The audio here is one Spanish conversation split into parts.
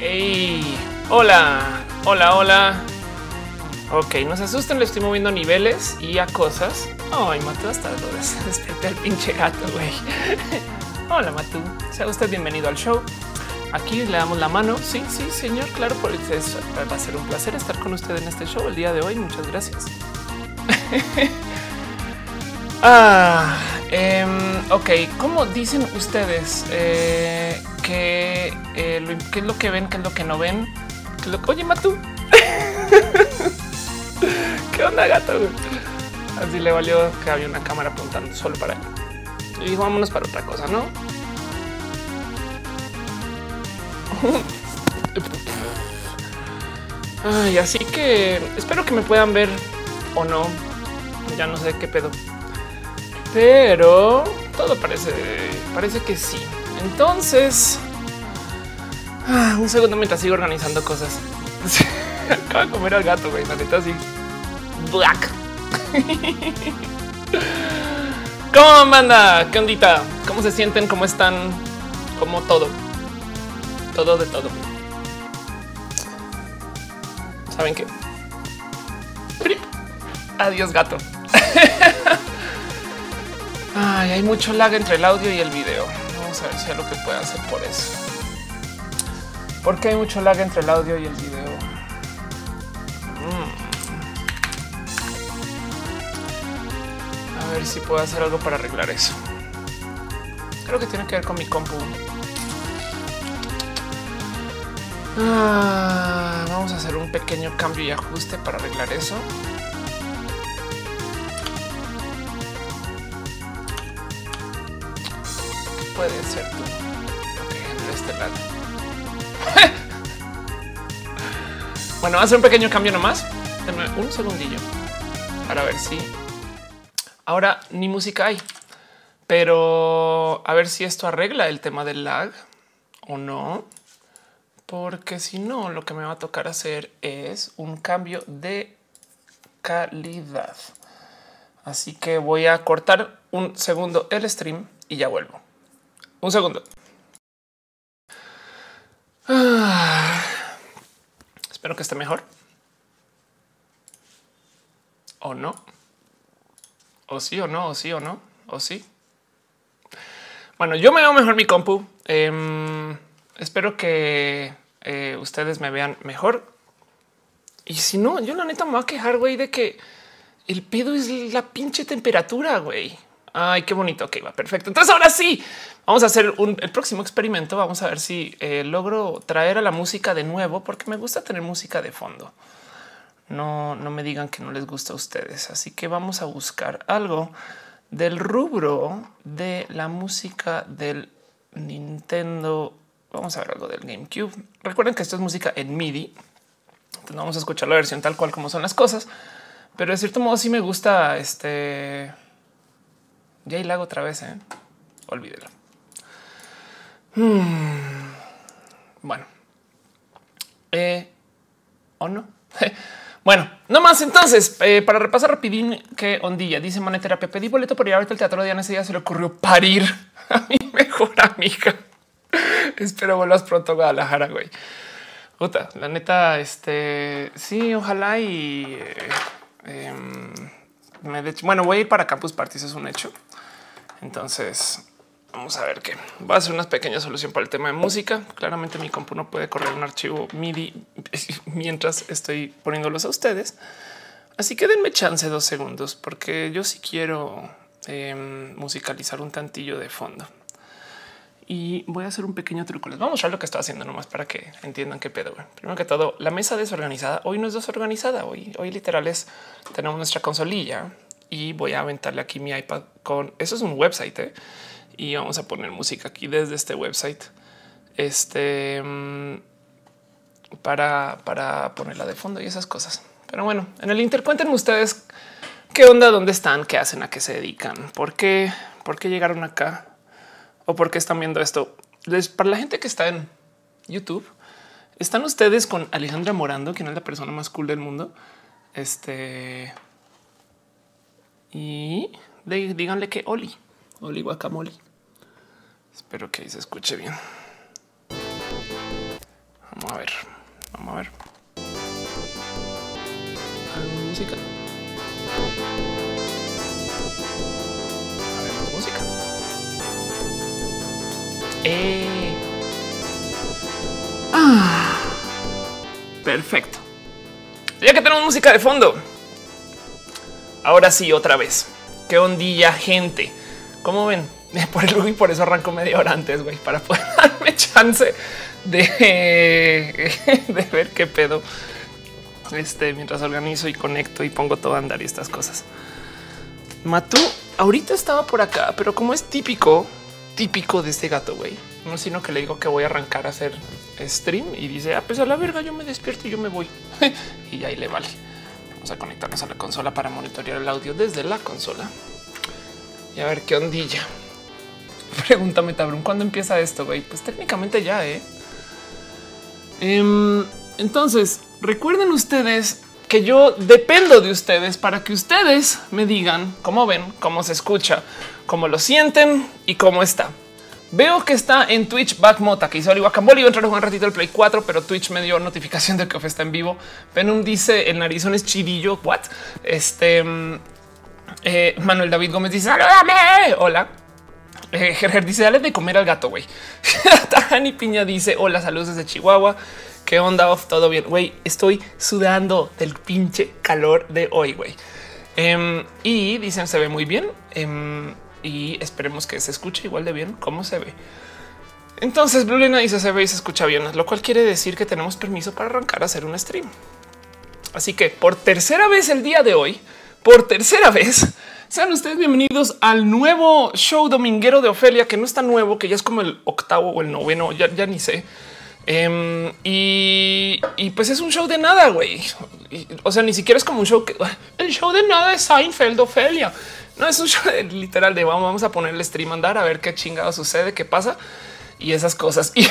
Hey, hola, hola, hola. Ok, no se asusten, le estoy moviendo niveles y a cosas. Ay, Matú, hasta lo desperté al pinche gato, güey. Hola, Matú. Sea usted bienvenido al show. Aquí le damos la mano. Sí, sí, señor. Claro, por eso va a ser un placer estar con usted en este show el día de hoy. Muchas gracias. ah, eh, ok, ¿cómo dicen ustedes eh, que, eh, qué es lo que ven, qué es lo que no ven? ¿Qué lo, oye, Matú. ¿Qué onda, gato? Así le valió que había una cámara apuntando solo para él. Y dijo, vámonos para otra cosa, ¿no? Ay, así que espero que me puedan ver o no. Ya no sé qué pedo. Pero todo parece, parece que sí. Entonces, ah, un segundo mientras sigo organizando cosas. Acaba de comer al gato, güey. La neta, así. Black. ¿Cómo manda? ¿Qué ondita? ¿Cómo se sienten? ¿Cómo están? Como todo. Todo de todo. ¿Saben qué? Adiós, gato. Ay, hay mucho lag entre el audio y el video. A ver si hay lo que pueda hacer por eso. Porque hay mucho lag entre el audio y el video. Mm. A ver si puedo hacer algo para arreglar eso. Creo que tiene que ver con mi compu. Ah, vamos a hacer un pequeño cambio y ajuste para arreglar eso. Puede ser tú? En este lado. bueno, hacer un pequeño cambio nomás. Denme un segundillo para ver si ahora ni música hay, pero a ver si esto arregla el tema del lag o no porque si no, lo que me va a tocar hacer es un cambio de calidad. Así que voy a cortar un segundo el stream y ya vuelvo. Un segundo. Ah, espero que esté mejor. O no. O sí o no, o sí o no, o sí. Bueno, yo me veo mejor mi compu. Eh, espero que eh, ustedes me vean mejor. Y si no, yo la neta me voy a quejar, güey, de que el pedo es la pinche temperatura, güey. Ay, qué bonito. Ok, va perfecto. Entonces ahora sí, vamos a hacer un, el próximo experimento. Vamos a ver si eh, logro traer a la música de nuevo, porque me gusta tener música de fondo. No, no me digan que no les gusta a ustedes. Así que vamos a buscar algo del rubro de la música del Nintendo Vamos a ver algo del GameCube. Recuerden que esto es música en MIDI. Entonces vamos a escuchar la versión tal cual como son las cosas. Pero de cierto modo sí me gusta este... Ya y hago otra vez, ¿eh? olvídelo. Bueno. Eh, ¿O no? Bueno, no más entonces, eh, para repasar rapidín que ondilla, dice Moneterapia, pedí boleto por ir a ver el teatro de Diana, ese día se le ocurrió parir a mi mejor amiga. Espero vuelvas pronto a Guadalajara, güey. Puta, la neta, este sí, ojalá y eh, em, me de bueno, voy a ir para Campus Party, eso es un hecho. Entonces, vamos a ver qué va a ser una pequeña solución para el tema de música. Claramente mi compu no puede correr un archivo MIDI mientras estoy poniéndolos a ustedes. Así que denme chance dos segundos porque yo sí quiero em, musicalizar un tantillo de fondo y voy a hacer un pequeño truco. Les vamos a mostrar lo que estoy haciendo nomás para que entiendan qué pedo. Primero que todo, la mesa desorganizada hoy no es desorganizada. Hoy, hoy literal es tenemos nuestra consolilla y voy a aventarle aquí mi iPad con eso. Es un website ¿eh? y vamos a poner música aquí desde este website. Este mm, para, para ponerla de fondo y esas cosas. Pero bueno, en el Inter cuéntenme ustedes qué onda, dónde están, qué hacen, a qué se dedican, por qué, por qué llegaron acá o por qué están viendo esto. Les, para la gente que está en YouTube, están ustedes con Alejandra Morando, quien es la persona más cool del mundo. Este y díganle que Oli, Oli Guacamole. Espero que se escuche bien. Vamos A ver. música. A música. Eh. Ah. Perfecto. Ya que tenemos música de fondo. Ahora sí, otra vez. Qué ondilla, gente. Como ven? Por el y por eso arranco media hora antes, güey, para poder darme chance de, de ver qué pedo. Este mientras organizo y conecto y pongo todo a andar y estas cosas. Matú ahorita estaba por acá, pero como es típico, típico de este gato, güey, no sino que le digo que voy a arrancar a hacer stream y dice, ah, pues a la verga, yo me despierto y yo me voy y ahí le vale. Vamos a conectarnos a la consola para monitorear el audio desde la consola y a ver qué ondilla. Pregúntame, Tabrón, ¿cuándo empieza esto? Güey? Pues técnicamente ya, ¿eh? Em, entonces, recuerden ustedes que yo dependo de ustedes para que ustedes me digan cómo ven, cómo se escucha, cómo lo sienten y cómo está. Veo que está en Twitch Backmota, que hizo el Guacamole. Iba a entrar un ratito el Play 4, pero Twitch me dio notificación de que está en vivo. Venom dice el narizón es chidillo. What? Este mm, eh, Manuel David Gómez dice saludame. Hola. Eh, Gerger dice dale de comer al gato, güey. Tajani Piña dice hola, saludos desde Chihuahua. ¿Qué onda? Off? Todo bien, güey. Estoy sudando del pinche calor de hoy, güey. Em, y dicen se ve muy bien em, y esperemos que se escuche igual de bien como se ve. Entonces Blue dice se ve y se escucha bien, lo cual quiere decir que tenemos permiso para arrancar a hacer un stream. Así que por tercera vez el día de hoy, por tercera vez, sean ustedes bienvenidos al nuevo show dominguero de Ofelia, que no está nuevo, que ya es como el octavo o el noveno, ya, ya ni sé. Em, y, pues es un show de nada, güey. O sea, ni siquiera es como un show que el show de nada es Seinfeld, Ofelia. No es un show literal de vamos, vamos a poner el stream andar a ver qué chingado sucede, qué pasa y esas cosas.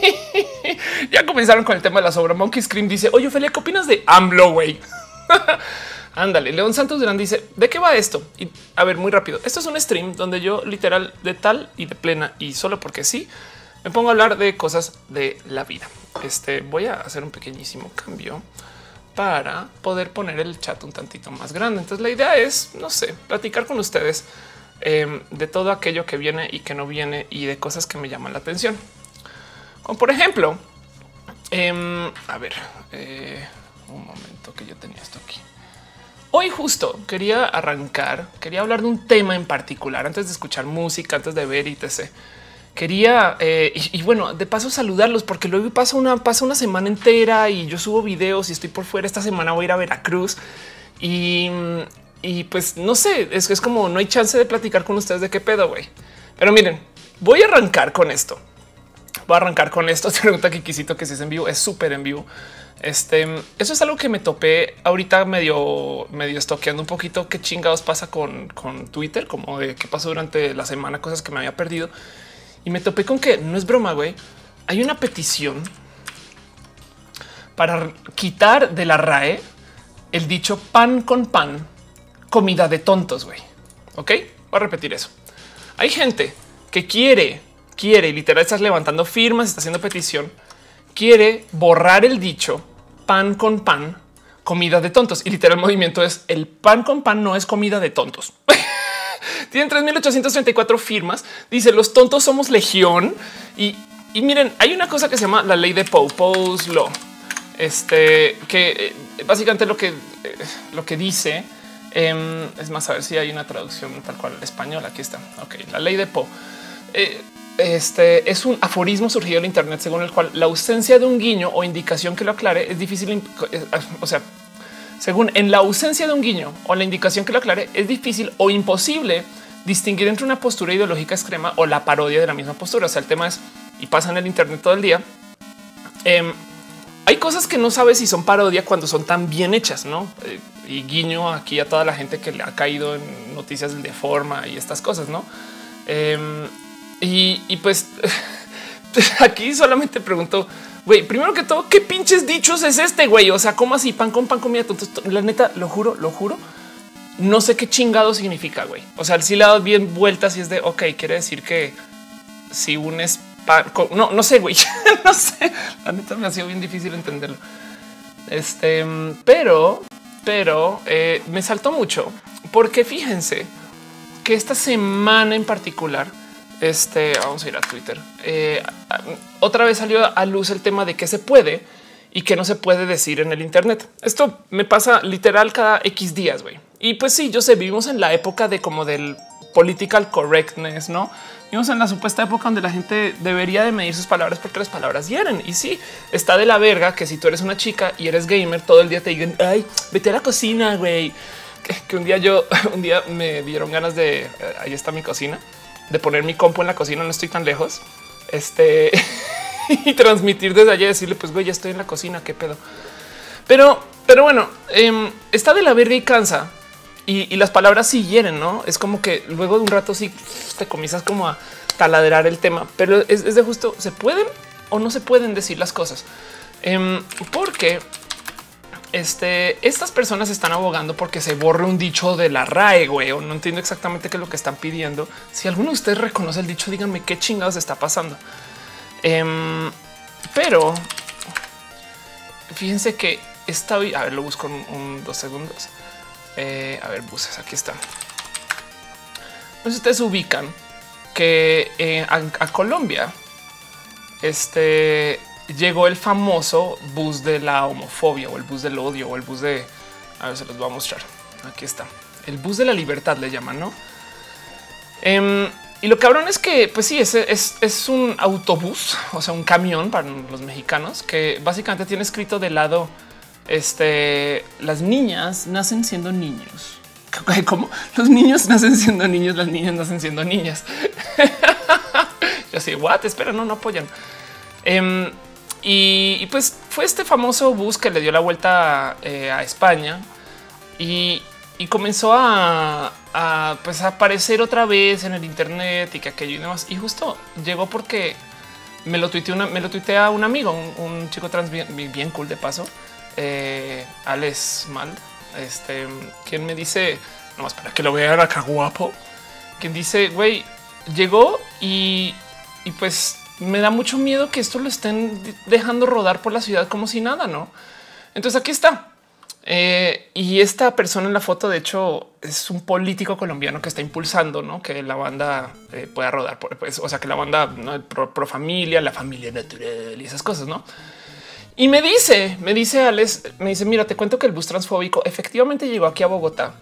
Y ya comenzaron con el tema de la sobra. Monkey Scream dice: Oye, Ofelia, ¿qué opinas de AMLO, güey? Ándale, León Santos Durán dice, ¿de qué va esto? Y a ver, muy rápido. Esto es un stream donde yo literal de tal y de plena y solo porque sí, me pongo a hablar de cosas de la vida. Este voy a hacer un pequeñísimo cambio para poder poner el chat un tantito más grande. Entonces la idea es, no sé, platicar con ustedes em, de todo aquello que viene y que no viene y de cosas que me llaman la atención. Como por ejemplo, em, a ver, eh, un momento que yo tenía esto aquí. Hoy justo quería arrancar, quería hablar de un tema en particular antes de escuchar música, antes de ver y etc quería eh, y, bueno, de paso saludarlos porque luego pasa una pasa una semana entera y yo subo videos y estoy por fuera. Esta semana voy a ir a Veracruz y, y pues no sé, es que es como no hay chance de platicar con ustedes de qué pedo, güey. Pero miren, voy a arrancar con esto. Voy a arrancar con esto. Se pregunta que quisito que si es en vivo, es súper en vivo. Este, eso es algo que me topé ahorita medio, medio estoqueando un poquito qué chingados pasa con, con Twitter, como de qué pasó durante la semana, cosas que me había perdido y me topé con que no es broma, güey. Hay una petición para quitar de la RAE el dicho pan con pan, comida de tontos, güey. Ok, voy a repetir eso. Hay gente que quiere, quiere, literal, estás levantando firmas, está haciendo petición, quiere borrar el dicho pan con pan, comida de tontos. Y literal, el movimiento es el pan con pan no es comida de tontos. Tienen 3834 firmas. Dice los tontos somos legión. Y, miren, hay una cosa que se llama la ley de Poe, Poe's Law. Este que eh, básicamente lo que, eh, lo que dice em, es más, a ver si hay una traducción tal cual al español. Aquí está. Ok, la ley de Poe. Eh, este es un aforismo surgido en Internet según el cual la ausencia de un guiño o indicación que lo aclare es difícil. O sea, según en la ausencia de un guiño o la indicación que lo aclare, es difícil o imposible distinguir entre una postura ideológica extrema o la parodia de la misma postura. O sea, el tema es y pasa en el Internet todo el día. Em, hay cosas que no sabes si son parodia cuando son tan bien hechas, no? Eh, y guiño aquí a toda la gente que le ha caído en noticias de forma y estas cosas, no? Em, y, y pues aquí solamente pregunto, Güey, primero que todo, ¿qué pinches dichos es este, güey? O sea, ¿cómo así? Pan con pan comida. La neta, lo juro, lo juro. No sé qué chingado significa, güey. O sea, si le dado bien vueltas y es de, ok, quiere decir que si unes no, no sé, güey, no sé. La neta me ha sido bien difícil entenderlo. Este, pero, pero eh, me saltó mucho porque fíjense que esta semana en particular, este, vamos a ir a Twitter. Eh, otra vez salió a luz el tema de que se puede y que no se puede decir en el Internet. Esto me pasa literal cada X días, güey. Y pues sí, yo sé, vivimos en la época de como del political correctness, no? Vivimos en la supuesta época donde la gente debería de medir sus palabras porque las palabras hieren. Y sí, está de la verga que si tú eres una chica y eres gamer, todo el día te digan, ay, vete a la cocina, güey. Que, un día yo, un día me dieron ganas de, eh, ahí está mi cocina, de poner mi compo en la cocina, no estoy tan lejos. Este y transmitir desde allá y decirle, pues güey, ya estoy en la cocina, qué pedo. Pero, pero bueno, em, está de la verga y cansa. Y, las palabras sí hieren, ¿no? Es como que luego de un rato sí te comienzas como a taladerar el tema, pero es, de justo, ¿se pueden o no se pueden decir las cosas? Em, porque este, estas personas están abogando porque se borre un dicho de la RAE, güey, o no entiendo exactamente qué es lo que están pidiendo. Si alguno de ustedes reconoce el dicho, díganme qué chingados está pasando. Em, pero fíjense que está, a ver, lo busco en un, dos segundos. Eh, a ver, buses, aquí está. Entonces ustedes ubican que eh, a, Colombia este llegó el famoso bus de la homofobia o el bus del odio o el bus de a ver, se los voy a mostrar. Aquí está el bus de la libertad, le llaman, no? Em, y lo cabrón es que, pues sí, es, es, un autobús, o sea, un camión para los mexicanos que básicamente tiene escrito de lado, este, las niñas nacen siendo niños. Como los niños nacen siendo niños, las niñas nacen siendo niñas. Yo así, what? Espera, no, no apoyan. Em, y, pues fue este famoso bus que le dio la vuelta eh, a España y, comenzó a, pues, aparecer otra vez en el Internet y que aquello y demás. Y justo llegó porque me lo tuiteé, me lo a un amigo, un, chico trans bien, cool de paso, eh, Alex Mal, este, quien me dice, nomás para que lo vean acá guapo, quien dice, güey, llegó y, y pues me da mucho miedo que esto lo estén dejando rodar por la ciudad como si nada, ¿no? Entonces aquí está. Eh, y esta persona en la foto, de hecho, es un político colombiano que está impulsando ¿no? que la banda eh, pueda rodar. Por, pues, o sea, que la banda ¿no? pro, familia, la familia natural y esas cosas, no? Y me dice, me dice Alex, me dice, mira, te cuento que el bus transfóbico efectivamente llegó aquí a Bogotá.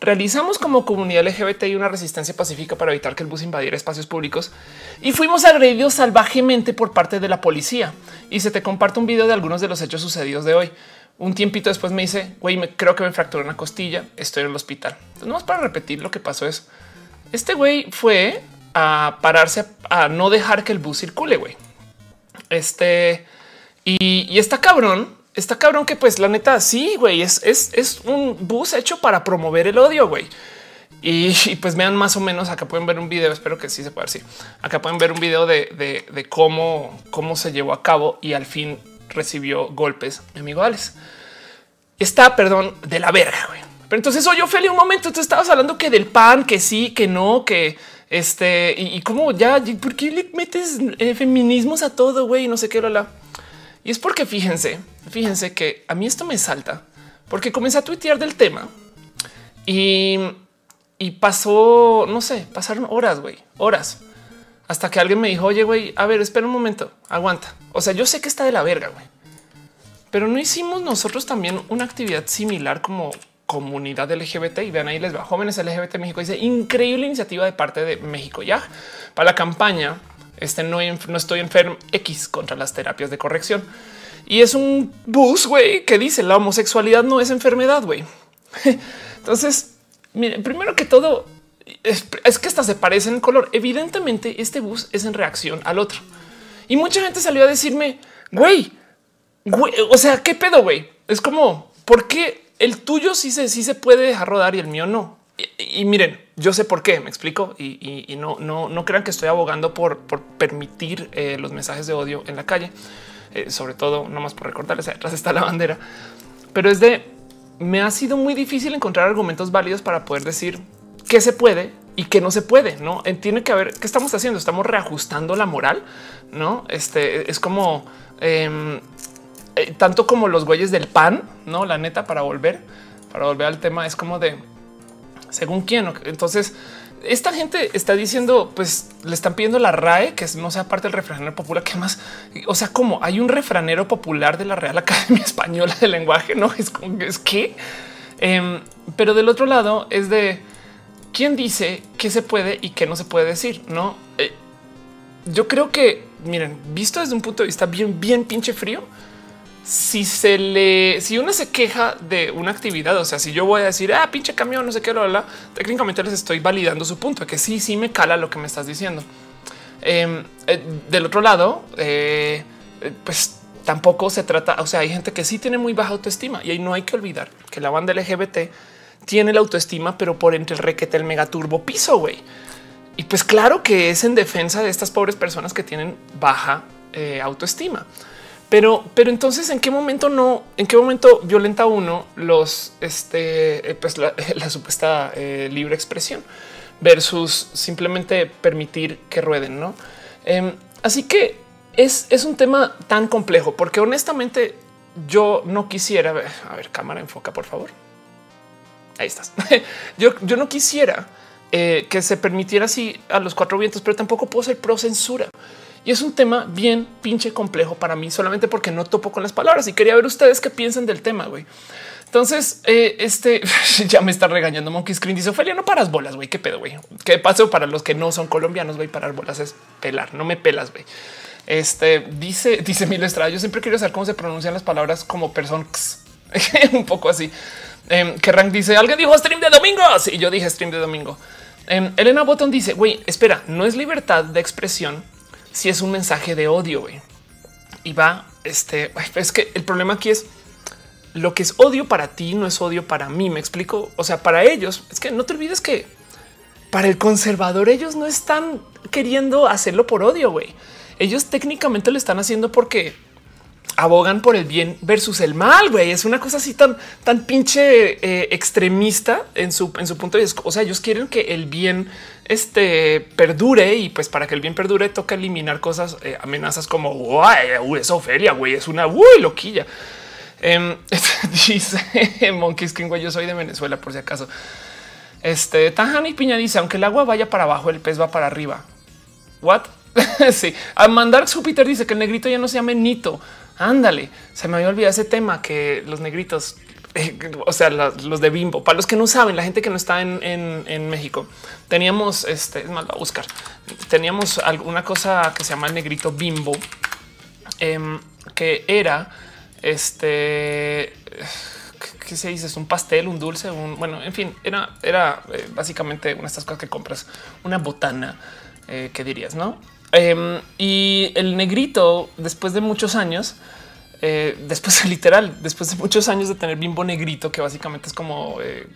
Realizamos como comunidad LGBT una resistencia pacífica para evitar que el bus invadiera espacios públicos y fuimos agredidos salvajemente por parte de la policía. Y se te comparte un video de algunos de los hechos sucedidos de hoy. Un tiempito después me dice, güey, me, creo que me fracturó una costilla, estoy en el hospital. Entonces, no más para repetir lo que pasó es, este güey fue a pararse a, no dejar que el bus circule, güey. Este, y, está cabrón, está cabrón que pues la neta, sí, güey, es, es, un bus hecho para promover el odio, güey. Y, pues vean más o menos, acá pueden ver un video, espero que sí se pueda decir. Acá pueden ver un video de, de cómo, cómo se llevó a cabo y al fin recibió golpes, mi amigo Alex. Está, perdón, de la verga, güey. Pero entonces, oye, Ophelia, un momento, tú estabas hablando que del pan, que sí, que no, que este, y, como ya, ¿por qué le metes eh, feminismos a todo, güey? No sé qué, la. Y es porque fíjense, fíjense que a mí esto me salta, porque comencé a tuitear del tema y, y pasó, no sé, pasaron horas, güey, horas hasta que alguien me dijo, oye, güey, a ver, espera un momento, aguanta. O sea, yo sé que está de la verga, güey, pero no hicimos nosotros también una actividad similar como comunidad LGBT y vean ahí les va jóvenes LGBT México dice increíble iniciativa de parte de México ya para la campaña. Este no, no estoy enfermo X contra las terapias de corrección y es un bus güey que dice la homosexualidad no es enfermedad. Güey, entonces, miren, primero que todo, es, que hasta se parece en color. Evidentemente, este bus es en reacción al otro. Y mucha gente salió a decirme, güey, o sea, qué pedo, güey. Es como, ¿por qué el tuyo sí se, sí se puede dejar rodar y el mío no? Y, miren, yo sé por qué me explico y, no, no, no crean que estoy abogando por, permitir eh, los mensajes de odio en la calle, eh, sobre todo no más por recordarles atrás está la bandera, pero es de me ha sido muy difícil encontrar argumentos válidos para poder decir qué se puede y que no se puede, no tiene que haber qué estamos haciendo. Estamos reajustando la moral, no? Este es como em, eh, tanto como los güeyes del pan, no? La neta, para volver, para volver al tema, es como de según quién. Entonces, esta gente está diciendo, pues le están pidiendo la RAE que no sea parte del refranero popular, que más, o sea, como hay un refranero popular de la Real Academia Española del Lenguaje, no es, es que, em, pero del otro lado es de quién dice qué se puede y qué no se puede decir, no? Eh, yo creo que, miren, visto desde un punto de vista bien, bien pinche frío, si se le, si uno se queja de una actividad, o sea, si yo voy a decir, ah, pinche camión, no sé qué, lo técnicamente les estoy validando su punto, que sí, sí me cala lo que me estás diciendo. Em, eh, del otro lado, eh, pues tampoco se trata, o sea, hay gente que sí tiene muy baja autoestima y ahí no hay que olvidar que la banda LGBT tiene la autoestima, pero por entre el requete, el megaturbo piso, güey. Y pues claro que es en defensa de estas pobres personas que tienen baja eh, autoestima. Pero, pero entonces, ¿en qué momento no? ¿En qué momento violenta uno los, este, eh, pues la, supuesta eh, libre expresión versus simplemente permitir que rueden? No? Em, así que es, es un tema tan complejo porque honestamente yo no quisiera ver. A ver, cámara, enfoca, por favor. Ahí estás. yo, yo no quisiera eh, que se permitiera así a los cuatro vientos, pero tampoco puedo ser pro censura. Y es un tema bien pinche complejo para mí, solamente porque no topo con las palabras y quería ver ustedes qué piensan del tema, güey. Entonces, eh, este ya me está regañando Monkey Screen. Dice Ophelia, no paras bolas, güey. Qué pedo, güey. Qué paso para los que no son colombianos, güey. Parar bolas es pelar, no me pelas, güey. Este dice, dice Milo Estrada. Yo siempre quiero saber cómo se pronuncian las palabras como personas, un poco así. Eh, que Rank dice alguien dijo stream de domingo. y yo dije stream de domingo. Em, Elena Botton dice güey, espera, no es libertad de expresión si es un mensaje de odio. güey. Y va, este es que el problema aquí es lo que es odio para ti no es odio para mí. Me explico. O sea, para ellos es que no te olvides que para el conservador ellos no están queriendo hacerlo por odio. güey. Ellos técnicamente lo están haciendo porque abogan por el bien versus el mal, güey. Es una cosa así tan, tan pinche eh, extremista en su, en su punto de vista. O sea, ellos quieren que el bien este perdure y pues para que el bien perdure toca eliminar cosas, eh, amenazas como uy, es güey, es una uy, loquilla. Em, dice Monkey Skin, güey, yo soy de Venezuela por si acaso. Este Tajani Piña dice, aunque el agua vaya para abajo, el pez va para arriba. What? sí, a mandar Júpiter dice que el negrito ya no se llame Nito. Ándale, se me había olvidado ese tema que los negritos, o sea, los, de Bimbo, para los que no saben, la gente que no está en, México, teníamos este, es más, a buscar, teníamos alguna cosa que se llama el negrito Bimbo, em, que era este, ¿qué se dice? Es un pastel, un dulce, un bueno, en fin, era, era eh, básicamente una de estas cosas que compras, una botana, eh, que dirías, no? Em, y el negrito, después de muchos años, eh, después literal, después de muchos años de tener bimbo negrito, que básicamente es como, eh,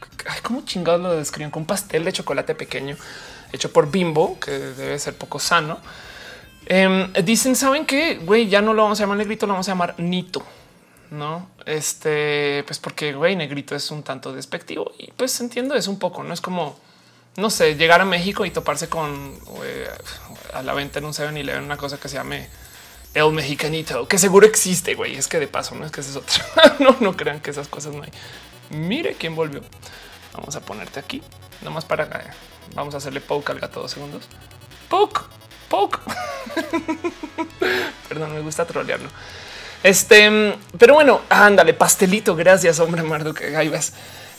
como chingados lo describen con pastel de chocolate pequeño hecho por bimbo, que debe ser poco sano. Em, dicen, saben que güey, ya no lo vamos a llamar negrito, lo vamos a llamar nito. No, este, pues porque güey, negrito es un tanto despectivo y pues entiendo eso un poco. No es como no sé, llegar a México y toparse con a la venta en un 7-Eleven una cosa que se llame el mexicanito, que seguro existe, güey. Es que de paso no es que ese es otro. no, no crean que esas cosas no hay. Mire quién volvió. Vamos a ponerte aquí, nomás para eh, vamos a hacerle poke al gato dos segundos. Poke, poke. Perdón, me gusta trolearlo. Este, pero bueno, ándale, pastelito. Gracias, hombre, Mardo, que ahí.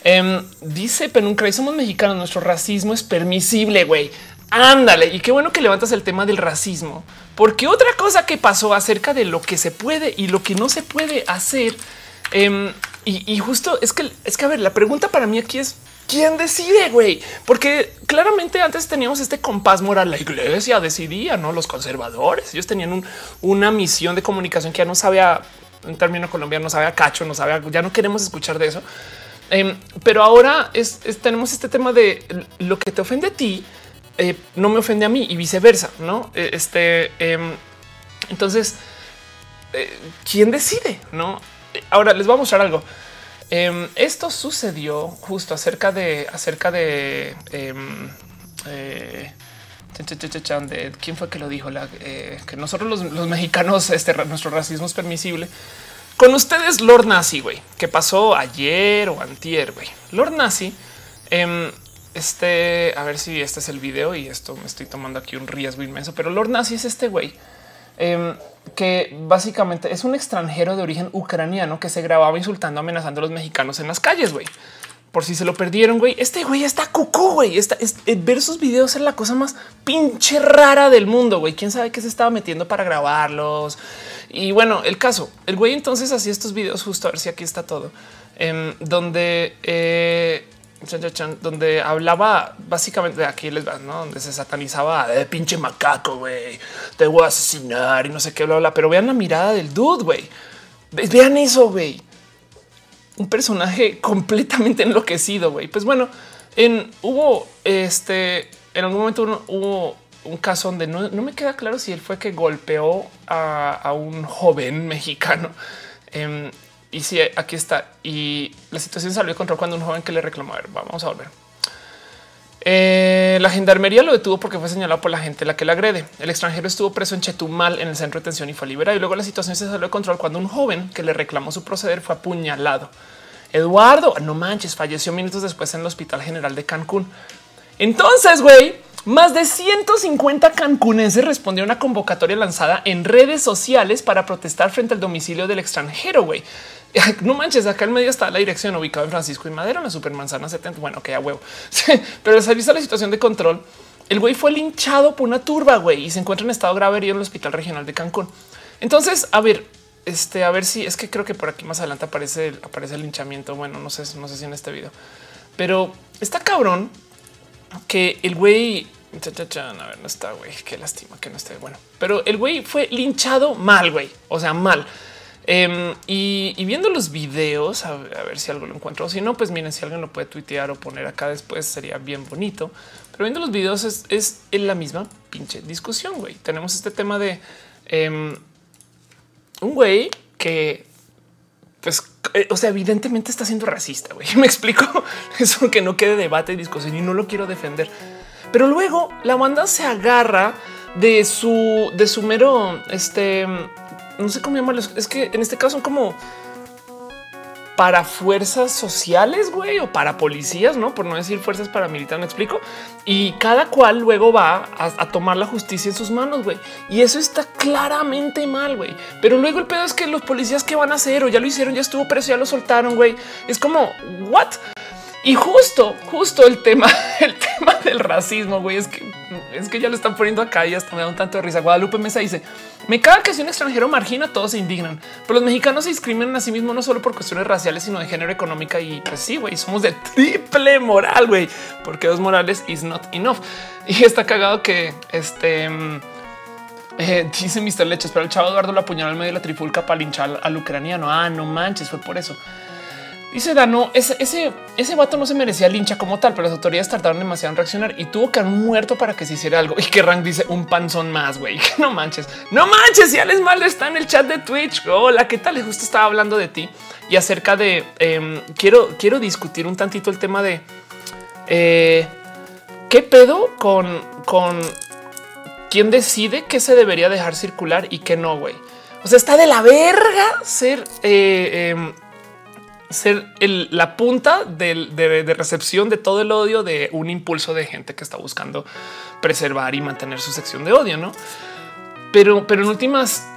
Em, dice Penuncra y somos mexicanos. Nuestro racismo es permisible, güey. Ándale. Y qué bueno que levantas el tema del racismo, porque otra cosa que pasó acerca de lo que se puede y lo que no se puede hacer. Em, y, justo es que es que a ver, la pregunta para mí aquí es quién decide, güey, porque claramente antes teníamos este compás moral. La iglesia decidía, no los conservadores. Ellos tenían una misión de comunicación que ya no sabía en término colombiano, no sabía cacho, no sabía, ya no queremos escuchar de eso. Em, pero ahora tenemos este tema de lo que te ofende a ti eh, no me ofende a mí y viceversa, no? Eh, este em, entonces, eh, quién decide? No, ahora les voy a mostrar algo. Em, esto sucedió justo acerca de acerca de de quién fue que lo dijo, la, que nosotros los, mexicanos, este nuestro racismo es permisible. Con ustedes, Lord Nazi, güey, que pasó ayer o antier, güey. Lord Nazi, em, este, a ver si este es el video y esto me estoy tomando aquí un riesgo inmenso, pero Lord Nazi es este güey em, que básicamente es un extranjero de origen ucraniano que se grababa insultando, amenazando a los mexicanos en las calles, güey por si se lo perdieron, güey. Este güey está cucú, güey. Está, eh, ver sus videos es la cosa más pinche rara del mundo, güey. Quién sabe qué se estaba metiendo para grabarlos. Y bueno, el caso, el güey entonces hacía estos videos justo a ver si aquí está todo, em, donde eh, donde hablaba básicamente de aquí les va, ¿no? Donde se satanizaba de pinche macaco, güey, te voy a asesinar y no sé qué, bla, bla. Pero vean la mirada del dude, güey. Vean eso, güey un personaje completamente enloquecido, güey. Pues bueno, en hubo este en algún momento hubo un caso donde no, me queda claro si él fue que golpeó a, un joven mexicano. Em, y sí, aquí está. Y la situación salió de control cuando un joven que le reclamó. A ver, vamos a volver. Eh, la gendarmería lo detuvo porque fue señalado por la gente la que le agrede. El extranjero estuvo preso en Chetumal en el centro de detención y fue liberado. Y luego la situación se salió de control cuando un joven que le reclamó su proceder fue apuñalado. Eduardo, no manches, falleció minutos después en el Hospital General de Cancún. Entonces, güey, más de 150 cancunenses respondieron a una convocatoria lanzada en redes sociales para protestar frente al domicilio del extranjero, güey. No manches, acá en medio está la dirección ubicada en Francisco y Madero, en la Supermanzana 70. Bueno, que ya huevo. Pero al salirse la situación de control, el güey fue linchado por una turba, güey, y se encuentra en estado grave herido en el Hospital Regional de Cancún. Entonces, a ver, este, a ver si es que creo que por aquí más adelante aparece, aparece el linchamiento. Bueno, no sé, no sé si en este video, pero está cabrón que el güey a ver, no está, güey. Qué lástima que no esté bueno. Pero el güey fue linchado mal, güey. O sea, mal. Em, y, viendo los videos, a, ver si algo lo encuentro. Si no, pues miren, si alguien lo puede tuitear o poner acá después, sería bien bonito. Pero viendo los videos es, es la misma pinche discusión, güey. Tenemos este tema de em, un güey que pues, eh, o sea, evidentemente está siendo racista. Güey. Me explico eso que no quede debate y discusión y no lo quiero defender. Pero luego la banda se agarra de su, de su mero, este, no sé cómo llamarlo. Es que en este caso son como para fuerzas sociales, güey, o para policías, no por no decir fuerzas paramilitares. Me explico. Y cada cual luego va a, tomar la justicia en sus manos, güey. Y eso está claramente mal, güey. Pero luego el pedo es que los policías que van a hacer o ya lo hicieron, ya estuvo preso, ya lo soltaron, güey. Es como what? Y justo, justo el tema, el tema del racismo, güey, es que es que ya lo están poniendo acá y hasta me da un tanto de risa. Guadalupe Mesa dice: Me caga que si un extranjero margina, todos se indignan, pero los mexicanos se discriminan a sí mismos no solo por cuestiones raciales, sino de género económica. Y pues sí, güey, somos de triple moral, güey, porque dos morales is not enough. Y está cagado que este mm, eh, dice Mr. Leches, pero el chavo Eduardo lo apuñaló en medio de la trifulca para linchar al ucraniano. Ah, no manches, fue por eso. Dice Dano, ese, ese, ese vato no se merecía lincha como tal, pero las autoridades tardaron demasiado en reaccionar y tuvo que haber muerto para que se hiciera algo. Y que Rank dice un panzón más, güey. No manches, no manches. Ya les mal está en el chat de Twitch. Hola, ¿qué tal? Justo estaba hablando de ti y acerca de em, quiero, quiero discutir un tantito el tema de eh, qué pedo con, con quién decide qué se debería dejar circular y qué no, güey. O sea, está de la verga ser eh, ser la punta de, recepción de todo el odio de un impulso de gente que está buscando preservar y mantener su sección de odio, no? Pero, pero en últimas,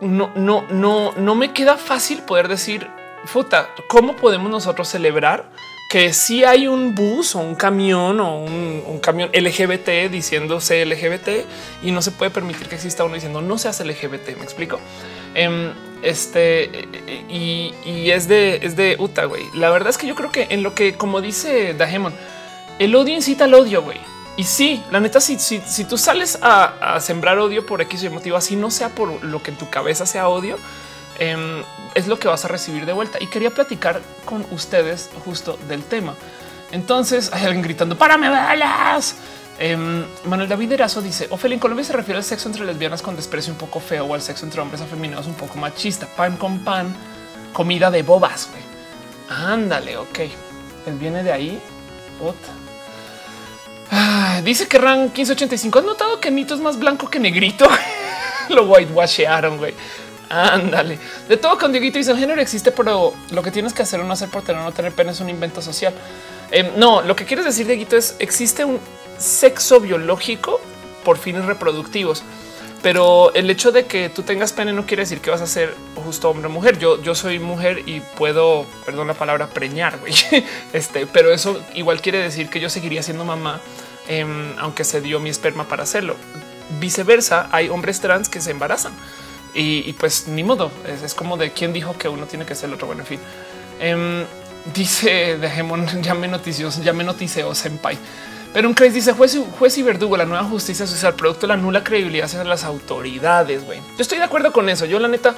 no, no, no, no me queda fácil poder decir, puta, ¿cómo podemos nosotros celebrar que si hay un bus o un camión o un, camión LGBT diciéndose LGBT y no se puede permitir que exista uno diciendo no seas LGBT? Me explico. Em, este y, es de es de Uta, güey. La verdad es que yo creo que en lo que, como dice Dahemon, el odio incita al odio, güey. Y sí, la neta, si, si, si tú sales a, sembrar odio por X motivo, así no sea por lo que en tu cabeza sea odio, em, es lo que vas a recibir de vuelta. Y quería platicar con ustedes justo del tema. Entonces hay alguien gritando: ¡Párame balas! Em, Manuel David Erazo dice Ophelia en Colombia se refiere al sexo entre lesbianas con desprecio un poco feo o al sexo entre hombres afeminados un poco machista. Pan con pan, comida de bobas. Ándale, ok. Él viene de ahí. Ah, Ah, dice que Ran 1585 has notado que Nito es más blanco que negrito. Lo whitewashearon, güey. Ándale. De todo con Dieguito dice el género existe, pero lo que tienes que hacer o no hacer por tener o no tener pene es un invento social. Em, no, lo que quieres decir, Dieguito, es existe un sexo biológico por fines reproductivos. Pero el hecho de que tú tengas pene no quiere decir que vas a ser justo hombre o mujer. Yo, yo soy mujer y puedo, perdón la palabra, preñar, güey. Este, pero eso igual quiere decir que yo seguiría siendo mamá, em, aunque se dio mi esperma para hacerlo. Viceversa, hay hombres trans que se embarazan y, pues ni modo. Es, como de quién dijo que uno tiene que ser el otro. Bueno, en fin. Em, dice Dejemon, ya me notició, ya me notició Senpai. Pero un Crazy dice juez, juez y verdugo, la nueva justicia social, producto de la nula credibilidad hacia las autoridades. Güey, yo estoy de acuerdo con eso. Yo, la neta,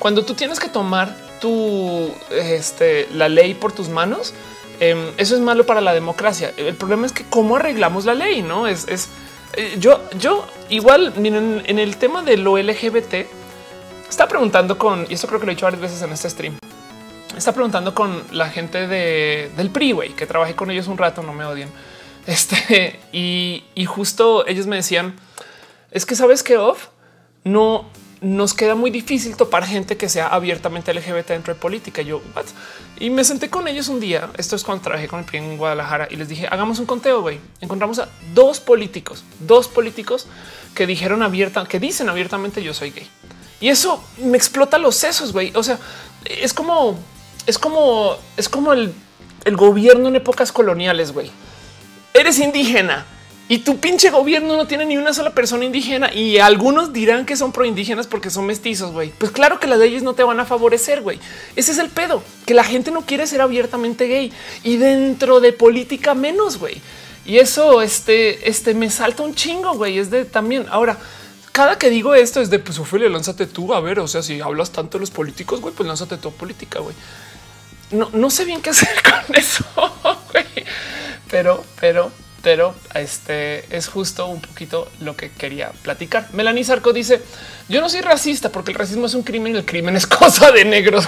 cuando tú tienes que tomar tu este, la ley por tus manos, em, eso es malo para la democracia. El problema es que cómo arreglamos la ley, no es, es eh, yo, yo igual miren, en el tema de lo LGBT, está preguntando con, y esto creo que lo he dicho varias veces en este stream. Está preguntando con la gente de, del güey, que trabajé con ellos un rato, no me odien este y, justo ellos me decían es que sabes que off no nos queda muy difícil topar gente que sea abiertamente LGBT dentro de política. Yo y me senté con ellos un día. Esto es cuando trabajé con el PRI en Guadalajara y les dije hagamos un conteo. Encontramos a dos políticos, dos políticos que dijeron abierta, que dicen abiertamente yo soy gay y eso me explota los sesos. Güey, o sea, es como es como es como el, gobierno en épocas coloniales. Güey, eres indígena y tu pinche gobierno no tiene ni una sola persona indígena y algunos dirán que son pro indígenas porque son mestizos, güey. Pues claro que las leyes no te van a favorecer, güey. Ese es el pedo, que la gente no quiere ser abiertamente gay y dentro de política menos, güey. Y eso este, este me salta un chingo, güey. Es de también ahora. Cada que digo esto es de pues Ophelia, lánzate tú a ver. O sea, si hablas tanto de los políticos, güey, pues lánzate tu política, güey. No, no sé bien qué hacer con eso, güey pero, pero, pero este es justo un poquito lo que quería platicar. Melanie Sarco dice: Yo no soy racista porque el racismo es un crimen y el crimen es cosa de negros.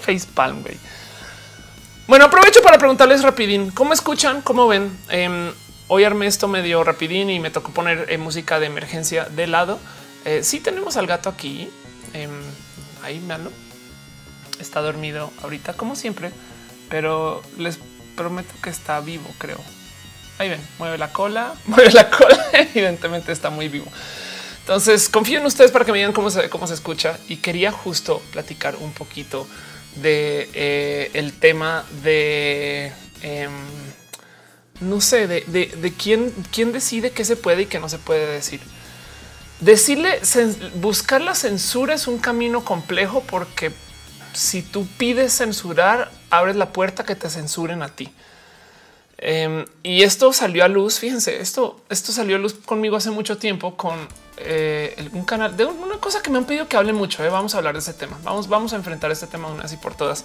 Face palm, güey. Bueno, aprovecho para preguntarles rapidín cómo escuchan, cómo ven. Em, hoy armé esto medio rapidín y me tocó poner eh, música de emergencia de lado. Eh, sí tenemos al gato aquí. Eh, ahí, mano. Está dormido ahorita, como siempre, pero les prometo que está vivo, creo. Ahí ven, mueve la cola, mueve la cola. Evidentemente está muy vivo. Entonces confío en ustedes para que me digan cómo se, cómo se escucha y quería justo platicar un poquito de eh, el tema de em, no sé, de, de, quién, quién decide qué se puede y qué no se puede decir. Decirle, buscar la censura es un camino complejo porque si tú pides censurar, abres la puerta que te censuren a ti. Em, y esto salió a luz. Fíjense, esto, esto salió a luz conmigo hace mucho tiempo con eh, un canal de una cosa que me han pedido que hable mucho. Eh. Vamos a hablar de ese tema. Vamos, vamos a enfrentar este tema una vez y por todas.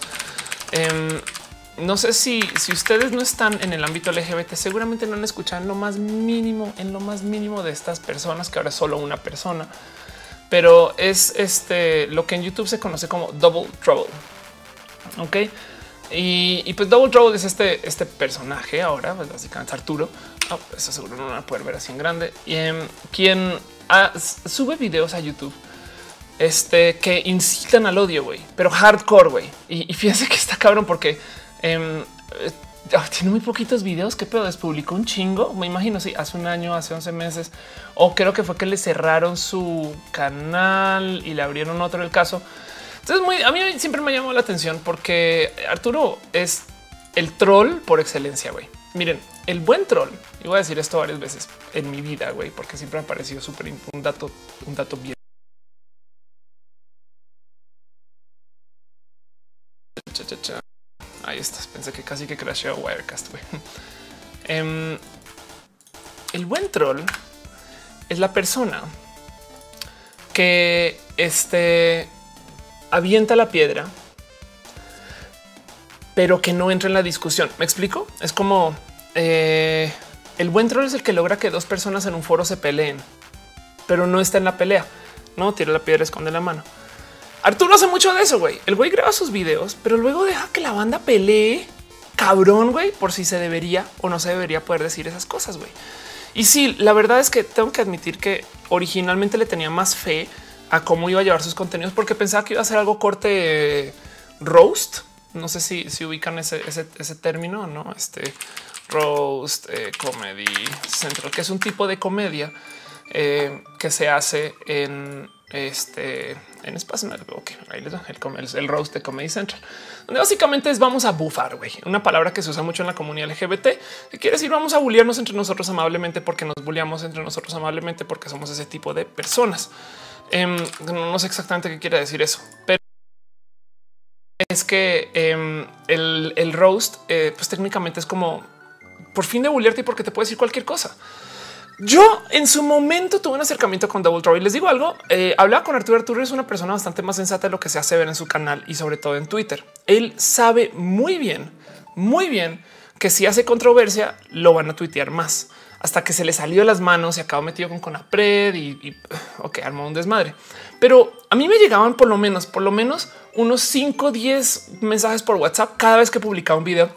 No sé si, si ustedes no están en el ámbito LGBT, seguramente no han escuchado en lo más mínimo, en lo más mínimo de estas personas, que ahora es solo una persona pero es este lo que en YouTube se conoce como Double Trouble. Ok. Y, pues Double Trouble es este, este personaje ahora, pues básicamente Arturo. Oh, eso seguro no van a poder ver así en grande. Y em, quien sube videos a YouTube este que incitan al odio, güey, pero hardcore, güey. Y, fíjense que está cabrón porque em, Ah, tiene muy poquitos videos. que pedo despublicó un chingo. Me imagino si hace un año, hace 11 meses, o creo que fue que le cerraron su canal y le abrieron otro el caso. Entonces, muy, a mí siempre me llamó la atención porque Arturo es el troll por excelencia. Güey, miren, el buen troll. Y voy a decir esto varias veces en mi vida, güey, porque siempre me ha parecido súper un dato, un dato bien. Ahí. Pensé que casi que crasheó Wirecast. Em, el buen troll es la persona que este avienta la piedra, pero que no entra en la discusión. Me explico. Es como eh, el buen troll es el que logra que dos personas en un foro se peleen, pero no está en la pelea. No tira la piedra, esconde la mano. Arturo hace mucho de eso, güey. El güey graba sus videos, pero luego deja que la banda pelee cabrón, güey, por si se debería o no se debería poder decir esas cosas, güey. Y sí, la verdad es que tengo que admitir que originalmente le tenía más fe a cómo iba a llevar sus contenidos porque pensaba que iba a ser algo corte roast. No sé si, si ubican ese, ese, término, no? Este roast eh, comedy central, que es un tipo de comedia eh, que se hace en este en espacio. Ok, ahí les el, el, roast de Comedy Central, donde básicamente es vamos a bufar, güey. Una palabra que se usa mucho en la comunidad LGBT, que quiere decir vamos a bullearnos entre nosotros amablemente porque nos bulleamos entre nosotros amablemente porque somos ese tipo de personas. Em, no sé exactamente qué quiere decir eso, pero es que em, el, el, roast, eh, pues técnicamente es como por fin de bullearte porque te puede decir cualquier cosa. Yo en su momento tuve un acercamiento con Double Trouble y les digo algo. Eh, hablaba con Arturo. Arturo es una persona bastante más sensata de lo que se hace ver en su canal y sobre todo en Twitter. Él sabe muy bien, muy bien que si hace controversia lo van a tuitear más hasta que se le salió de las manos y acabó metido con Conapred y, y ok, armó un desmadre. Pero a mí me llegaban por lo menos, por lo menos unos 5, 10 mensajes por WhatsApp cada vez que publicaba un video.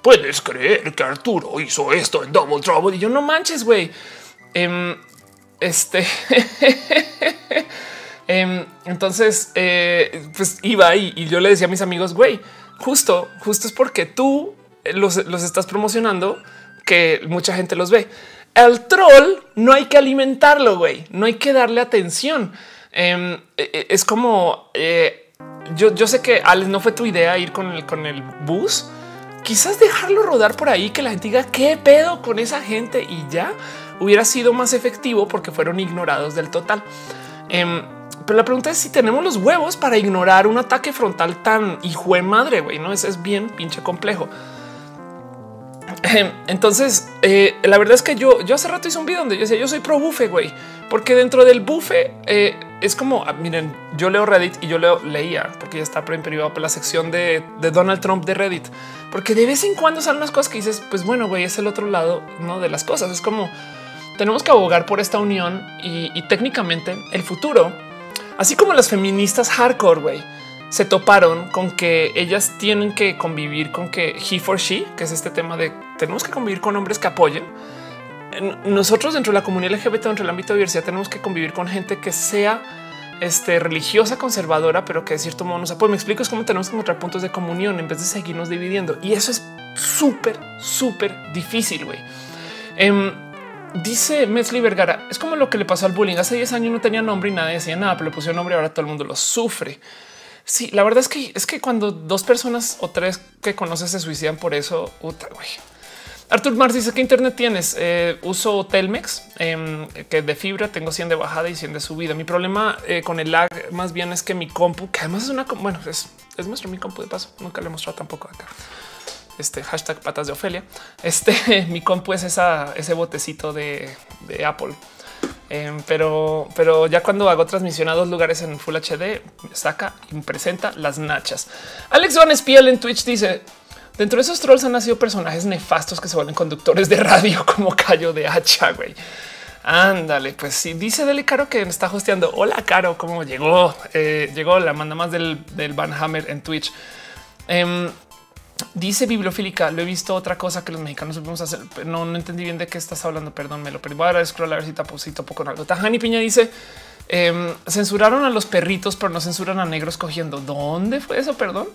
Puedes creer que Arturo hizo esto en Double Trouble y yo no manches, güey Em, este. Em, entonces, eh, pues iba y yo le decía a mis amigos, güey, justo, justo es porque tú los, estás promocionando que mucha gente los ve. El troll no hay que alimentarlo, güey, no hay que darle atención. Em, e, e, es como eh, yo, yo sé que Alex no fue tu idea ir con el, con el bus. Quizás dejarlo rodar por ahí, que la gente diga qué pedo con esa gente y ya hubiera sido más efectivo porque fueron ignorados del total. Em, pero la pregunta es si tenemos los huevos para ignorar un ataque frontal tan hijo de madre, güey. No es, es bien pinche complejo. Em, entonces, eh, la verdad es que yo, yo hace rato hice un video donde yo decía yo soy pro bufe, güey, porque dentro del bufe eh, es como ah, miren, yo leo Reddit y yo leo leía porque ya está privado por la sección de, de, Donald Trump de Reddit, porque de vez en cuando salen unas cosas que dices, pues bueno, güey, es el otro lado ¿no? de las cosas. Es como tenemos que abogar por esta unión y, técnicamente el futuro, así como las feministas hardcore, güey, se toparon con que ellas tienen que convivir con que he for she, que es este tema de tenemos que convivir con hombres que apoyen. Nosotros dentro de la comunidad LGBT, dentro del ámbito de diversidad, tenemos que convivir con gente que sea este, religiosa, conservadora, pero que de cierto modo nos apoya. Me explico, es como tenemos que encontrar puntos de comunión en vez de seguirnos dividiendo. Y eso es súper, súper difícil, güey. Em, Dice Mesley Vergara, es como lo que le pasó al bullying. Hace 10 años no tenía nombre y nadie decía nada, pero le pusieron nombre y ahora todo el mundo lo sufre. Sí, la verdad es que es que cuando dos personas o tres que conoces se suicidan por eso, puta, güey. Artur Mars dice que internet tienes. Eh, uso Telmex, em, que de fibra tengo 100 de bajada y 100 de subida. Mi problema eh, con el lag más bien es que mi compu, que además es una, bueno, es, es nuestro mi compu de paso. Nunca le he mostrado tampoco acá este hashtag patas de Ofelia. Este mi compu es ese botecito de, Apple. Em, pero, pero ya cuando hago transmisión a dos lugares en Full HD, saca y presenta las nachas. Alex Van Espiel en Twitch dice: Dentro de esos trolls han nacido personajes nefastos que se vuelven conductores de radio como Callo de Hacha. Güey, ándale. Pues sí, dice Dele Caro que está hosteando. Hola, Caro, cómo llegó? Eh, llegó la manda más del, del Van Hammer en Twitch. Em, Dice bibliofílica, lo he visto otra cosa que los mexicanos podemos hacer. No, no entendí bien de qué estás hablando. Perdón, me lo perdí. Voy a scroll a ver si tapo, si topo con algo. Tajani Piña dice em, censuraron a los perritos, pero no censuran a negros cogiendo. ¿Dónde fue eso? Perdón.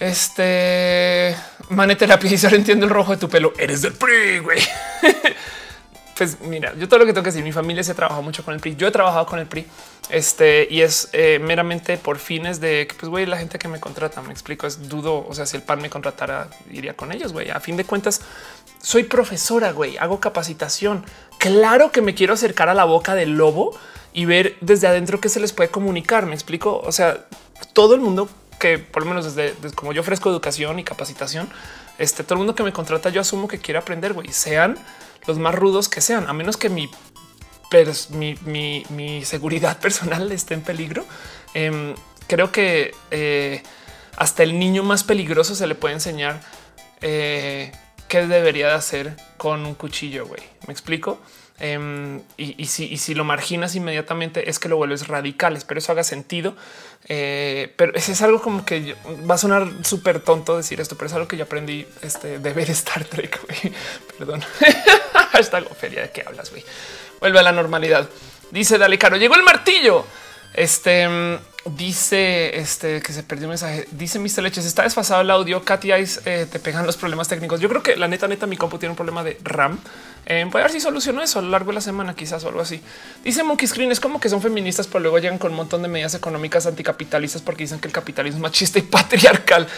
Este maneterapia y ahora entiendo el rojo de tu pelo. Eres del PRI, güey. pues mira, yo todo lo que tengo que decir, mi familia se ha trabajado mucho con el PRI. Yo he trabajado con el PRI este y es eh, meramente por fines de que, pues, güey, la gente que me contrata, me explico, es dudo. O sea, si el PAN me contratara, iría con ellos. Güey, a fin de cuentas, soy profesora, güey, hago capacitación. Claro que me quiero acercar a la boca del lobo y ver desde adentro qué se les puede comunicar. Me explico. O sea, todo el mundo que por lo menos desde, desde como yo ofrezco educación y capacitación, este todo el mundo que me contrata, yo asumo que quiere aprender, güey, sean los más rudos que sean, a menos que mi, mi, seguridad personal esté en peligro. Em, creo que eh, hasta el niño más peligroso se le puede enseñar eh, qué debería de hacer con un cuchillo. Güey, me explico. Em, y, si, lo marginas inmediatamente es que lo vuelves radical. Espero eso haga sentido. Eh, pero ese es algo como que va a sonar súper tonto decir esto, pero es algo que yo aprendí este, de ver Star Trek. Perdón. Hashtag feria de qué hablas. güey. Vuelve a la normalidad. Dice Dale Caro, llegó el martillo. Este mm, dice este que se perdió un mensaje. Dice Mr. Leches, está desfasado el audio. Katy Ice eh, te pegan los problemas técnicos. Yo creo que la neta, neta, mi compu tiene un problema de RAM. Eh, voy a ver si soluciono eso a lo largo de la semana, quizás o algo así. Dice Monkey Screen es como que son feministas, pero luego llegan con un montón de medidas económicas anticapitalistas porque dicen que el capitalismo es machista y patriarcal.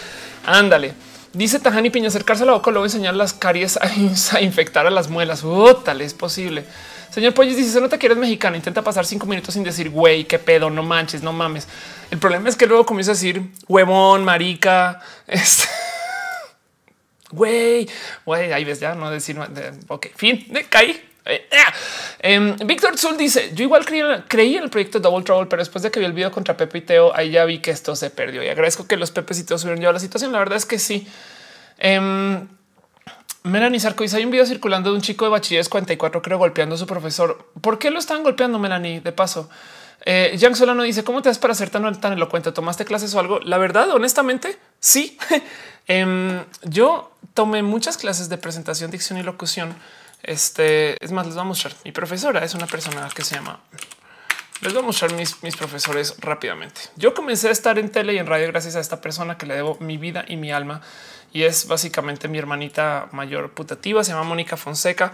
Ándale. Dice Tajani Piña acercarse a la boca, luego enseñar las caries a, infectar a las muelas. Oh, tal es posible. Señor Pollos dice: Se nota que eres mexicano. Intenta pasar cinco minutos sin decir güey, qué pedo, no manches, no mames. El problema es que luego comienza a decir huevón, marica. Este, güey, güey, ahí ves ya no decir. Ok, fin, de caí. Eh, ah. em, Víctor Zul dice: Yo igual creí, en el proyecto Double Trouble, pero después de que vi el video contra Pepe y Teo, ahí ya vi que esto se perdió y agradezco que los subieron yo a la situación. La verdad es que sí. Eh, Melanie Sarkozy, hay un video circulando de un chico de bachilleres 44, creo, golpeando a su profesor. ¿Por qué lo están golpeando, Melanie? De paso, eh, Jan Solano dice, ¿cómo te das para ser tan, tan elocuente? ¿Tomaste clases o algo? La verdad, honestamente, sí. Em, yo tomé muchas clases de presentación, dicción y locución. Este, es más, les voy a mostrar. Mi profesora es una persona que se llama... Les voy a mostrar mis, mis profesores rápidamente. Yo comencé a estar en tele y en radio gracias a esta persona que le debo mi vida y mi alma y es básicamente mi hermanita mayor putativa. Se llama Mónica Fonseca.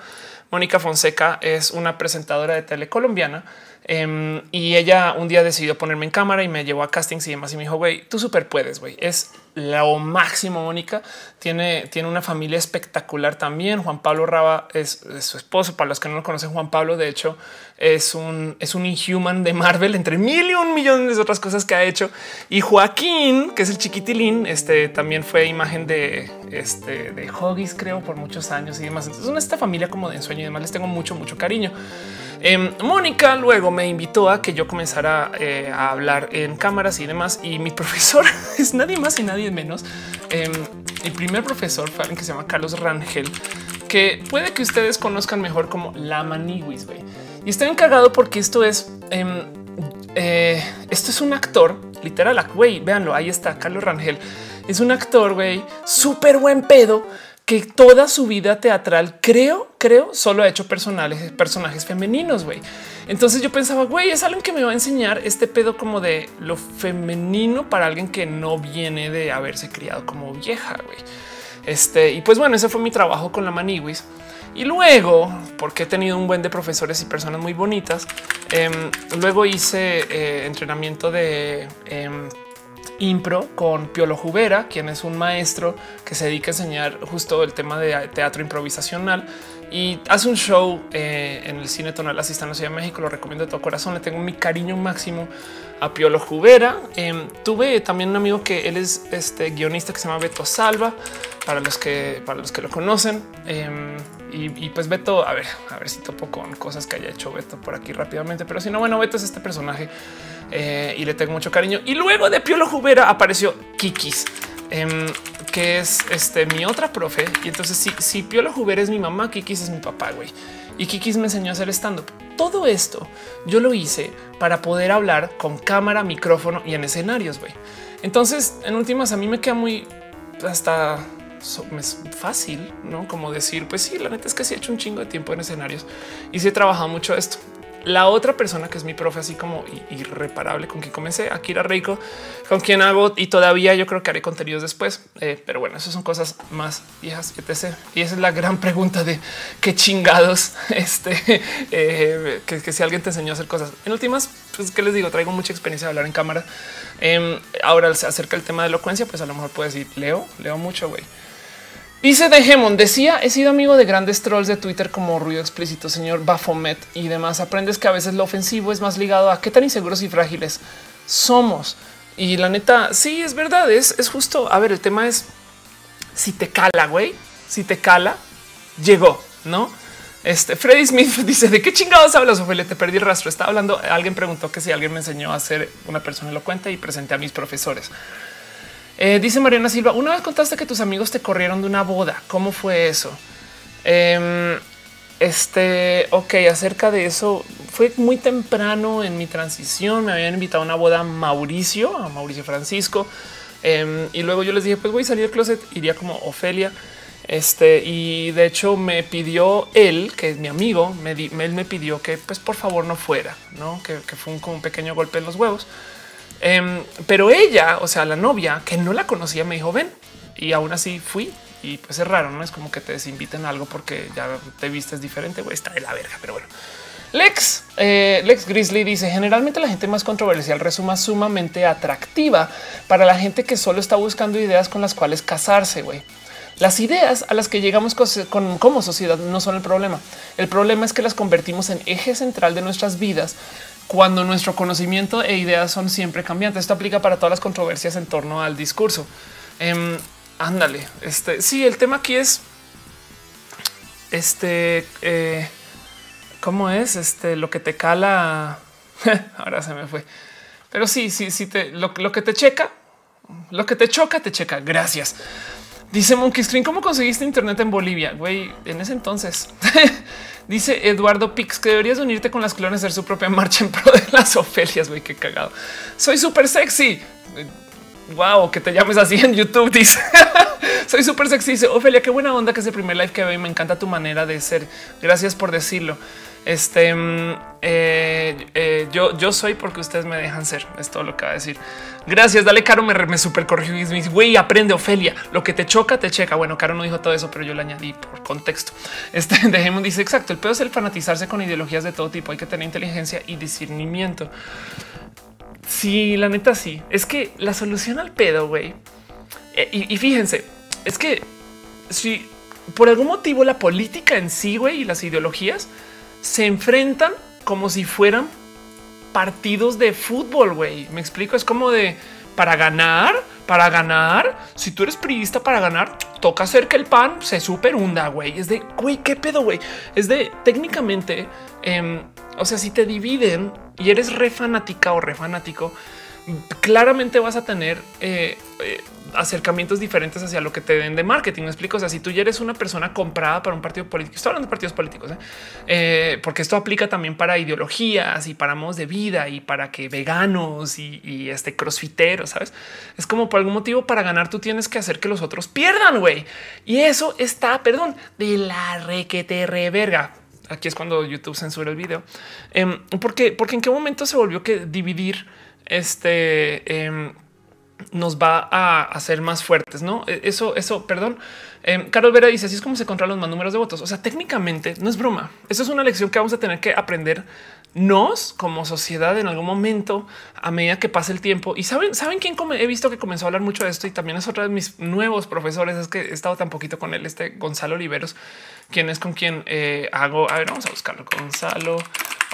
Mónica Fonseca es una presentadora de tele colombiana em, y ella un día decidió ponerme en cámara y me llevó a castings y demás y me dijo, güey, tú súper puedes, güey. Es lo máximo. Mónica tiene, tiene una familia espectacular también. Juan Pablo Raba es, su esposo. Para los que no lo conocen, Juan Pablo, de hecho, es un, es un inhuman de Marvel entre mil y un millones de otras cosas que ha hecho. Y Joaquín, que es el chiquitilín, este también fue imagen de este de Hoggies, creo, por muchos años y demás. Entonces, esta familia como de ensueño y demás les tengo mucho, mucho cariño. Em, Mónica luego me invitó a que yo comenzara eh, a hablar en cámaras y demás. Y mi profesor es nadie más y nadie menos. Eh, mi primer profesor fue alguien que se llama Carlos Rangel, que puede que ustedes conozcan mejor como la Maniwis. Y estoy encargado porque esto es em, eh, esto es un actor literal. Güey, véanlo. Ahí está Carlos Rangel. Es un actor, güey, súper buen pedo que toda su vida teatral, creo, creo, solo ha hecho personajes, personajes femeninos, güey. Entonces yo pensaba, güey, es algo que me va a enseñar este pedo como de lo femenino para alguien que no viene de haberse criado como vieja, güey. Este, y pues bueno, ese fue mi trabajo con la Maniwis. Y luego, porque he tenido un buen de profesores y personas muy bonitas, em, luego hice eh, entrenamiento de em, impro con Piolo Jubera, quien es un maestro que se dedica a enseñar justo el tema de teatro improvisacional y hace un show eh, en el cine tonal está en la Ciudad de México. Lo recomiendo de todo corazón. Le tengo mi cariño máximo a Piolo Jubera. Em, tuve también un amigo que él es este guionista que se llama Beto Salva para los que para los que lo conocen. Em, y, pues Beto, a ver, a ver si topo con cosas que haya hecho Beto por aquí rápidamente. Pero si no, bueno, Beto es este personaje eh, y le tengo mucho cariño. Y luego de Piolo Jubera apareció Kikis. Em, que es este mi otra profe. Y entonces, si, si Piolo Juber es mi mamá, Kikis es mi papá, güey. Y Kikis me enseñó a hacer stand up. Todo esto yo lo hice para poder hablar con cámara, micrófono y en escenarios, güey. Entonces, en últimas, a mí me queda muy hasta es fácil, no como decir, pues sí, la neta es que sí he hecho un chingo de tiempo en escenarios y sí he trabajado mucho esto. La otra persona que es mi profe, así como irreparable con quien comencé, Akira Reiko, con quien hago y todavía yo creo que haré contenidos después. Eh, pero bueno, esas son cosas más viejas, etc. Y esa es la gran pregunta de qué chingados este eh, que, si alguien te enseñó a hacer cosas en últimas, pues qué les digo, traigo mucha experiencia de hablar en cámara. Eh, ahora se acerca el tema de elocuencia, pues a lo mejor puedes decir leo, leo mucho, güey. Dice de Hemon, decía, he sido amigo de grandes trolls de Twitter como Ruido Explícito, señor Bafomet y demás. Aprendes que a veces lo ofensivo es más ligado a qué tan inseguros y frágiles somos. Y la neta, sí, es verdad, es, es justo. A ver, el tema es si te cala, güey, si te cala, llegó, ¿no? Este Freddy Smith dice de qué chingados hablas, Ophelia. Te perdí el rastro. Está hablando. Alguien preguntó que si alguien me enseñó a ser una persona elocuente y presenté a mis profesores. Eh, dice Mariana Silva, una vez contaste que tus amigos te corrieron de una boda. ¿Cómo fue eso? Em, este, ok, acerca de eso, fue muy temprano en mi transición. Me habían invitado a una boda a Mauricio, a Mauricio Francisco. Em, y luego yo les dije, pues voy a salir del closet, iría como Ofelia. Este, y de hecho me pidió él, que es mi amigo, me él me pidió que pues por favor no fuera, no que, fue un, como un pequeño golpe en los huevos. Em, pero ella, o sea, la novia que no la conocía, me dijo ven y aún así fui. Y pues es raro, no es como que te desinviten a algo porque ya te vistes diferente. Güey, está de la verga, pero bueno. Lex, eh, Lex Grizzly dice generalmente la gente más controversial resuma sumamente atractiva para la gente que solo está buscando ideas con las cuales casarse. Güey. Las ideas a las que llegamos con, como sociedad no son el problema. El problema es que las convertimos en eje central de nuestras vidas cuando nuestro conocimiento e ideas son siempre cambiantes. Esto aplica para todas las controversias en torno al discurso. Em, ándale, este sí, el tema aquí es este. Eh, ¿Cómo es este lo que te cala? Ahora se me fue, pero sí, sí, sí, te lo, que te checa, lo que te choca, te checa. Gracias. Dice Monkey Screen, ¿cómo conseguiste internet en Bolivia? Güey, en ese entonces. Dice Eduardo Pix que deberías unirte con las clones, hacer su propia marcha en pro de las Ofelias. Güey, qué cagado. Soy súper sexy. Wow, que te llames así en YouTube. Dice soy súper sexy. Dice Ofelia, qué buena onda que es el primer live que veo y me encanta tu manera de ser. Gracias por decirlo. Este mm, eh, eh, yo, yo soy porque ustedes me dejan ser. Es todo lo que va a decir. Gracias. Dale, Caro. Me, me super corrigió y güey, aprende, Ofelia. Lo que te choca, te checa. Bueno, Caro no dijo todo eso, pero yo le añadí por contexto. Este dejemos, dice exacto. El pedo es el fanatizarse con ideologías de todo tipo. Hay que tener inteligencia y discernimiento. Sí, la neta, sí. Es que la solución al pedo, güey. Eh, y, y fíjense, es que si por algún motivo la política en sí, güey, y las ideologías se enfrentan como si fueran partidos de fútbol, güey. Me explico, es como de para ganar, para ganar, si tú eres priista para ganar, toca hacer que el pan se super hunda, güey. Es de, güey, qué pedo, güey. Es de técnicamente, em, o sea, si te dividen y eres re fanática o re fanático, claramente vas a tener eh, eh, acercamientos diferentes hacia lo que te den de marketing. Me explico. O sea, si tú ya eres una persona comprada para un partido político, estoy hablando de partidos políticos, ¿eh? Porque esto aplica también para ideologías y para modos de vida y para que veganos y, este crossfiteros, sabes? Es como por algún motivo para ganar, tú tienes que hacer que los otros pierdan, güey. Y eso está, perdón, de la requete reverga. Aquí es cuando YouTube censura el video. Em, porque, porque en qué momento se volvió que dividir este em, nos va a hacer más fuertes, no? E, eso, eso, perdón. Eh, Carol Vera dice así es como se controlan los más números de votos. O sea, técnicamente no es broma. Eso es una lección que vamos a tener que aprender nos como sociedad en algún momento a medida que pase el tiempo. Y saben, saben quién he visto que comenzó a hablar mucho de esto y también es otro de mis nuevos profesores. Es que he estado tan poquito con él, este Gonzalo Oliveros, quien es con quien eh, hago. A ver, vamos a buscarlo. Gonzalo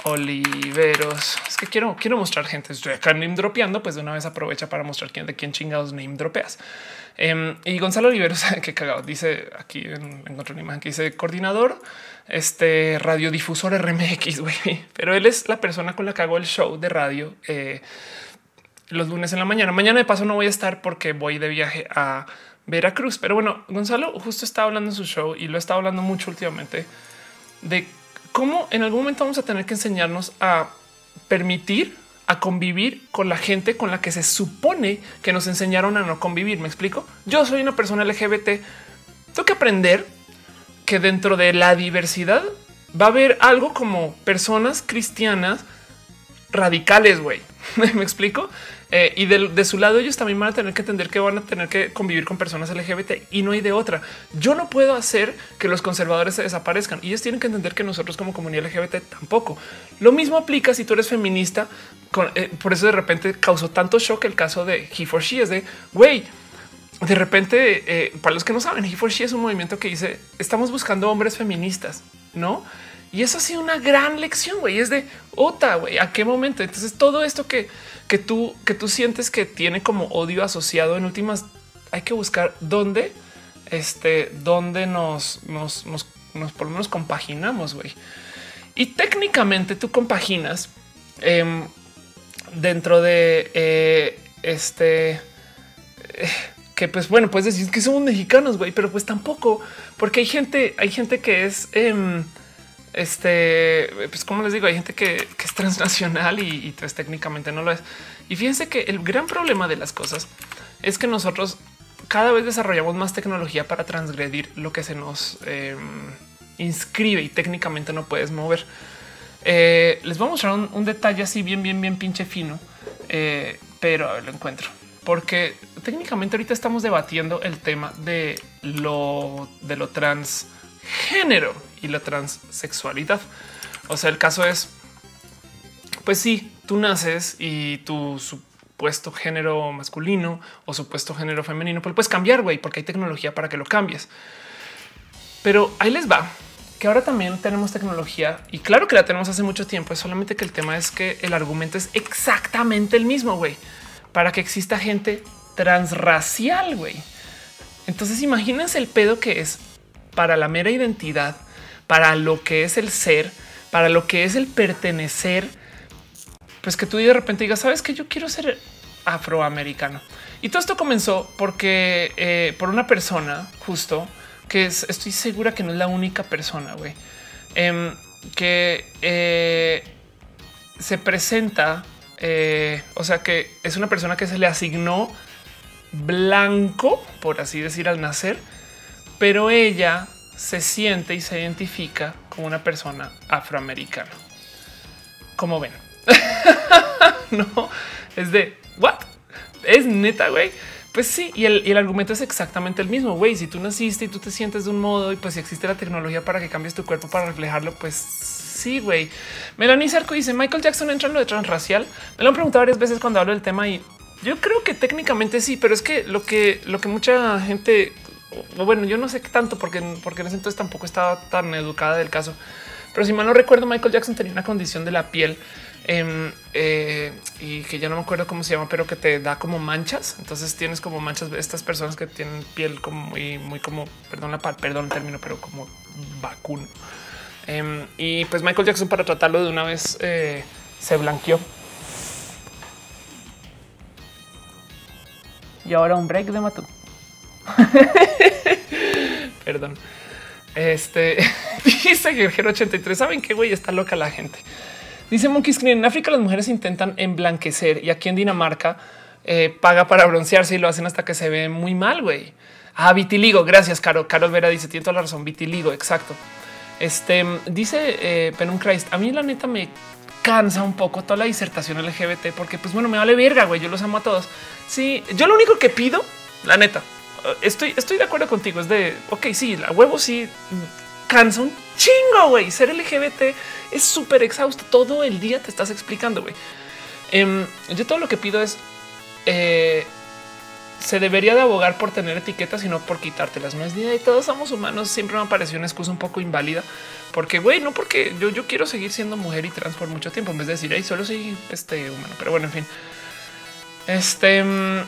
Oliveros. Es que quiero, quiero mostrar gente. Estoy acá name dropeando, pues de una vez aprovecha para mostrar quién de quién chingados name dropeas. Em, y Gonzalo Oliveros, que cagado, dice aquí en, encontré una imagen que dice coordinador, este radiodifusor RMX, güey. Pero él es la persona con la que hago el show de radio eh, los lunes en la mañana. Mañana de paso no voy a estar porque voy de viaje a Veracruz. Pero bueno, Gonzalo justo estaba hablando en su show y lo está hablando mucho últimamente de cómo en algún momento vamos a tener que enseñarnos a permitir a convivir con la gente con la que se supone que nos enseñaron a no convivir. Me explico. Yo soy una persona LGBT. Tengo que aprender que dentro de la diversidad va a haber algo como personas cristianas radicales. Güey, me explico. Eh, y de, su lado ellos también van a tener que entender que van a tener que convivir con personas LGBT y no hay de otra. Yo no puedo hacer que los conservadores se desaparezcan y ellos tienen que entender que nosotros como comunidad LGBT tampoco. Lo mismo aplica si tú eres feminista. Eh, por eso de repente causó tanto shock el caso de He for She es de güey. De repente, eh, para los que no saben, He for She es un movimiento que dice estamos buscando hombres feministas, no? Y eso ha sido una gran lección, güey. Es de otra, güey. ¿A qué momento? Entonces todo esto que que tú, que tú sientes que tiene como odio asociado en últimas, hay que buscar dónde, este, dónde nos, nos, nos, por lo menos compaginamos, güey. Y técnicamente tú compaginas em, dentro de eh, este, eh, que pues bueno, puedes decir que somos mexicanos, güey, pero pues tampoco, porque hay gente, hay gente que es... Em, este, pues como les digo, hay gente que, es transnacional y, y pues técnicamente no lo es. Y fíjense que el gran problema de las cosas es que nosotros cada vez desarrollamos más tecnología para transgredir lo que se nos em, inscribe y técnicamente no puedes mover. Eh, les voy a mostrar un, detalle así bien, bien, bien pinche fino, eh, pero a ver, lo encuentro porque técnicamente ahorita estamos debatiendo el tema de lo de lo transgénero y la transexualidad. O sea, el caso es, pues sí, tú naces y tu supuesto género masculino o supuesto género femenino, pues puedes cambiar, güey, porque hay tecnología para que lo cambies. Pero ahí les va que ahora también tenemos tecnología y claro que la tenemos hace mucho tiempo. Es solamente que el tema es que el argumento es exactamente el mismo, güey, para que exista gente transracial, güey. Entonces imagínense el pedo que es para la mera identidad, para lo que es el ser, para lo que es el pertenecer, pues que tú de repente digas, sabes que yo quiero ser afroamericano. Y todo esto comenzó porque eh, por una persona justo que estoy segura que no es la única persona, güey, em, que eh, se presenta, eh, o sea, que es una persona que se le asignó blanco, por así decir, al nacer, pero ella se siente y se identifica como una persona afroamericana. Como ven, no es de what es neta, güey. Pues sí, y el, argumento es exactamente el mismo, güey. Si tú naciste y tú te sientes de un modo y pues si existe la tecnología para que cambies tu cuerpo para reflejarlo, pues sí, güey. Melanie Sarko dice Michael Jackson entra en lo de transracial. Me lo han preguntado varias veces cuando hablo del tema y yo creo que técnicamente sí, pero es que lo que lo que mucha gente, bueno, yo no sé qué tanto porque porque en ese entonces tampoco estaba tan educada del caso. Pero si mal no recuerdo, Michael Jackson tenía una condición de la piel Em, eh, y que ya no me acuerdo cómo se llama, pero que te da como manchas. Entonces tienes como manchas de estas personas que tienen piel como muy, muy como, perdón la perdón el término, pero como vacuno. Em, y pues Michael Jackson para tratarlo de una vez eh, se blanqueó. Y ahora un break de Matú. Perdón. Este dice Guerrero 83. Saben qué güey está loca la gente. Dice Monkey Screen, en África las mujeres intentan emblanquecer y aquí en Dinamarca eh, paga para broncearse y lo hacen hasta que se ve muy mal, güey. Ah, vitiligo, gracias, Caro. Carol Vera dice, tiene toda la razón, vitiligo, exacto. Este, dice eh, Christ, a mí la neta me cansa un poco toda la disertación LGBT porque pues bueno, me vale verga, güey, yo los amo a todos. Sí, yo lo único que pido, la neta, estoy, estoy de acuerdo contigo, es de, ok, sí, la huevo sí cansa un chingo, güey. Ser LGBT es súper exhausto. Todo el día te estás explicando, güey. Em, yo todo lo que pido es eh, se debería de abogar por tener etiquetas y no por quitártelas. No es ni de todos somos humanos. Siempre me pareció una excusa un poco inválida, porque güey, no porque yo, yo quiero seguir siendo mujer y trans por mucho tiempo en vez de decir ahí solo soy este humano. Pero bueno, en fin, este em,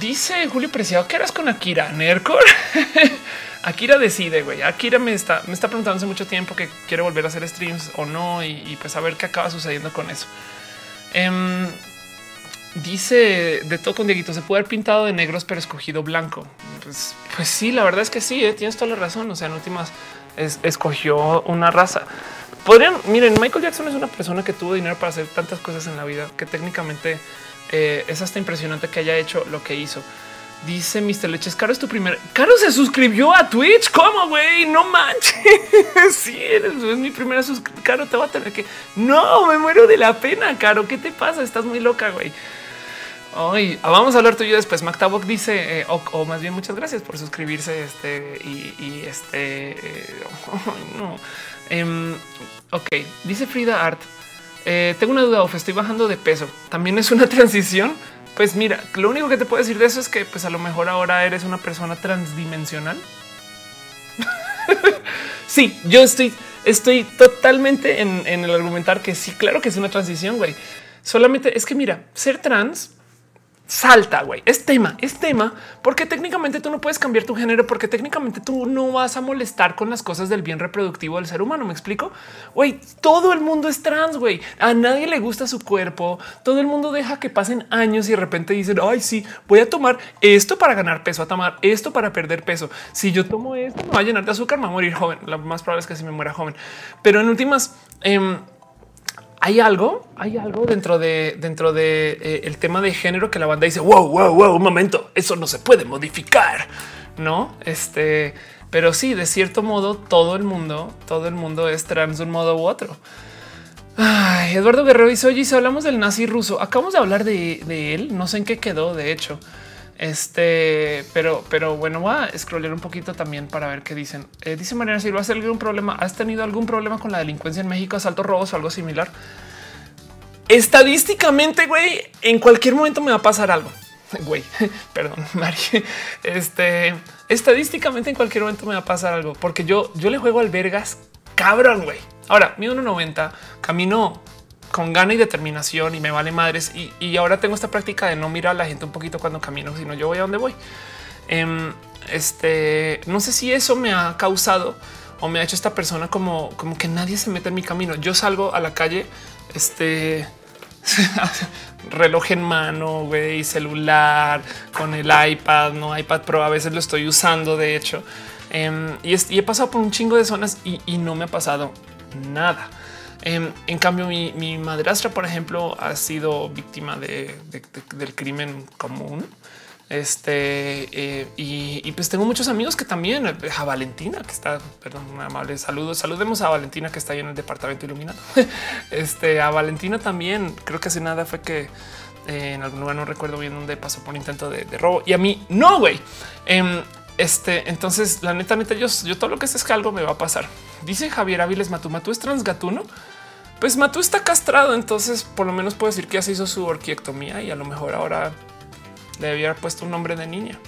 dice Julio Preciado que eras con Akira Nercor. Akira decide, güey. Akira me está, me está preguntando hace mucho tiempo que quiere volver a hacer streams o no y, pues a ver qué acaba sucediendo con eso. Em, dice de todo con Dieguito, se puede haber pintado de negros pero escogido blanco. Pues, pues sí, la verdad es que sí, eh, tienes toda la razón. O sea, en últimas escogió una raza. Podrían, miren, Michael Jackson es una persona que tuvo dinero para hacer tantas cosas en la vida que técnicamente eh, es hasta impresionante que haya hecho lo que hizo. Dice Mr. Leches, Caro es tu primer. Caro se suscribió a Twitch. ¿Cómo, güey? No manches. sí, es mi primera suscripción. Caro, te va a tener que. No, me muero de la pena, Caro. ¿Qué te pasa? Estás muy loca, güey. Ay, vamos a hablar tú y yo después. MacTabok dice, eh, o, más bien, muchas gracias por suscribirse. Este y, este. Eh, no. Em, ok, dice Frida Art. Eh, tengo una duda, of, estoy bajando de peso. ¿También es una transición? Pues mira, lo único que te puedo decir de eso es que pues a lo mejor ahora eres una persona transdimensional. sí, yo estoy, estoy totalmente en, el argumentar que sí, claro que es una transición, güey. Solamente es que mira, ser trans salta, güey. Es tema, es tema, porque técnicamente tú no puedes cambiar tu género, porque técnicamente tú no vas a molestar con las cosas del bien reproductivo del ser humano. ¿Me explico? Güey, todo el mundo es trans, güey. A nadie le gusta su cuerpo. Todo el mundo deja que pasen años y de repente dicen, ay, sí, voy a tomar esto para ganar peso, a tomar esto para perder peso. Si yo tomo esto, me va a llenar de azúcar, me va a morir joven. Lo más probable es que si me muera joven. Pero en últimas, eh, hay algo, hay algo dentro de dentro de eh, el tema de género que la banda dice wow, wow, wow, un momento, eso no se puede modificar, no? Este, pero sí, de cierto modo, todo el mundo, todo el mundo es trans de un modo u otro. Eduardo Guerrero dice: Oye, si hablamos del nazi ruso, acabamos de hablar de él. No sé en qué quedó, de hecho. Este, pero, pero bueno, voy a scrollear un poquito también para ver qué dicen. Eh, dice Mariana si va a ser algún problema. ¿Has tenido algún problema con la delincuencia en México, asaltos, robos o algo similar? Estadísticamente, güey, en cualquier momento me va a pasar algo. Güey, perdón, Mari. Este, estadísticamente en cualquier momento me va a pasar algo porque yo, yo le juego al vergas cabrón, güey. Ahora, mi 1.90, camino con gana y determinación y me vale madres. Y, ahora tengo esta práctica de no mirar a la gente un poquito cuando camino, sino yo voy a donde voy. Em, este no sé si eso me ha causado o me ha hecho esta persona como, como que nadie se mete en mi camino. Yo salgo a la calle, este reloj en mano, güey, celular con el iPad, no iPad Pro. A veces lo estoy usando, de hecho, em, y, he pasado por un chingo de zonas y no me ha pasado nada. Em, en cambio, mi, madrastra, por ejemplo, ha sido víctima de, del crimen común. Este eh, y, pues tengo muchos amigos que también eh, a Valentina, que está, perdón, un amable saludo. Saludemos a Valentina que está ahí en el departamento iluminado. este a Valentina también creo que hace nada fue que eh, en algún lugar no recuerdo bien dónde pasó por intento de, robo y a mí no, güey. Em, este entonces la neta, neta, yo, yo todo lo que sé es que algo me va a pasar. Dice Javier Áviles Matú, Matú es transgatuno. Pues Matú está castrado, entonces por lo menos puedo decir que ya se hizo su orquiectomía y a lo mejor ahora le había puesto un nombre de niña.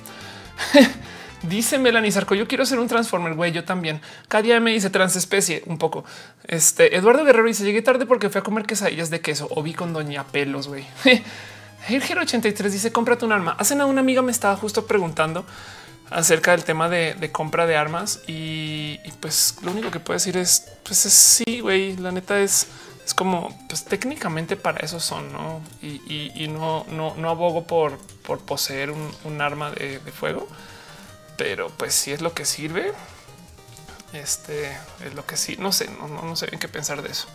dice Melanie Sarco, yo quiero ser un transformer, güey, yo también. Cada día me dice transespecie un poco. Este Eduardo Guerrero dice, llegué tarde porque fui a comer quesadillas de queso o vi con doña pelos, güey. El 83 dice, cómprate un arma. Hace nada una amiga me estaba justo preguntando acerca del tema de, compra de armas y, pues lo único que puedo decir es, pues es, sí, güey, la neta es es como, pues técnicamente para eso son, ¿no? Y, no, no, no, abogo por, por poseer un, arma de, fuego, pero pues si es lo que sirve, este es lo que sí, no sé, no, no, sé bien qué pensar de eso.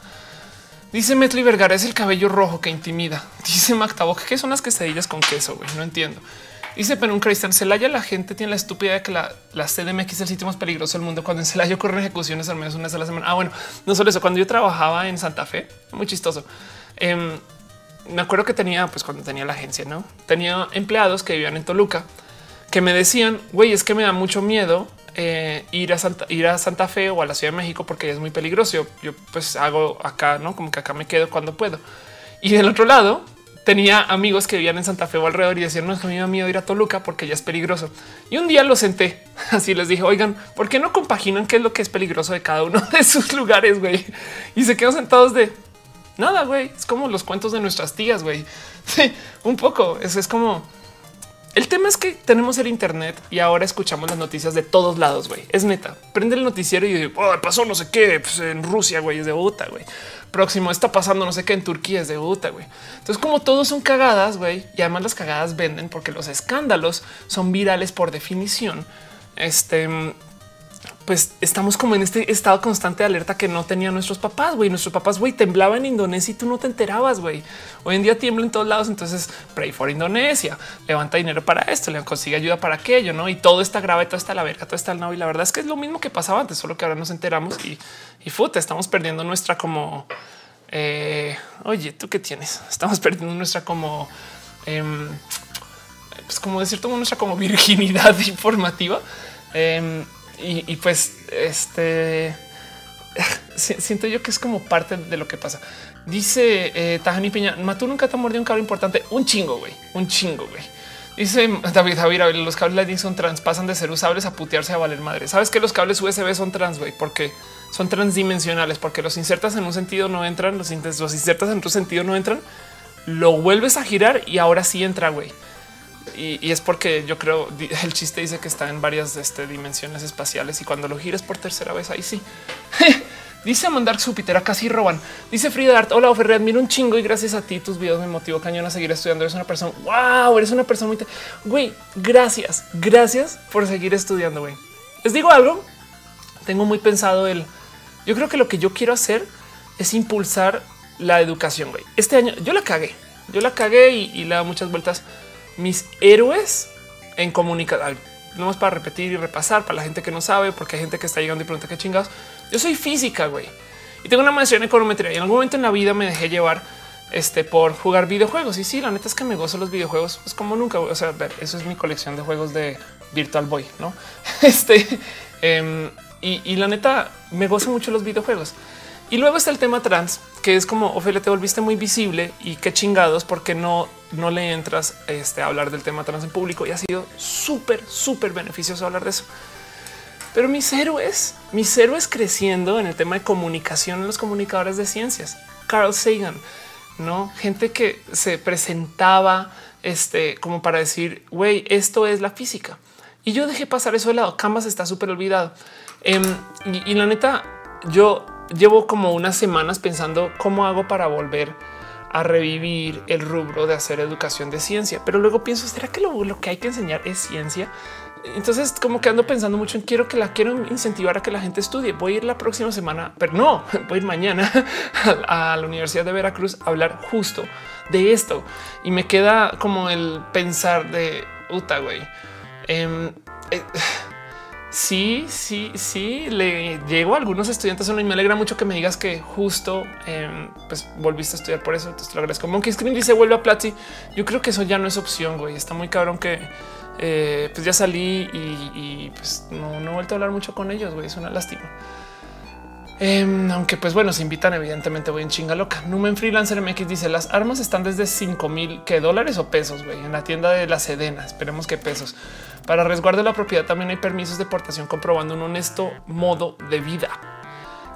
Dice Metli Vergara, es el cabello rojo que intimida. Dice Mactabok, ¿qué son las quesadillas con queso? Güey, no entiendo. Dice pero un Cristian Celaya, la gente tiene la estupidez de que la, la CDMX es el sitio más peligroso del mundo. Cuando en Celaya ocurren ejecuciones al menos una vez a la semana. Ah, bueno, no solo eso. Cuando yo trabajaba en Santa Fe, muy chistoso. Em, me acuerdo que tenía, pues cuando tenía la agencia, no tenía empleados que vivían en Toluca que me decían, güey, es que me da mucho miedo eh, ir a Santa, ir a Santa Fe o a la Ciudad de México porque es muy peligroso. Yo, yo pues hago acá, no como que acá me quedo cuando puedo. Y del otro lado, tenía amigos que vivían en Santa Fe o alrededor y decían, no, es que a mí me ir a Toluca porque ya es peligroso. Y un día lo senté, así les dije, oigan, ¿por qué no compaginan qué es lo que es peligroso de cada uno de sus lugares, güey? Y se quedan sentados de nada, güey. Es como los cuentos de nuestras tías, güey. Sí, un poco. Eso es como el tema es que tenemos el Internet y ahora escuchamos las noticias de todos lados. güey. Es neta. Prende el noticiero y oh, pasó no sé qué pues, en Rusia, güey, es de puta, güey. Próximo está pasando no sé qué en Turquía, es de puta, güey. Entonces, como todos son cagadas, güey, y además las cagadas venden porque los escándalos son virales por definición. Este pues estamos como en este estado constante de alerta que no tenían nuestros papás, güey. Nuestros papás, güey, temblaban en Indonesia y tú no te enterabas, güey. Hoy en día tiembla en todos lados, entonces pray for Indonesia, levanta dinero para esto, le consigue ayuda para aquello, ¿no? Y todo está grave, todo está la verga, todo está el no. Y la verdad es que es lo mismo que pasaba antes, solo que ahora nos enteramos y, y estamos perdiendo nuestra como... Eh, oye, ¿tú qué tienes? Estamos perdiendo nuestra como... Em, pues como de cierto modo nuestra como virginidad informativa. Em, y, pues este siento yo que es como parte de lo que pasa. Dice eh, Tajani Piña, Matú nunca te mordió un cable importante. Un chingo, güey, un chingo, güey. Dice David Javier, los cables Lightning son trans, pasan de ser usables a putearse a valer madre. Sabes que los cables USB son trans, güey, porque son transdimensionales, porque los insertas en un sentido no entran, los, los insertas en otro sentido no entran, lo vuelves a girar y ahora sí entra, güey. Y, es porque yo creo el chiste dice que está en varias este, dimensiones espaciales y cuando lo gires por tercera vez ahí sí. Dice Mandar Júpiter, casi roban. Dice Frida Art, hola Oferre, admiro un chingo y gracias a ti tus videos me motivó cañón a seguir estudiando. Eres una persona, wow, eres una persona muy... Güey, gracias, gracias por seguir estudiando, güey. Les digo algo, tengo muy pensado el... Yo creo que lo que yo quiero hacer es impulsar la educación, güey. Este año yo la cagué, yo la cagué y, y le da muchas vueltas. Mis héroes en comunicación, no más para repetir y repasar para la gente que no sabe, porque hay gente que está llegando y pregunta qué chingados. Yo soy física, güey, y tengo una maestría en econometría y en algún momento en la vida me dejé llevar este por jugar videojuegos. Y sí, la neta es que me gozo los videojuegos, pues como nunca. O sea, eso es mi colección de juegos de Virtual Boy, no? Este em, y, y la neta me gozo mucho los videojuegos. Y luego está el tema trans, que es como Ophelia, te volviste muy visible y qué chingados, porque no, no le entras este, a hablar del tema trans en público y ha sido súper, súper beneficioso hablar de eso. Pero mis héroes, mis héroes creciendo en el tema de comunicación en los comunicadores de ciencias, Carl Sagan, no gente que se presentaba este, como para decir, güey, esto es la física. Y yo dejé pasar eso de lado. Canvas está súper olvidado. Em, y la neta, yo llevo como unas semanas pensando cómo hago para volver a revivir el rubro de hacer educación de ciencia, pero luego pienso, ¿será que lo, que hay que enseñar es ciencia? Entonces, como que ando pensando mucho en quiero que la quiero incentivar a que la gente estudie. Voy a ir la próxima semana, pero no voy a ir mañana a, la Universidad de Veracruz a hablar justo de esto. Y me queda como el pensar de puta, güey. Em, eh, Sí, sí, sí, le llego a algunos estudiantes y me alegra mucho que me digas que justo em, pues volviste a estudiar por eso. Entonces te lo agradezco. Monkey Screen dice vuelve a Platzi. Yo creo que eso ya no es opción, güey. Está muy cabrón que eh, pues ya salí y, pues no, no he vuelto a hablar mucho con ellos, güey. Es una lástima. Em, aunque pues bueno, se invitan, evidentemente voy en chinga loca. Numen Freelancer MX dice las armas están desde 5 mil dólares o pesos, güey, en la tienda de la Sedena. Esperemos que pesos. Para resguardo de la propiedad también hay permisos de portación comprobando un honesto modo de vida.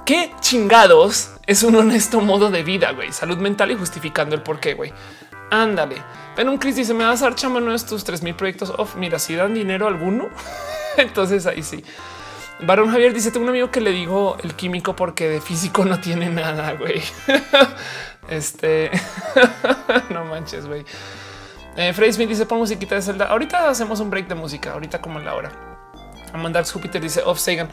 ¿Qué chingados es un honesto modo de vida, güey? Salud mental y justificando el por qué, güey. Ándale. Ven un Chris dice, me vas a dar chama 3000 proyectos. Mira, si dan dinero alguno, entonces ahí sí. Barón Javier dice, tengo un amigo que le digo el químico porque de físico no tiene nada, güey. este, no manches, güey. Eh, Freddy Smith dice pon musiquita de Zelda. Ahorita hacemos un break de música, ahorita como en la hora. Amandax Júpiter dice off Sagan.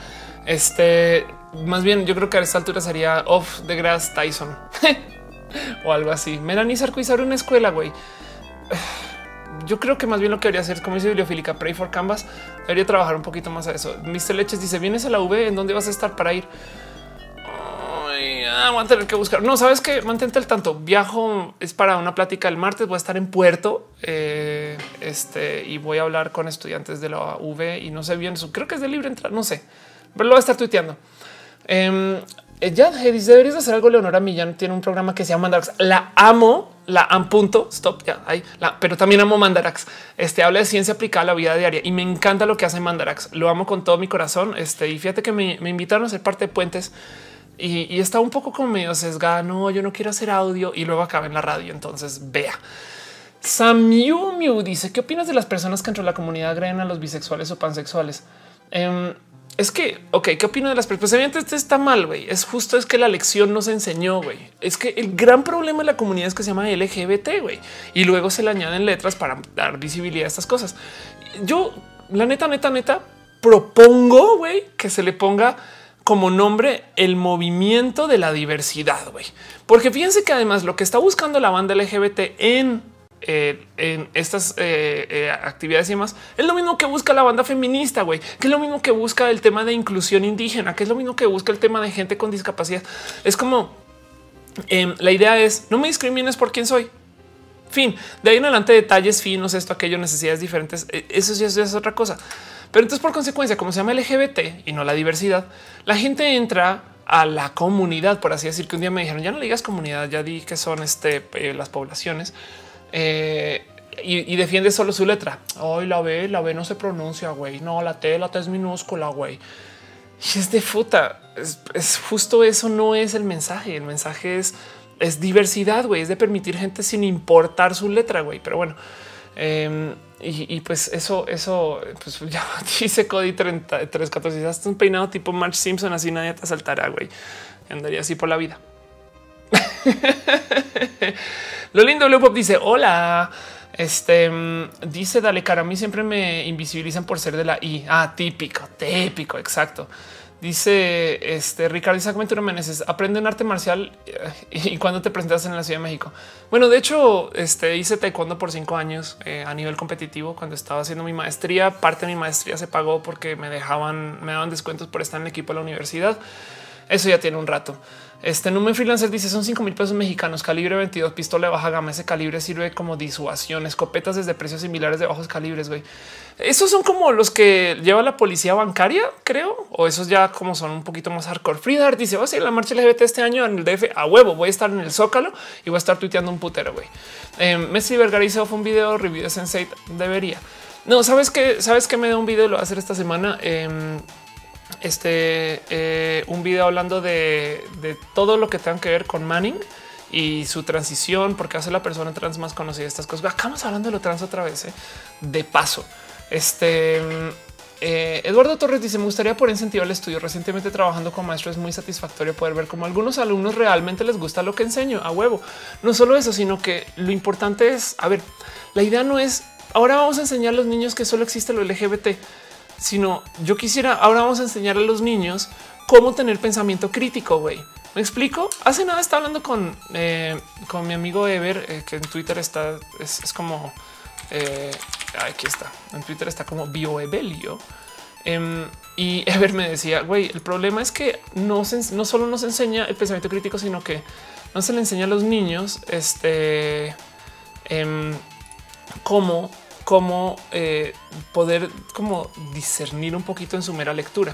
Este más bien, yo creo que a esta altura sería off de Grass Tyson o algo así. Melanie abre una escuela, güey. Yo creo que más bien lo que debería hacer, como dice Bibliofílica, Pray for Canvas, debería trabajar un poquito más a eso. Mr. Leches dice: Vienes a la V, ¿en dónde vas a estar para ir? ah, voy a tener que buscar. No, sabes que mantente al tanto. Viajo es para una plática el martes. Voy a estar en Puerto eh, este, y voy a hablar con estudiantes de la UV y no sé bien. Creo que es de libre entrar. No sé, pero lo voy a estar tuiteando. Eh, ya deberías hacer algo. Leonora Millán tiene un programa que se llama Mandarax. La amo, la am punto stop. Ya ahí, pero también amo Mandarax. Este habla de ciencia aplicada a la vida diaria y me encanta lo que hace Mandarax. Lo amo con todo mi corazón. Este y fíjate que me, invitaron a ser parte de Puentes y, está un poco como medio sesgada. No, yo no quiero hacer audio y luego acaba en la radio. Entonces vea. Miu dice: ¿Qué opinas de las personas que entre la comunidad agreden a los bisexuales o pansexuales? Em, es que, ok, ¿qué opino de las personas? Pues, este está mal, güey. Es justo, es que la lección nos enseñó, güey. Es que el gran problema de la comunidad es que se llama LGBT, güey. Y luego se le añaden letras para dar visibilidad a estas cosas. Yo, la neta, neta, neta, propongo, güey, que se le ponga como nombre el movimiento de la diversidad, güey. Porque fíjense que además lo que está buscando la banda LGBT en, eh, en estas eh, eh, actividades y demás es lo mismo que busca la banda feminista, güey, que es lo mismo que busca el tema de inclusión indígena, que es lo mismo que busca el tema de gente con discapacidad. Es como em, la idea es no me discrimines por quién soy. Fin de ahí en adelante, detalles finos, esto, aquello, necesidades diferentes. Eso sí es otra cosa. Pero entonces, por consecuencia, como se llama LGBT y no la diversidad, la gente entra a la comunidad, por así decir, que un día me dijeron, ya no le digas comunidad, ya di que son este, las poblaciones. Eh, y, defiende solo su letra. Hoy la B, la B no se pronuncia, güey. No, la T, la T es minúscula, güey. Y es de futa. Es, justo eso, no es el mensaje. El mensaje es, diversidad, güey. Es de permitir gente sin importar su letra, güey. Pero bueno, em, y, pues eso, eso, pues ya dice Cody 3314. Hasta un peinado tipo March Simpson, así nadie te asaltará, güey. Andaría así por la vida. Lo lindo, Pop dice: Hola. Este mm, dice: Dale, cara. A mí siempre me invisibilizan por ser de la I. Ah, típico, típico, exacto. Dice este Ricardo Isaac Ventura Meneses, aprende un arte marcial eh, y cuando te presentas en la Ciudad de México. Bueno, de hecho, este hice taekwondo por cinco años eh, a nivel competitivo. Cuando estaba haciendo mi maestría, parte de mi maestría se pagó porque me dejaban, me daban descuentos por estar en el equipo de la universidad. Eso ya tiene un rato. Este número freelancer dice son 5 mil pesos mexicanos, calibre 22, pistola de baja gama. Ese calibre sirve como disuasión, escopetas desde precios similares de bajos calibres. Güey, esos son como los que lleva la policía bancaria, creo, o esos ya como son un poquito más hardcore. Freedart dice: Va a ser la marcha LGBT este año en el DF a huevo. Voy a estar en el Zócalo y voy a estar tuiteando un putero. Güey, eh, Messi Vergara hizo un video review de Sensei. Debería. No, sabes que sabes que me da un video, lo va a hacer esta semana. Eh, este eh, un video hablando de, todo lo que tenga que ver con Manning y su transición, porque hace la persona trans más conocida. Estas cosas. Acabamos hablando de lo trans otra vez. ¿eh? De paso, este eh, Eduardo Torres dice: Me gustaría por incentivar el estudio. Recientemente trabajando con maestro es muy satisfactorio poder ver cómo algunos alumnos realmente les gusta lo que enseño a huevo. No solo eso, sino que lo importante es a ver, la idea no es ahora vamos a enseñar a los niños que solo existe lo LGBT sino yo quisiera, ahora vamos a enseñar a los niños cómo tener pensamiento crítico, güey. ¿Me explico? Hace nada estaba hablando con, eh, con mi amigo Ever, eh, que en Twitter está, es, como, eh, aquí está, en Twitter está como bioebelio. Em, y Ever me decía, güey, el problema es que no, no solo nos enseña el pensamiento crítico, sino que no se le enseña a los niños este, em, cómo cómo eh, poder discernir un poquito en su mera lectura.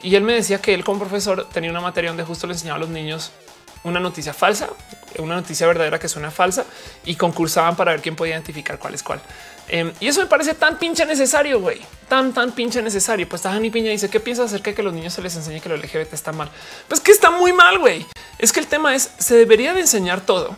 Y él me decía que él como profesor tenía una materia donde justo le enseñaba a los niños una noticia falsa, una noticia verdadera que suena falsa y concursaban para ver quién podía identificar cuál es cuál. Em, y eso me parece tan pinche necesario, güey, tan, tan pinche necesario. Pues Tajani Piña dice qué piensas acerca de que los niños se les enseñe que lo LGBT está mal. Pues que está muy mal, güey. Es que el tema es se debería de enseñar todo,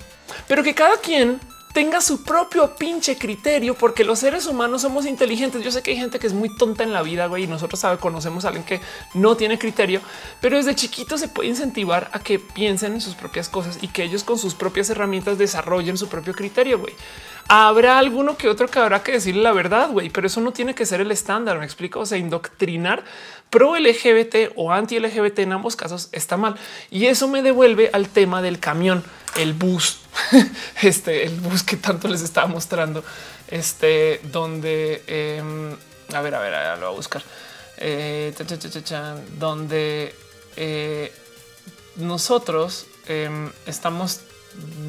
pero que cada quien tenga su propio pinche criterio, porque los seres humanos somos inteligentes. Yo sé que hay gente que es muy tonta en la vida, güey, y nosotros sabe, conocemos a alguien que no tiene criterio, pero desde chiquito se puede incentivar a que piensen en sus propias cosas y que ellos con sus propias herramientas desarrollen su propio criterio, güey. Habrá alguno que otro que habrá que decirle la verdad, güey, pero eso no tiene que ser el estándar. Me explico. O sea, indoctrinar pro LGBT o anti LGBT en ambos casos está mal. Y eso me devuelve al tema del camión, el bus, este, el bus que tanto les estaba mostrando, este, donde, em, a ver, a ver, lo voy a buscar, eh, donde eh, nosotros em, estamos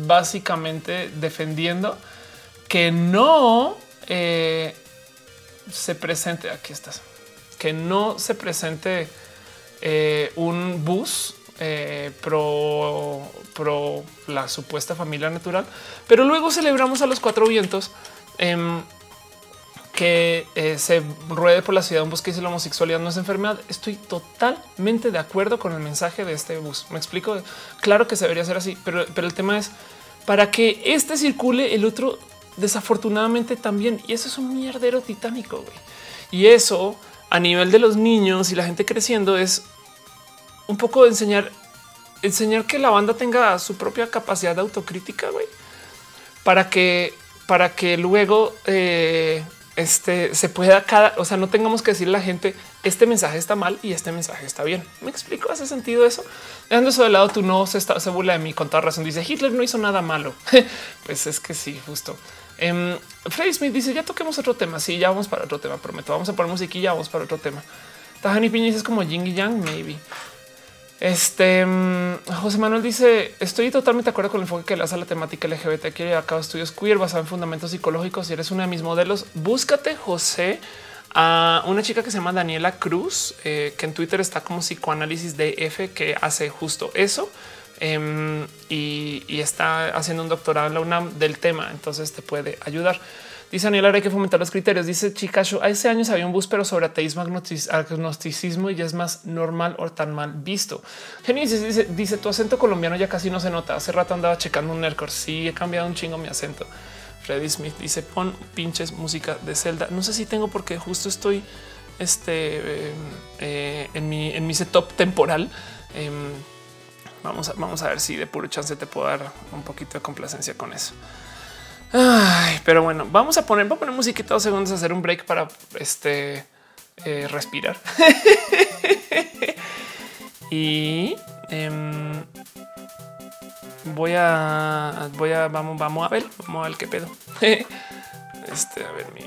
básicamente defendiendo que no eh, se presente. Aquí estás, que no se presente eh, un bus eh, pro, la supuesta familia natural, pero luego celebramos a los cuatro vientos em, que se ruede por la ciudad un bus que dice la homosexualidad no es enfermedad. Estoy totalmente de acuerdo con el mensaje de este bus. Me explico. Claro que se debería ser así, pero, el tema es para que este circule, el otro desafortunadamente también. Y eso es un mierdero titánico. Y eso a nivel de los niños y la gente creciendo es un poco enseñar, enseñar que la banda tenga su propia capacidad de autocrítica, güey, para que, para que luego eh, este se pueda cada, o sea, no tengamos que decirle a la gente este mensaje está mal y este mensaje está bien. Me explico hace sentido eso. Dejando eso de lado, tú no se, está, se burla de mí con toda razón. Dice Hitler no hizo nada malo. pues es que sí, justo. Um, Freddy Smith dice ya toquemos otro tema. Sí, ya vamos para otro tema. Prometo. Vamos a poner musiquilla. Vamos para otro tema. Tajani dice es como Ying y Yang, maybe. Este um, José Manuel dice: Estoy totalmente de acuerdo con el enfoque que le hace a la temática LGBT. Quiere a cabo estudios queer basados en fundamentos psicológicos. Si eres uno de mis modelos, búscate, José, a una chica que se llama Daniela Cruz, eh, que en Twitter está como psicoanálisis DF, que hace justo eso. Em, y, está haciendo un doctorado en la UNAM del tema. Entonces te puede ayudar. Dice Daniel, hay que fomentar los criterios. Dice Chicacho, a ese año había un bus, pero sobre ateísmo, agnosticismo y ya es más normal o tan mal visto. Genesis dice, dice tu acento colombiano ya casi no se nota. Hace rato andaba checando un Nercor. Sí, he cambiado un chingo mi acento. Freddy Smith dice pon pinches música de Zelda. No sé si tengo porque justo estoy este eh, en mi en mi setup temporal. Em, vamos a, vamos a ver si de puro chance te puedo dar un poquito de complacencia con eso. Ay, pero bueno, vamos a poner, voy a poner musiquita dos segundos, hacer un break para este eh, respirar. y em, voy a, voy a, vamos, vamos a ver, vamos a ver qué pedo. este, a ver, mi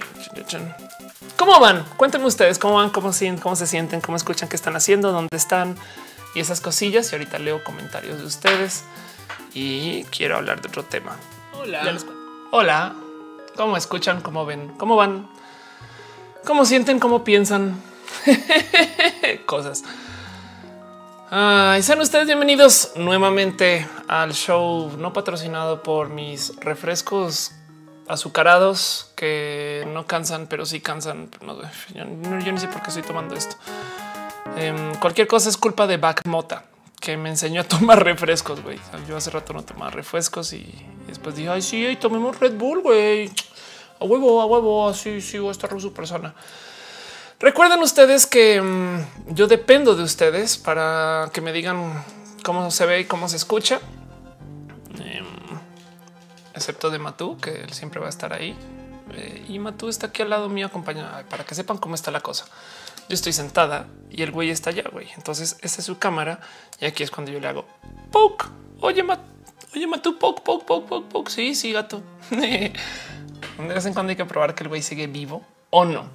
¿Cómo van? Cuéntenme ustedes cómo van, cómo, cómo se sienten, cómo escuchan, qué están haciendo, dónde están y esas cosillas. Y ahorita leo comentarios de ustedes y quiero hablar de otro tema. Hola. Hola. ¿Cómo escuchan? ¿Cómo ven? ¿Cómo van? ¿Cómo sienten? ¿Cómo piensan? Cosas. y sean ustedes bienvenidos nuevamente al show no patrocinado por mis refrescos azucarados que no cansan, pero sí cansan. No, yo, yo, ni sé por qué estoy tomando esto. Em, cualquier cosa es culpa de Back Mota que me enseñó a tomar refrescos. güey. yo hace rato no tomaba refrescos y, después dije, ay, sí, tomemos Red Bull, güey. A huevo, a huevo, así, sí, voy a estar súper sana. Recuerden ustedes que mm, yo dependo de ustedes para que me digan cómo se ve y cómo se escucha. Em, excepto de Matú, que él siempre va a estar ahí. Eh, y Matú está aquí al lado mío, acompañado para que sepan cómo está la cosa. Yo estoy sentada y el güey está allá, güey. Entonces, esta es su cámara y aquí es cuando yo le hago poke. Oye, Matú, oye, Matú, poke, poke, poke, poke, poke. Sí, sí, gato. de vez en cuando hay que probar que el güey sigue vivo o no.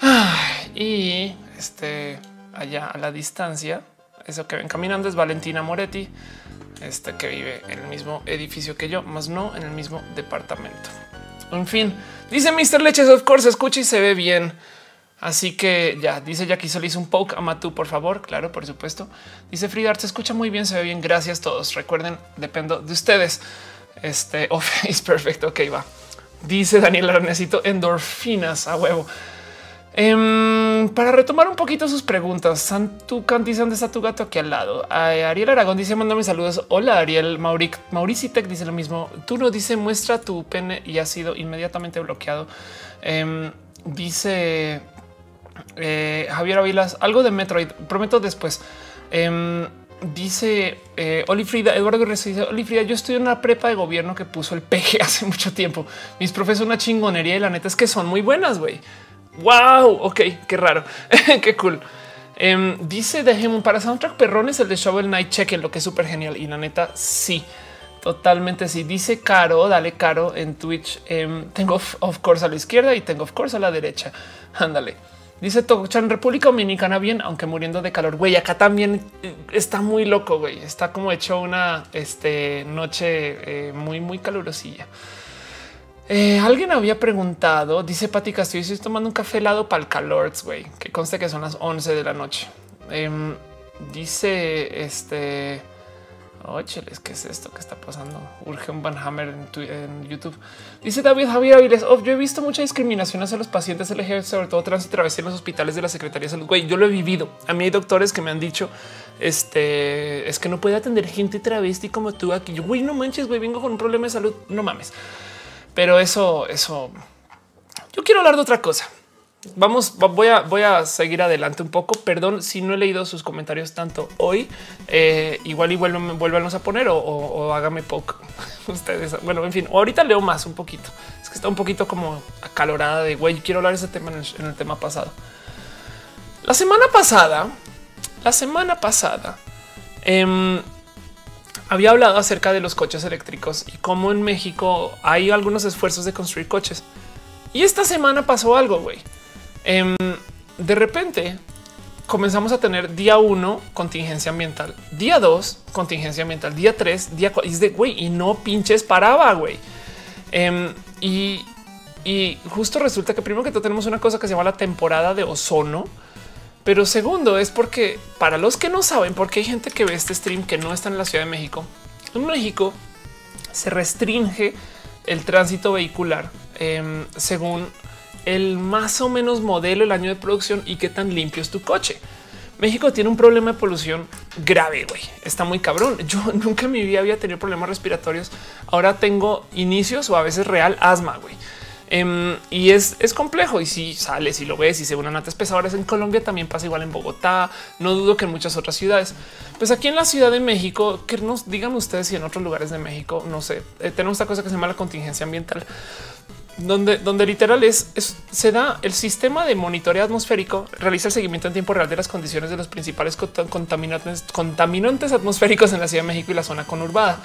y este allá a la distancia, eso que ven caminando es Valentina Moretti, este que vive en el mismo edificio que yo, más no en el mismo departamento. En fin, dice Mr. Leches, of course, escucha y se ve bien. Así que ya dice Jackie hizo un poke a Matú, por favor. Claro, por supuesto. Dice Frida, se escucha muy bien, se ve bien. Gracias a todos. Recuerden, dependo de ustedes. Este es perfecto. Ok, va. Dice Daniel, necesito endorfinas a huevo. Em, para retomar un poquito sus preguntas, Santucan dice dónde está tu gato aquí al lado. Ariel Aragón dice mándame saludos. Hola Ariel Mauric Mauricitec dice lo mismo. Tú no dice muestra tu pene y ha sido inmediatamente bloqueado. Em, dice eh, Javier Avilas, algo de Metroid. Prometo después. Em, dice eh, Olifrida, Eduardo dice Olifrida, yo estoy en una prepa de gobierno que puso el peje hace mucho tiempo. Mis profes una chingonería y la neta es que son muy buenas, güey. Wow, ok, qué raro, qué cool. Em, dice Dejemos para soundtrack perrones el de Shovel Knight, chequen lo que es súper genial y la neta sí. Totalmente sí. Dice Caro, dale Caro en Twitch. Em, tengo of course a la izquierda y tengo of course a la derecha. Ándale. Dice Tochan República Dominicana bien, aunque muriendo de calor. Güey, acá también eh, está muy loco, güey. Está como hecho una este, noche eh, muy, muy calurosilla. Eh, alguien había preguntado, dice Pati Castillo, estoy tomando un café helado para el calor, güey, que conste que son las 11 de la noche. Em, dice este Ócheles, ¿qué es esto que está pasando? Urge un Van Hammer en, YouTube. Dice David Javier Aviles. Yo he visto mucha discriminación hacia los pacientes LGBT, sobre todo trans y travesti en los hospitales de la Secretaría de Salud. Güey, yo lo he vivido. A mí hay doctores que me han dicho este es que no puede atender gente travesti como tú aquí. Yo, güey, no manches, güey, vengo con un problema de salud. No mames. Pero eso, eso. Yo quiero hablar de otra cosa. Vamos, voy a, voy a seguir adelante un poco. Perdón si no he leído sus comentarios tanto hoy. Eh, igual y vuelvan a poner o, hágame poco ustedes. Bueno, en fin, ahorita leo más un poquito. Es que está un poquito como acalorada de güey. Quiero hablar de ese tema en el, tema pasado. La semana pasada, la semana pasada, em, había hablado acerca de los coches eléctricos y cómo en México hay algunos esfuerzos de construir coches. Y esta semana pasó algo, güey. Em, de repente comenzamos a tener día uno contingencia ambiental, día dos contingencia ambiental, día tres, día cuatro. Y es de güey, y no pinches paraba, güey. Em, y, justo resulta que primero que todo tenemos una cosa que se llama la temporada de ozono. Pero segundo es porque para los que no saben, porque hay gente que ve este stream que no está en la Ciudad de México. En México se restringe el tránsito vehicular em, según el más o menos modelo, el año de producción y qué tan limpio es tu coche. México tiene un problema de polución grave, güey. Está muy cabrón. Yo nunca en mi vida había tenido problemas respiratorios. Ahora tengo inicios o a veces real asma, güey. Em, y es, es, complejo. Y si sales y lo ves y se unan antes pesadores en Colombia, también pasa igual en Bogotá. No dudo que en muchas otras ciudades. Pues aquí en la Ciudad de México, que nos digan ustedes si en otros lugares de México, no sé, eh, tenemos esta cosa que se llama la contingencia ambiental donde, donde literal es, se da el sistema de monitoreo atmosférico, realiza el seguimiento en tiempo real de las condiciones de los principales contaminantes, contaminantes atmosféricos en la Ciudad de México y la zona conurbada.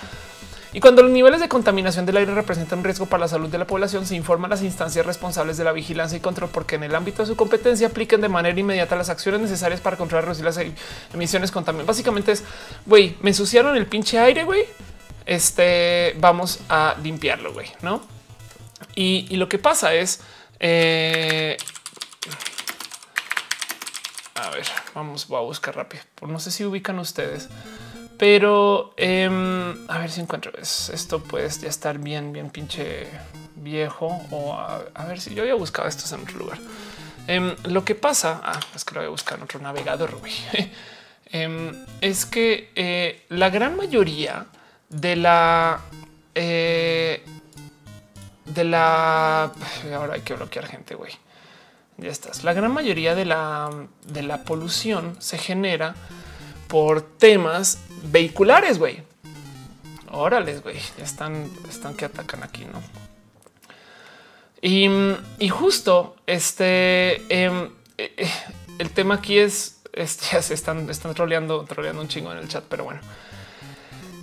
Y cuando los niveles de contaminación del aire representan un riesgo para la salud de la población, se informa a las instancias responsables de la vigilancia y control porque en el ámbito de su competencia apliquen de manera inmediata las acciones necesarias para controlar las emisiones contaminantes. Básicamente es, güey, me ensuciaron el pinche aire, güey. Este, vamos a limpiarlo, güey, ¿no? Y, lo que pasa es, eh, a ver, vamos, voy a buscar rápido. No sé si ubican ustedes, pero em, a ver si encuentro esto. Puede ya estar bien, bien pinche viejo o a, ver si yo había buscado esto en otro lugar. Em, lo que pasa ah, es que lo voy a buscar en otro navegador. Em, es que eh, la gran mayoría de la eh, de la ahora hay que bloquear gente. Güey, ya estás. La gran mayoría de la de la polución se genera por temas vehiculares. Güey, órales, güey, ya están, están que atacan aquí, no? Y, y justo este em, eh, eh, el tema aquí es, ya se están, están troleando, troleando un chingo en el chat, pero bueno.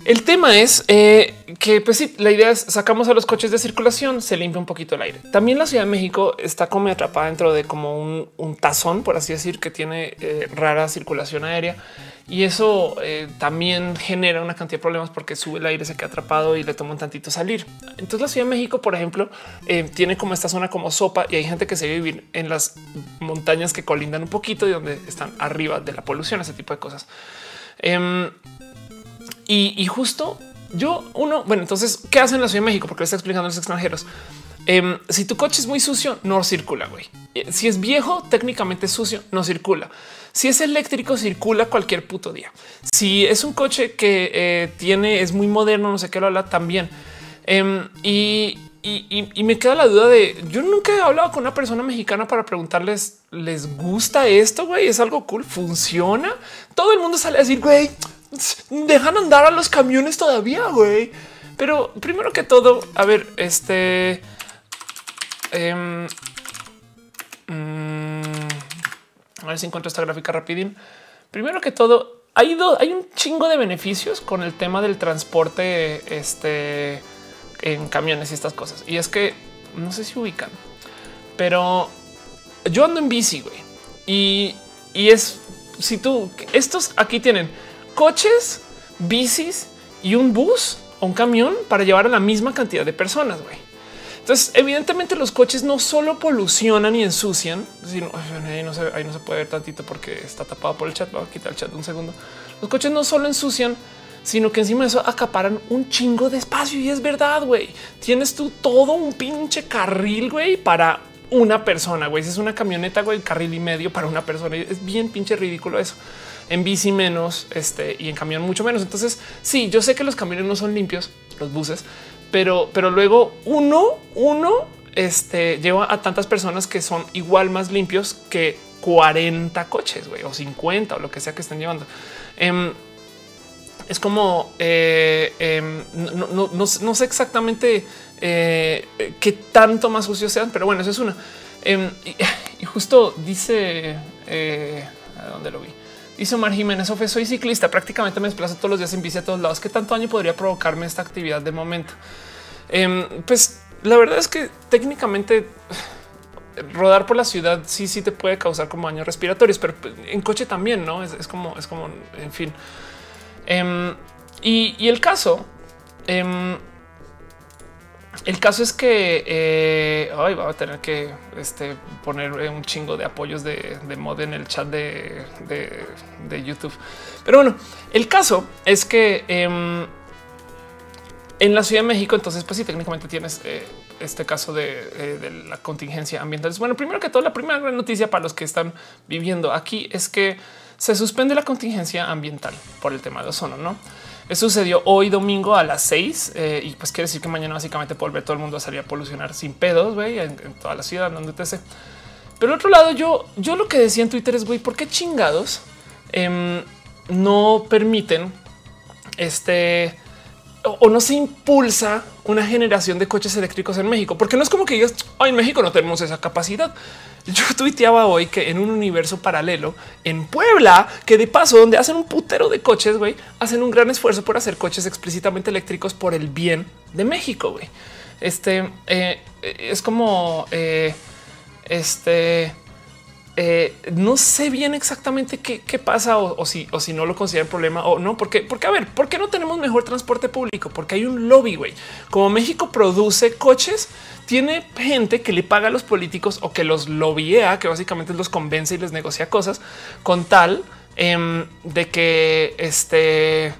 El tema es eh, que, pues sí, la idea es sacamos a los coches de circulación, se limpia un poquito el aire. También la Ciudad de México está como atrapada dentro de como un, tazón, por así decir, que tiene eh, rara circulación aérea y eso eh, también genera una cantidad de problemas porque sube el aire, se queda atrapado y le toma un tantito salir. Entonces la Ciudad de México, por ejemplo, tiene como esta zona como sopa y hay gente que se vivir en las montañas que colindan un poquito y donde están arriba de la polución, ese tipo de cosas. Em, y, justo yo, uno, bueno, entonces, ¿qué hacen en la Ciudad de México? Porque le está explicando a los extranjeros. Em, si tu coche es muy sucio, no circula, güey. Eh, si es viejo, técnicamente sucio, no circula. Si es eléctrico, circula cualquier puto día. Si es un coche que eh, tiene, es muy moderno, no sé qué lo habla también. Em, y, y, me queda la duda de yo nunca he hablado con una persona mexicana para preguntarles, ¿les gusta esto? Güey, es algo cool, funciona. Todo el mundo sale a decir, güey, dejan andar a los camiones todavía, güey. Pero primero que todo, a ver, este... Em, mm, a ver si encuentro esta gráfica rapidín. Primero que todo, hay, hay un chingo de beneficios con el tema del transporte este, en camiones y estas cosas. Y es que no sé si ubican, pero yo ando en bici, güey. Y, y es si tú estos aquí tienen coches, bicis y un bus o un camión para llevar a la misma cantidad de personas. güey. Entonces, evidentemente los coches no solo polucionan y ensucian, sino ahí no, se, ahí no se puede ver tantito porque está tapado por el chat. Voy a quitar el chat un segundo. Los coches no solo ensucian, sino que encima de eso acaparan un chingo de espacio y es verdad, güey. Tienes tú todo un pinche carril, güey, para una persona, güey. Si es una camioneta, güey, carril y medio para una persona. Es bien pinche ridículo eso en bici menos este, y en camión mucho menos. Entonces, sí, yo sé que los camiones no son limpios, los buses, pero, pero luego uno, uno este, lleva a tantas personas que son igual más limpios que 40 coches o 50 o lo que sea que estén llevando. Em, es como eh, em, no, sé exactamente eh, qué tanto más sucios sean, pero bueno, eso es una. Em, y, justo dice eh, a dónde lo vi. Dice Omar Jiménez, Ofe, soy ciclista, prácticamente me desplazo todos los días en bici a todos lados. ¿Qué tanto daño podría provocarme esta actividad de momento? Em, pues la verdad es que técnicamente rodar por la ciudad sí, sí te puede causar como daños respiratorios, pero en coche también, ¿no? Es, como, es como, en fin. Em, y, el caso... Em, el caso es que eh, hoy va a tener que este, poner un chingo de apoyos de, mod en el chat de, YouTube. Pero bueno, el caso es que em, en la Ciudad de México, entonces, pues sí, técnicamente tienes eh, este caso eh, de, la contingencia ambiental. Bueno, primero que todo, la primera gran noticia para los que están viviendo aquí es que se suspende la contingencia ambiental por el tema de ozono, ¿no? Eso sucedió hoy domingo a las seis eh, y pues quiere decir que mañana básicamente puede volver todo el mundo a salir a polucionar sin pedos, güey, en, toda la ciudad, te sé. Pero otro lado, yo, yo lo que decía en Twitter es, güey, ¿por qué chingados em, no permiten este o no se impulsa una generación de coches eléctricos en México? Porque no es como que digas, en México no tenemos esa capacidad. Yo tuiteaba hoy que en un universo paralelo en Puebla, que de paso, donde hacen un putero de coches, güey, hacen un gran esfuerzo por hacer coches explícitamente eléctricos por el bien de México. Güey, este eh, es como eh, este. Eh, no sé bien exactamente qué, pasa o, si, o si no lo consideran problema o no, porque, porque a ver, ¿por qué no tenemos mejor transporte público? Porque hay un lobby, güey. Como México produce coches, tiene gente que le paga a los políticos o que los lobbyea, que básicamente los convence y les negocia cosas con tal em, de que este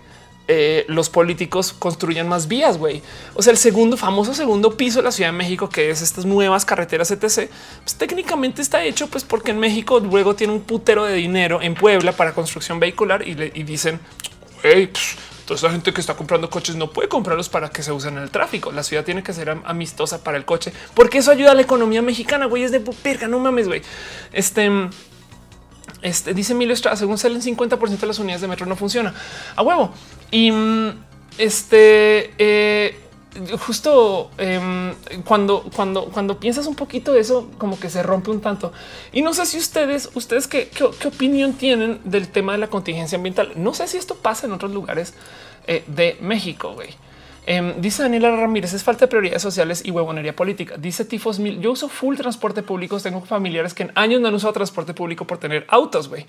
eh, los políticos construyan más vías, güey. O sea, el segundo famoso segundo piso de la Ciudad de México, que es estas nuevas carreteras etc. Pues técnicamente está hecho, pues porque en México luego tiene un putero de dinero en Puebla para construcción vehicular y, le, dicen, hey, Toda esa gente que está comprando coches no puede comprarlos para que se usen en el tráfico. La ciudad tiene que ser amistosa para el coche, porque eso ayuda a la economía mexicana. Güey, es de perca, no mames, güey. Este, este dice Emilio según salen 50% de las unidades de metro no funciona a huevo. Y mm, este, eh, justo em, cuando, cuando, cuando piensas un poquito eso, como que se rompe un tanto. Y no sé si ustedes, ustedes qué, qué, opinión tienen del tema de la contingencia ambiental. No sé si esto pasa en otros lugares eh, de México. Güey. Em, dice Daniela Ramírez, es falta de prioridades sociales y huevonería política. Dice Tifos Mil, yo uso full transporte público. Tengo familiares que en años no han usado transporte público por tener autos, güey.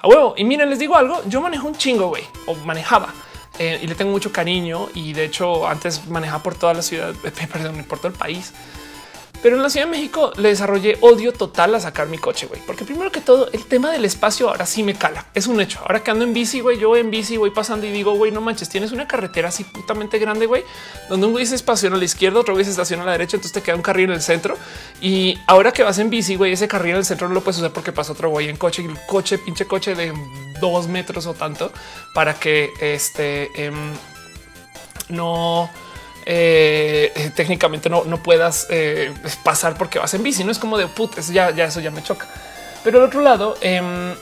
A huevo. Y miren, les digo algo, yo manejo un chingo, güey, o manejaba. Eh, y le tengo mucho cariño. Y de hecho, antes manejaba por toda la ciudad, perdón, por todo el país. Pero en la Ciudad de México le desarrollé odio total a sacar mi coche, güey. Porque primero que todo, el tema del espacio ahora sí me cala. Es un hecho. Ahora que ando en bici, güey, yo en bici voy pasando y digo, güey, no manches, tienes una carretera así putamente grande, güey, donde un güey se estaciona a la izquierda, otro güey se estaciona a la derecha, entonces te queda un carril en el centro. Y ahora que vas en bici, güey, ese carril en el centro no lo puedes usar porque pasa otro güey en coche y el coche, pinche coche de dos metros o tanto para que este em, no eh, eh, técnicamente no, no puedas eh, pasar porque vas en bici. No es como de putas, ya, ya eso ya me choca. Pero al otro lado, em,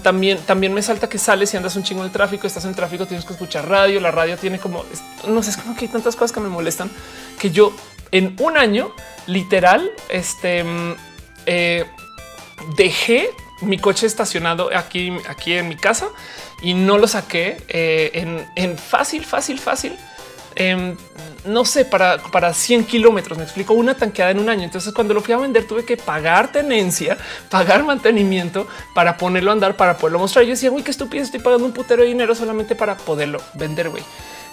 también, también me salta que sales y andas un chingo en el tráfico, estás en el tráfico, tienes que escuchar radio. La radio tiene como no sé, es como que hay tantas cosas que me molestan que yo en un año literal, este em, dejé mi coche estacionado aquí, aquí en mi casa y no lo saqué en fácil, fácil, fácil Em, no sé, para, para 100 kilómetros, me explico, una tanqueada en un año. Entonces cuando lo fui a vender tuve que pagar tenencia, pagar mantenimiento para ponerlo a andar, para poderlo mostrar. Yo decía, güey, qué estúpido, estoy pagando un putero de dinero solamente para poderlo vender, güey.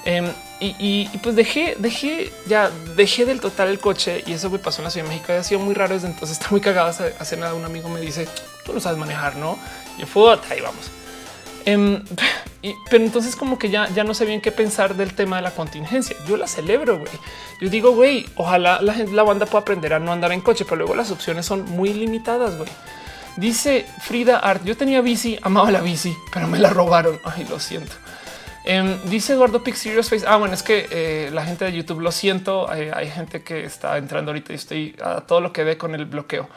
Em, y, pues dejé, dejé, ya dejé del total el coche y eso me pasó en la Ciudad de México. Ha sido muy raro desde entonces, está muy cagado. Hace nada un amigo me dice, tú no sabes manejar, ¿no? Yo fue, ahí vamos. Em, pero entonces como que ya, ya no sé bien qué pensar del tema de la contingencia. Yo la celebro, güey. Yo digo, güey, ojalá la gente, la banda pueda aprender a no andar en coche, pero luego las opciones son muy limitadas, güey. Dice Frida Art, yo tenía bici, amaba la bici, pero me la robaron. Ay, lo siento. Em, dice Eduardo Pick Serious Face. Ah, bueno, es que eh, la gente de YouTube lo siento. Eh, hay gente que está entrando ahorita y estoy a todo lo que ve con el bloqueo.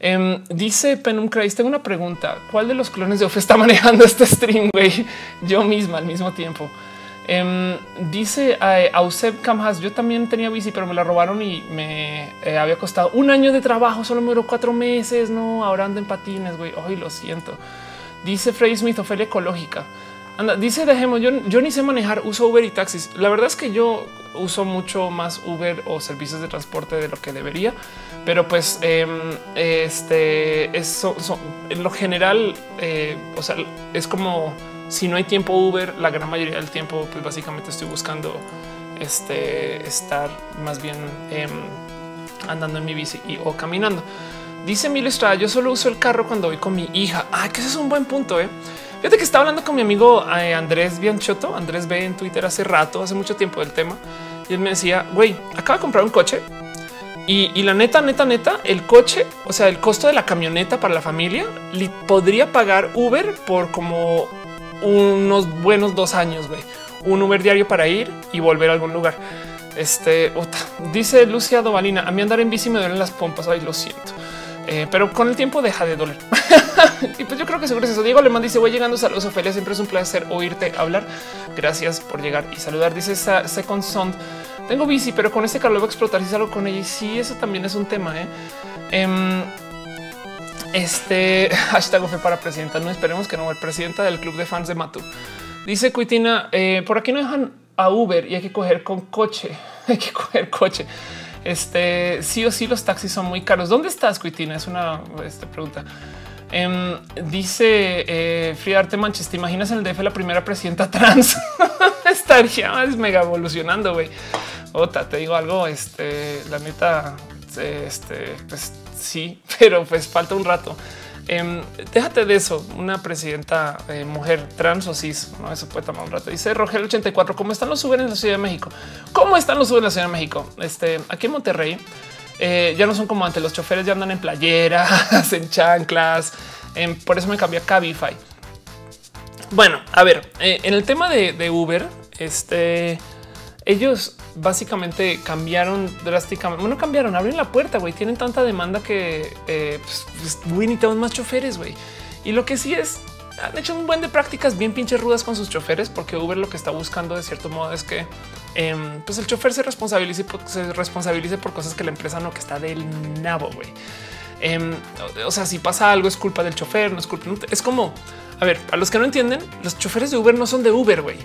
Em, dice Penum Christ, tengo una pregunta. ¿Cuál de los clones de Ofe está manejando este stream? Güey? Yo misma al mismo tiempo. Em, dice eh, Auseb Kamhas, yo también tenía bici, pero me la robaron y me eh, había costado un año de trabajo, solo me duró cuatro meses. No, ahora ando en patines, güey. Hoy lo siento. Dice Freddy Smith, Ofelia ecológica. Anda, dice dejemos, yo, yo ni sé manejar, uso Uber y taxis. La verdad es que yo uso mucho más Uber o servicios de transporte de lo que debería, pero pues em, este es en lo general, eh, o sea, es como si no hay tiempo Uber, la gran mayoría del tiempo, pues básicamente estoy buscando este estar más bien em, andando en mi bici o caminando. Dice Mil Estrada, yo solo uso el carro cuando voy con mi hija. Ah, que ese es un buen punto. ¿eh? Fíjate que estaba hablando con mi amigo eh, Andrés Bianchotto, Andrés B en Twitter hace rato, hace mucho tiempo del tema. Y él me decía, güey, acaba de comprar un coche Y, la neta, neta, neta, el coche, o sea, el costo de la camioneta para la familia podría pagar Uber por como unos buenos dos años, güey. Un Uber diario para ir y volver a algún lugar. Este dice Lucia Dovalina: A mí andar en bici me duelen las pompas. Ay, lo siento. Eh, pero con el tiempo deja de doler. y pues yo creo que seguro es eso. Diego Alemán dice: Voy llegando. Saludos, Ofelia. Siempre es un placer oírte hablar. Gracias por llegar y saludar. Dice Second Sound. Tengo bici, pero con este calor voy a explotar si salgo con ella. Y sí, eso también es un tema. ¿eh? Em, este hashtag fue para presidenta. No esperemos que no. El presidenta del club de fans de Matu dice Cuitina: eh, Por aquí no dejan a Uber y hay que coger con coche. hay que coger coche. Este sí o sí, los taxis son muy caros. ¿Dónde estás, Cuitina? Es una este, pregunta. Em, dice eh, Frida Arte Manches, ¿te imaginas en el DF la primera presidenta trans? Estaría mega evolucionando, güey. Te digo algo, este, la neta, este, pues sí, pero pues falta un rato. Em, déjate de eso. Una presidenta eh, mujer trans o cis, no eso puede tomar un rato. Dice Roger 84. ¿Cómo están los Uber en la Ciudad de México? ¿Cómo están los Uber en la Ciudad de México? Este aquí en Monterrey eh, ya no son como antes. Los choferes ya andan en playeras, en chanclas. Por eso me cambié a Cabify. Bueno, a ver, eh, en el tema de, Uber, este ellos básicamente cambiaron drásticamente. Bueno, cambiaron, abren la puerta, güey. Tienen tanta demanda que eh, pues, necesitamos más choferes, güey. Y lo que sí es, han hecho un buen de prácticas bien pinches rudas con sus choferes, porque Uber lo que está buscando de cierto modo es que em, pues el chofer se responsabilice, se responsabilice por cosas que la empresa no que está del nabo, güey. Em, o sea, si pasa algo es culpa del chofer, no es culpa. Es como, a ver, a los que no entienden, los choferes de Uber no son de Uber, güey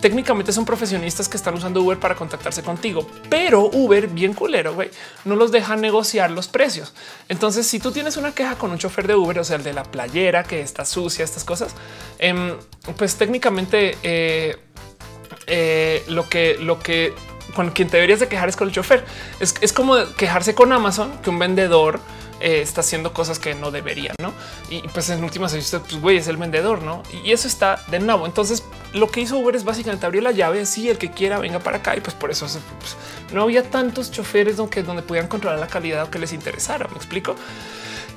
técnicamente son profesionistas que están usando Uber para contactarse contigo, pero Uber bien culero, güey, no los deja negociar los precios. Entonces, si tú tienes una queja con un chofer de Uber, o sea, el de la playera que está sucia, estas cosas, em, pues técnicamente eh, eh, lo que lo que con quien te deberías de quejar es con el chofer. Es, es como quejarse con Amazon que un vendedor eh, está haciendo cosas que no debería, ¿no? Y pues en últimas, usted, pues güey, es el vendedor, ¿no? Y eso está de nuevo. Entonces, lo que hizo Uber es básicamente abrió la llave, sí, el que quiera venga para acá y pues por eso pues, no había tantos choferes donde, donde pudieran controlar la calidad o que les interesara, ¿me explico?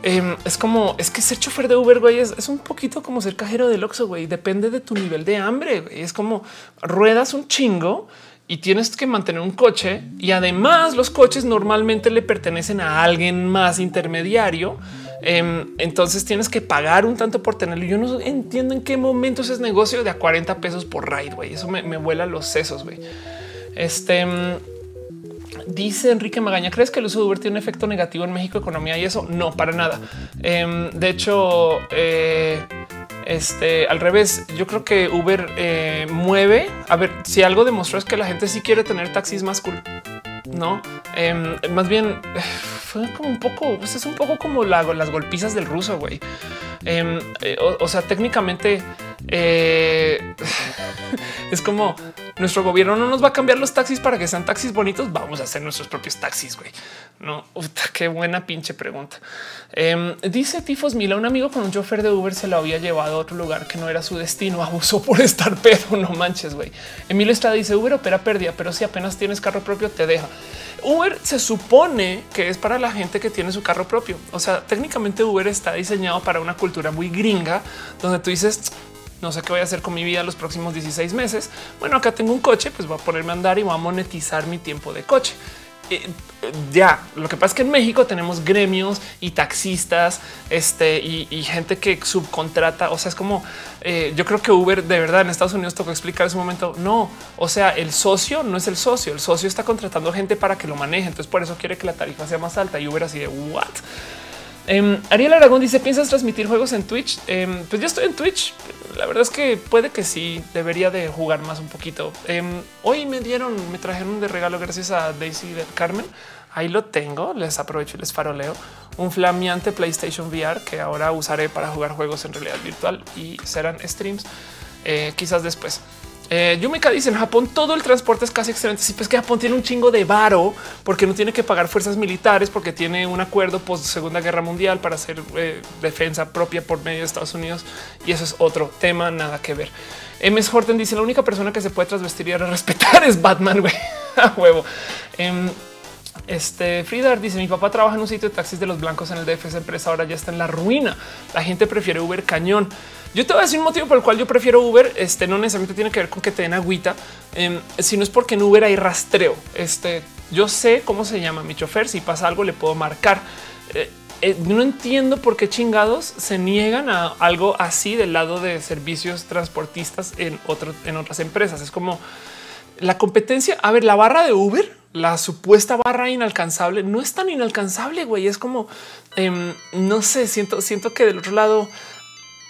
Em, es como es que ser chofer de Uber, güey, es, es, un poquito como ser cajero del Oxxo, güey. Depende de tu nivel de hambre. Es como ruedas un chingo y tienes que mantener un coche y además los coches normalmente le pertenecen a alguien más intermediario. Em, entonces tienes que pagar un tanto por tenerlo. Yo no entiendo en qué momento es negocio de a 40 pesos por ride. güey. Eso me, vuela los sesos. güey. Este em, dice Enrique Magaña: ¿Crees que el uso de Uber tiene un efecto negativo en México, economía y eso? No, para nada. Em, de hecho, eh, este al revés, yo creo que Uber eh, mueve. A ver, si algo demostró es que la gente sí quiere tener taxis más cool. No, em, más bien fue como un poco, pues es un poco como las golpizas del ruso, güey. Em, eh, o, sea, técnicamente es como nuestro gobierno no nos va a cambiar los taxis para que sean taxis bonitos. Vamos a hacer nuestros propios taxis. Güey, no, qué buena pinche pregunta. Em, dice Tifos Mila, un amigo con un chofer de Uber se lo había llevado a otro lugar que no era su destino. Abusó por estar pedo. No manches. Güey, Emilio Estrada dice Uber opera pérdida, pero si apenas tienes carro propio, te deja. Uber se supone que es para la gente que tiene su carro propio. O sea, técnicamente Uber está diseñado para una cultura muy gringa donde tú dices, no sé qué voy a hacer con mi vida los próximos 16 meses. Bueno, acá tengo un coche, pues voy a ponerme a andar y voy a monetizar mi tiempo de coche. Eh, ya lo que pasa es que en México tenemos gremios y taxistas este, y, gente que subcontrata. O sea, es como eh, yo creo que Uber de verdad en Estados Unidos tocó explicar en su momento. No, o sea, el socio no es el socio. El socio está contratando gente para que lo maneje. Entonces, por eso quiere que la tarifa sea más alta y Uber así de what? Em, Ariel Aragón dice: ¿Piensas transmitir juegos en Twitch? Em, pues yo estoy en Twitch. La verdad es que puede que sí, debería de jugar más un poquito. Em, hoy me dieron, me trajeron de regalo gracias a Daisy de Carmen. Ahí lo tengo. Les aprovecho y les faroleo un flameante PlayStation VR que ahora usaré para jugar juegos en realidad virtual y serán streams eh, quizás después. Eh, Yumika dice en Japón todo el transporte es casi excelente. Sí, pues que Japón tiene un chingo de varo porque no tiene que pagar fuerzas militares, porque tiene un acuerdo post Segunda Guerra Mundial para hacer eh, defensa propia por medio de Estados Unidos. Y eso es otro tema, nada que ver. MS Horton dice la única persona que se puede transvestir y respetar es Batman. a huevo. Em, Este Frida dice: Mi papá trabaja en un sitio de taxis de los blancos en el DF. Esa empresa ahora ya está en la ruina. La gente prefiere Uber cañón. Yo te voy a decir un motivo por el cual yo prefiero Uber. Este no necesariamente tiene que ver con que te den agüita, eh, sino es porque en Uber hay rastreo. Este yo sé cómo se llama mi chofer. Si pasa algo, le puedo marcar. Eh, eh, no entiendo por qué chingados se niegan a algo así del lado de servicios transportistas en otro, en otras empresas. Es como la competencia. A ver, la barra de Uber, la supuesta barra inalcanzable, no es tan inalcanzable. Güey, es como em, no sé, siento, siento que del otro lado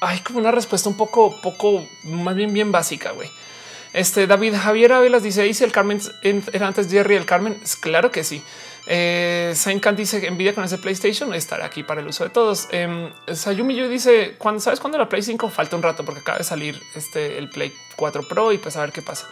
hay como una respuesta un poco, poco más bien, bien básica. Güey. Este David Javier Avelas dice: ¿Y si el Carmen era antes Jerry el Carmen? Claro que sí. Eh, Saint dice envidia con ese PlayStation estará aquí para el uso de todos. Eh, Sayumi yo dice cuando sabes cuando la Play 5 falta un rato porque acaba de salir este el Play 4 Pro y pues a ver qué pasa.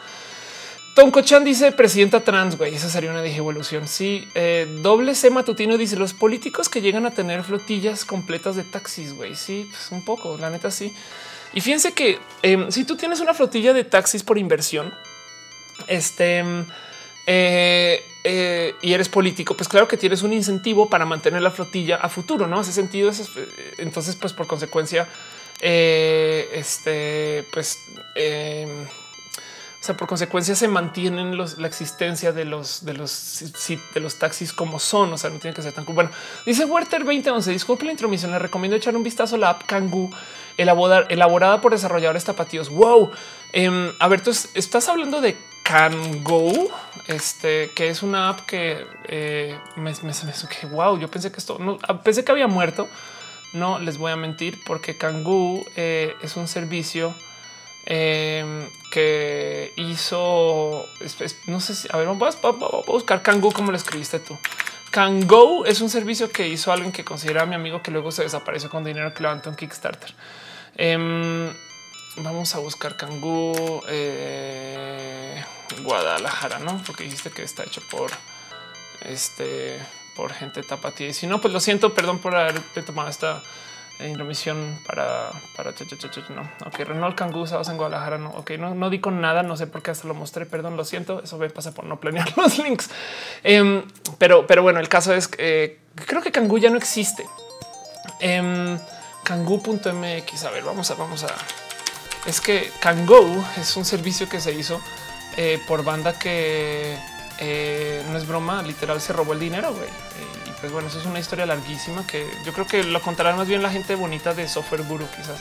Tonko Chan dice presidenta trans, güey. Esa sería una evolución. Sí, eh, doble C matutino dice los políticos que llegan a tener flotillas completas de taxis, güey. Sí, pues un poco, la neta, sí. Y fíjense que em, si tú tienes una flotilla de taxis por inversión, este eh, eh, y eres político, pues claro que tienes un incentivo para mantener la flotilla a futuro, no hace sentido. Eh, entonces, pues por consecuencia, este, pues, em, o sea, por consecuencia se mantienen la existencia de los de los de los taxis como son. O sea, no tiene que ser tan bueno. Dice Werther 2011. Disculpe la intromisión. Le recomiendo echar un vistazo a la app Kangoo elaborada por desarrolladores tapatíos. Wow. Em, a ver, tú estás hablando de Can Go, este que es una app que eh, me, me, wow, yo pensé que esto no ah, pensé que había muerto. No les voy a mentir porque Kangoo eh, es un servicio em, que hizo. No sé si a ver, vamos a, buscar Kangoo como lo escribiste tú. Kango es un servicio que hizo alguien que considera mi amigo que luego se desapareció con dinero que levantó un Kickstarter. Em, vamos a buscar Kangoo. Eh, Guadalajara, no? Porque dijiste que está hecho por este por gente tapatía. Y si no, pues lo siento, perdón por haber tomado esta intromisión para para no. Ok, Renault Kangoo usados en Guadalajara. No, ok, no, no di con nada. No sé por qué hasta lo mostré. Perdón, lo siento. Eso me pasa por no planear los links. Em, pero, pero bueno, el caso es que eh, creo que Kangoo ya no existe. Eh, Kangoo.mx. A ver, vamos a, vamos a. Es que Kangoo es un servicio que se hizo eh, por banda que eh, no es broma, literal se robó el dinero. güey. Pues bueno, eso es una historia larguísima que yo creo que lo contarán más bien la gente bonita de Software Guru, quizás.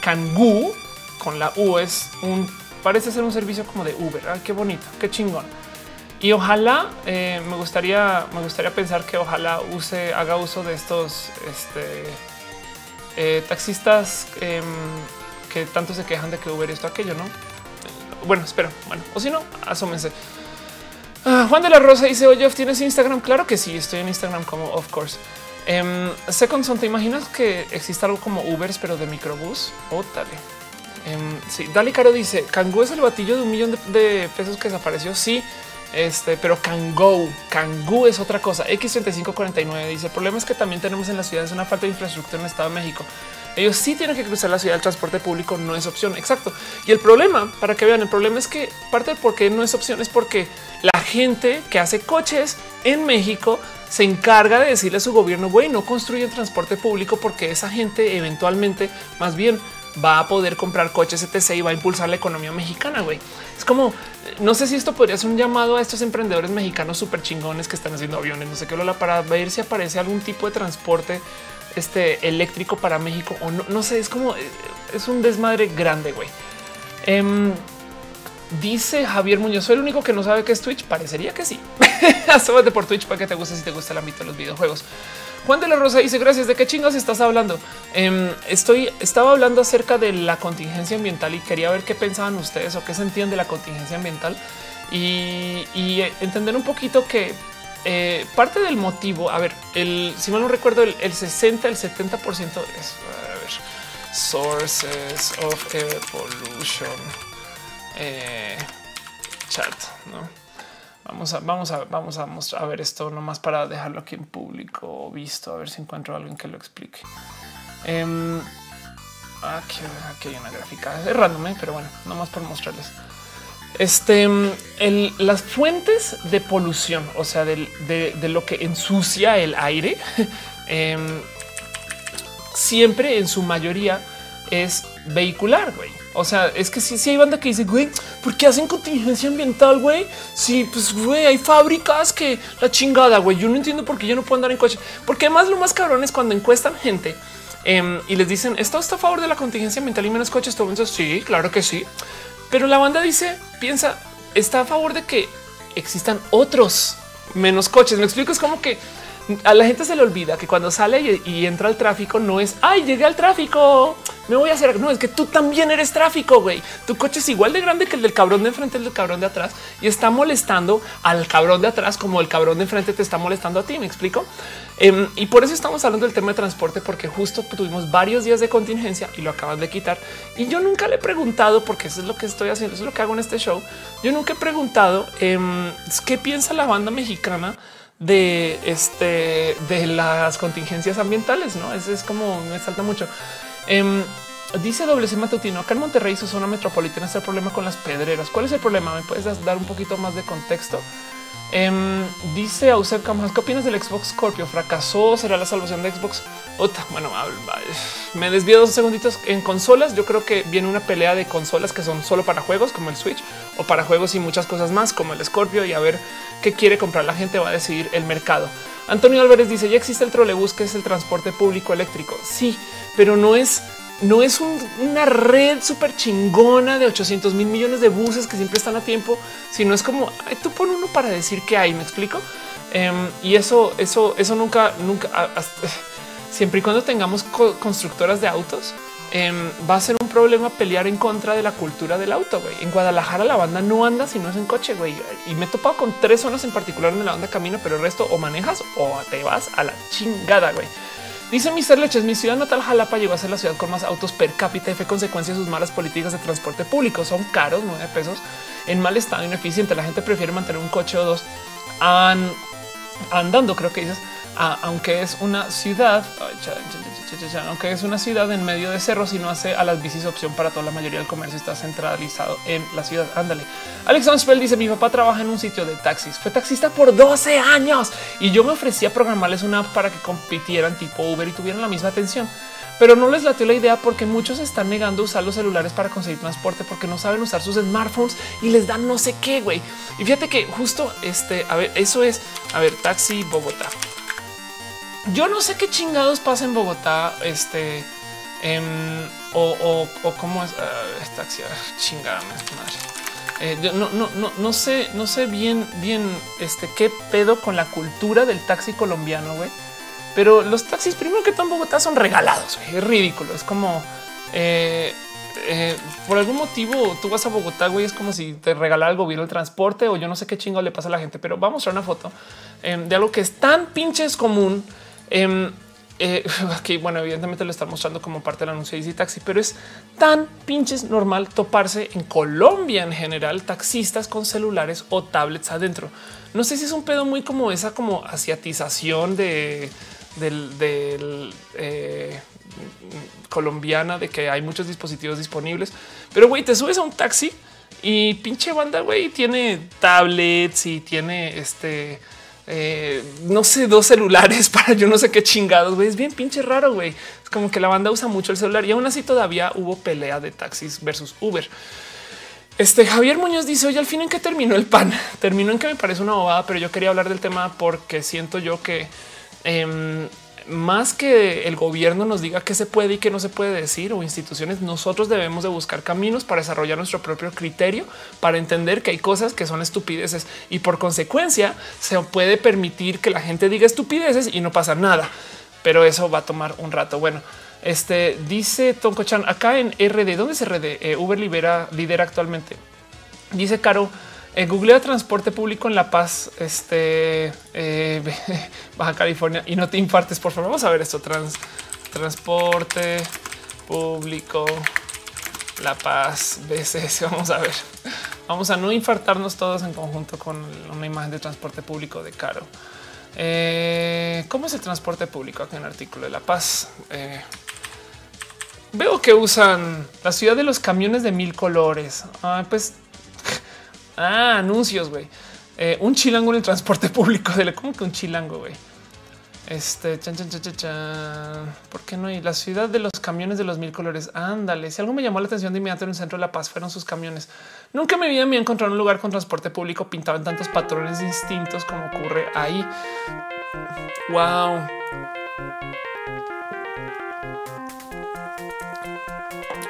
Kangoo con la U es un parece ser un servicio como de Uber. qué bonito, qué chingón. Y ojalá eh, me gustaría, me gustaría pensar que ojalá use, haga uso de estos este, taxistas em, que tanto se quejan de que Uber esto aquello, no? Bueno, espero. Bueno, o si no, asómense. Ah, Juan de la Rosa dice: Oye, ¿tienes Instagram? Claro que sí, estoy en Instagram como of course. Um, Second Son, ¿te imaginas que exista algo como Ubers, pero de microbús? Oh, dale. Um, sí, Dali Caro dice: Kangoo es el batillo de un millón de, pesos que desapareció. Sí, este, pero Kangoo, Kangoo es otra cosa. X3549 dice: El problema es que también tenemos en las ciudades una falta de infraestructura en el Estado de México. Ellos sí tienen que cruzar la ciudad. El transporte público no es opción. Exacto. Y el problema, para que vean, el problema es que parte de por qué no es opción es porque la gente que hace coches en México se encarga de decirle a su gobierno, güey, no construyen transporte público porque esa gente eventualmente más bien va a poder comprar coches etc y va a impulsar la economía mexicana. Güey, es como no sé si esto podría ser un llamado a estos emprendedores mexicanos súper chingones que están haciendo aviones, no sé qué, para ver si aparece algún tipo de transporte este eléctrico para México o no, no sé, es como eh, es un desmadre grande, güey. Em, dice Javier Muñoz, soy el único que no sabe qué es Twitch. Parecería que sí. Asómate por Twitch para que te guste si te gusta el ámbito de los videojuegos. Juan de la Rosa dice gracias. ¿De qué chingas estás hablando? Em, estoy, estaba hablando acerca de la contingencia ambiental y quería ver qué pensaban ustedes o qué se entiende la contingencia ambiental y, entender un poquito que eh, parte del motivo, a ver, si mal no recuerdo, el, 60, el 70 es a ver, sources of pollution eh, chat. ¿no? Vamos a, vamos a, vamos a mostrar a ver esto nomás para dejarlo aquí en público visto, a ver si encuentro a alguien que lo explique. Em, aquí, hay una gráfica, es random, ¿eh? pero bueno, nomás por mostrarles. Este, las fuentes de polución, o sea, de, lo que ensucia el aire, em, siempre en su mayoría es vehicular, güey. O sea, es que si hay banda que dice, güey, ¿por qué hacen contingencia ambiental, güey? Sí, pues, güey, hay fábricas que la chingada, güey. Yo no entiendo por qué yo no puedo andar en coche. Porque además lo más cabrón es cuando encuestan gente em, y les dicen, ¿esto está a favor de la contingencia ambiental y menos coches? Todo eso, sí, claro que sí. Pero la banda dice, piensa, está a favor de que existan otros menos coches. Me explico, es como que a la gente se le olvida que cuando sale y, entra al tráfico no es ay, llegué al tráfico, me voy a hacer. No es que tú también eres tráfico, güey. Tu coche es igual de grande que el del cabrón de enfrente, el del cabrón de atrás y está molestando al cabrón de atrás como el cabrón de enfrente te está molestando a ti. Me explico. Em, y por eso estamos hablando del tema de transporte, porque justo tuvimos varios días de contingencia y lo acaban de quitar. Y yo nunca le he preguntado, porque eso es lo que estoy haciendo, eso es lo que hago en este show. Yo nunca he preguntado em, qué piensa la banda mexicana de este de las contingencias ambientales. No es, es como me salta mucho. Em, dice doble C matutino acá en Monterrey, su zona metropolitana está el problema con las pedreras. ¿Cuál es el problema? ¿Me puedes dar un poquito más de contexto? Um, dice Auser Camas, ¿qué opinas del Xbox Scorpio? ¿Fracasó? ¿Será la salvación de Xbox? bueno, me desvío dos segunditos en consolas. Yo creo que viene una pelea de consolas que son solo para juegos como el Switch o para juegos y muchas cosas más como el Scorpio y a ver qué quiere comprar la gente va a decidir el mercado. Antonio Álvarez dice ya existe el trolebús que es el transporte público eléctrico. Sí, pero no es no es una red súper chingona de 800 mil millones de buses que siempre están a tiempo, sino es como tú pon uno para decir que hay. Me explico. Em, y eso, eso, eso nunca, nunca, siempre y cuando tengamos constructoras de autos, em, va a ser un problema pelear en contra de la cultura del auto. En Guadalajara la banda no anda si no es en coche. güey. Y me he topado con tres zonas en particular en la banda camino, pero el resto o manejas o te vas a la chingada. güey. Dice Mr. Leches, mi ciudad natal Jalapa llegó a ser la ciudad con más autos per cápita y fue consecuencia de sus malas políticas de transporte público. Son caros, nueve pesos, en mal estado, ineficiente. La gente prefiere mantener un coche o dos andando, creo que dices, aunque es una ciudad, aunque es una ciudad en medio de cerros y no hace a las bicis opción para toda la mayoría del comercio, está centralizado en la ciudad. Ándale. Alex Onspel dice: Mi papá trabaja en un sitio de taxis, fue taxista por 12 años y yo me ofrecía programarles una app para que compitieran tipo Uber y tuvieran la misma atención pero no les latió la idea porque muchos están negando usar los celulares para conseguir transporte porque no saben usar sus smartphones y les dan no sé qué, güey. Y fíjate que justo este, a ver, eso es, a ver, taxi Bogotá. Yo no sé qué chingados pasa en Bogotá, este, em, o, o, cómo es uh, taxi, chingada madre. Eh, no, no, no, no sé, no sé bien, bien, este, qué pedo con la cultura del taxi colombiano, güey. Pero los taxis, primero que todo en Bogotá, son regalados. Es ridículo. Es como eh, eh, por algún motivo tú vas a Bogotá, güey, es como si te regalara el gobierno el transporte o yo no sé qué chingo le pasa a la gente, pero vamos a mostrar una foto em, de algo que es tan pinches común. Em, eh, aquí, bueno, evidentemente lo está mostrando como parte del anuncio de Easy Taxi, pero es tan pinches normal toparse en Colombia en general taxistas con celulares o tablets adentro. No sé si es un pedo muy como esa como asiatización de eh, colombiana de que hay muchos dispositivos disponibles, pero güey, te subes a un taxi y pinche banda, güey, tiene tablets y tiene este, eh, no sé, dos celulares para yo no sé qué chingados, güey, es bien pinche raro, güey. Es como que la banda usa mucho el celular y aún así todavía hubo pelea de taxis versus Uber. Este Javier Muñoz dice: Oye, al fin en qué terminó el pan. Terminó en que me parece una bobada, pero yo quería hablar del tema porque siento yo que Em, más que el gobierno nos diga qué se puede y qué no se puede decir o instituciones, nosotros debemos de buscar caminos para desarrollar nuestro propio criterio, para entender que hay cosas que son estupideces y por consecuencia se puede permitir que la gente diga estupideces y no pasa nada. Pero eso va a tomar un rato. Bueno, este dice Tonko Chan acá en RD. ¿Dónde es RD? Eh, Uber libera, lidera actualmente. Dice Caro, en Google transporte público en La Paz, este eh, Baja California y no te infartes, por favor. Vamos a ver esto. transporte público La Paz BCS. Vamos a ver. Vamos a no infartarnos todos en conjunto con una imagen de transporte público de caro. Eh, ¿Cómo es el transporte público? Aquí en el artículo de La Paz. Eh, veo que usan la ciudad de los camiones de mil colores. Ah, pues Ah, anuncios, güey. Eh, un chilango en el transporte público. Dele, ¿cómo que un chilango, güey? Este, chan, chan, chan, chan. ¿Por qué no hay la ciudad de los camiones de los mil colores? Ándale. Si algo me llamó la atención de inmediato en el centro de La Paz fueron sus camiones. Nunca me vi a mí encontrar un lugar con transporte público pintado en tantos patrones distintos como ocurre ahí. Wow.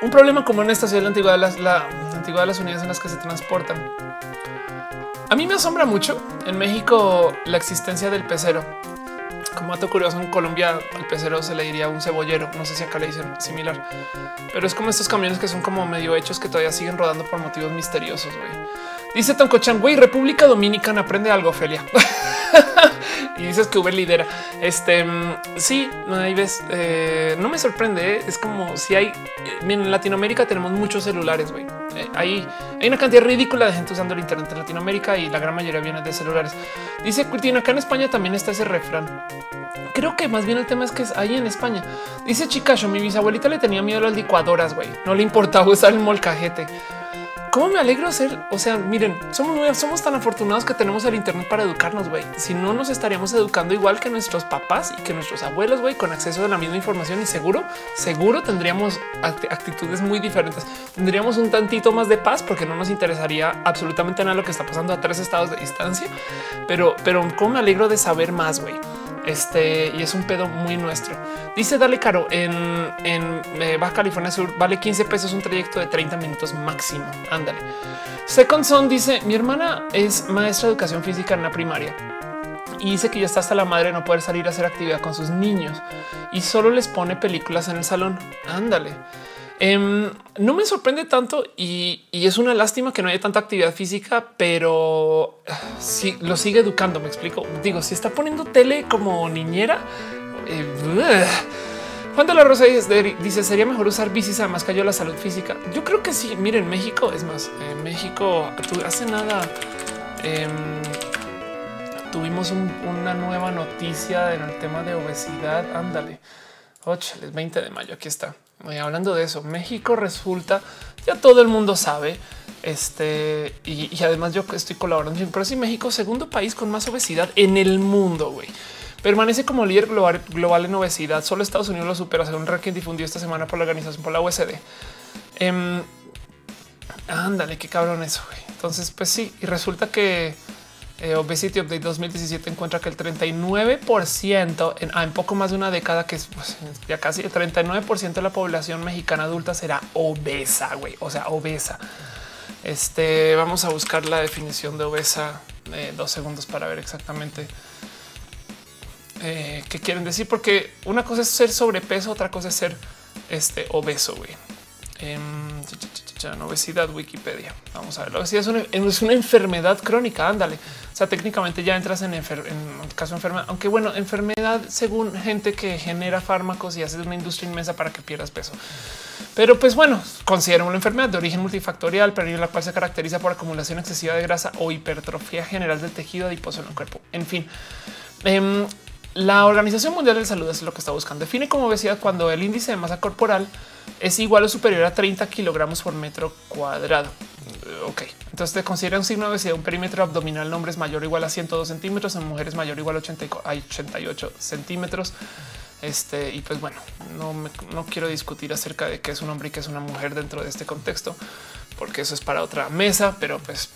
Un problema común en esta ciudad de la antigüedad, la de las unidades en las que se transportan. A mí me asombra mucho en México la existencia del pecero. Como dato curioso, en Colombia al pecero se le diría un cebollero. No sé si acá le dicen similar, pero es como estos camiones que son como medio hechos que todavía siguen rodando por motivos misteriosos. Güey. Dice Toncochan, güey, República Dominicana aprende algo, Ophelia. y dices que Uber lidera. Este mm, sí, ahí ves, eh, no me sorprende. ¿eh? Es como si hay en Latinoamérica tenemos muchos celulares. güey. Eh, hay, una cantidad ridícula de gente usando el Internet en Latinoamérica y la gran mayoría viene de celulares. Dice Curtino acá en España también está ese refrán. Creo que más bien el tema es que es ahí en España. Dice Chicacho, mi bisabuelita le tenía miedo a las licuadoras, güey. No le importaba usar el molcajete. ¿Cómo me alegro ser? O sea, miren, somos, somos tan afortunados que tenemos el Internet para educarnos, güey. Si no nos estaríamos educando igual que nuestros papás y que nuestros abuelos, güey, con acceso a la misma información y seguro, seguro tendríamos actitudes muy diferentes. Tendríamos un tantito más de paz porque no nos interesaría absolutamente nada lo que está pasando a tres estados de distancia. Pero, pero cómo me alegro de saber más, güey. Este y es un pedo muy nuestro. Dice Dale Caro en, en eh, Baja California Sur vale 15 pesos un trayecto de 30 minutos máximo. Ándale. Second Son dice mi hermana es maestra de educación física en la primaria y dice que ya está hasta la madre de no poder salir a hacer actividad con sus niños y solo les pone películas en el salón. Ándale. Em, no me sorprende tanto y, es una lástima que no haya tanta actividad física, pero si lo sigue educando. Me explico. Digo, si está poniendo tele como niñera, eh, Juan de la Rosa dice sería mejor usar bicis además cayó la salud física. Yo creo que sí. Miren, México es más en México hace nada. Em, tuvimos una nueva noticia en el tema de obesidad. Ándale, el 20 de mayo. Aquí está hablando de eso, México resulta, ya todo el mundo sabe, este, y, además yo estoy colaborando, pero sí México, segundo país con más obesidad en el mundo, güey. Permanece como líder global, global, en obesidad. Solo Estados Unidos lo supera según un ranking difundido esta semana por la organización por la OSD. Em, ándale, qué cabrón eso. Güey. Entonces, pues sí, y resulta que eh, Obesity Update 2017 encuentra que el 39% en, ah, en, poco más de una década, que es pues, ya casi el 39% de la población mexicana adulta será obesa, güey, o sea, obesa. Este vamos a buscar la definición de obesa eh, dos segundos para ver exactamente eh, qué quieren decir, porque una cosa es ser sobrepeso, otra cosa es ser este obeso. Güey. Em, obesidad Wikipedia. Vamos a ver. La obesidad es una, es una, enfermedad crónica. Ándale. O sea, técnicamente ya entras en, en caso enfermedad, aunque bueno, enfermedad según gente que genera fármacos y hace una industria inmensa para que pierdas peso. Pero pues bueno, considera una enfermedad de origen multifactorial, pero en la cual se caracteriza por acumulación excesiva de grasa o hipertrofia general del tejido adiposo en el cuerpo. En fin, em, la Organización Mundial de la Salud es lo que está buscando. Define como obesidad cuando el índice de masa corporal es igual o superior a 30 kilogramos por metro cuadrado. Ok, entonces te considera un signo de obesidad, un perímetro abdominal en hombres mayor o igual a 102 centímetros, en mujeres mayor o igual a 88 centímetros. Este, y pues bueno, no, no quiero discutir acerca de qué es un hombre y qué es una mujer dentro de este contexto, porque eso es para otra mesa, pero pues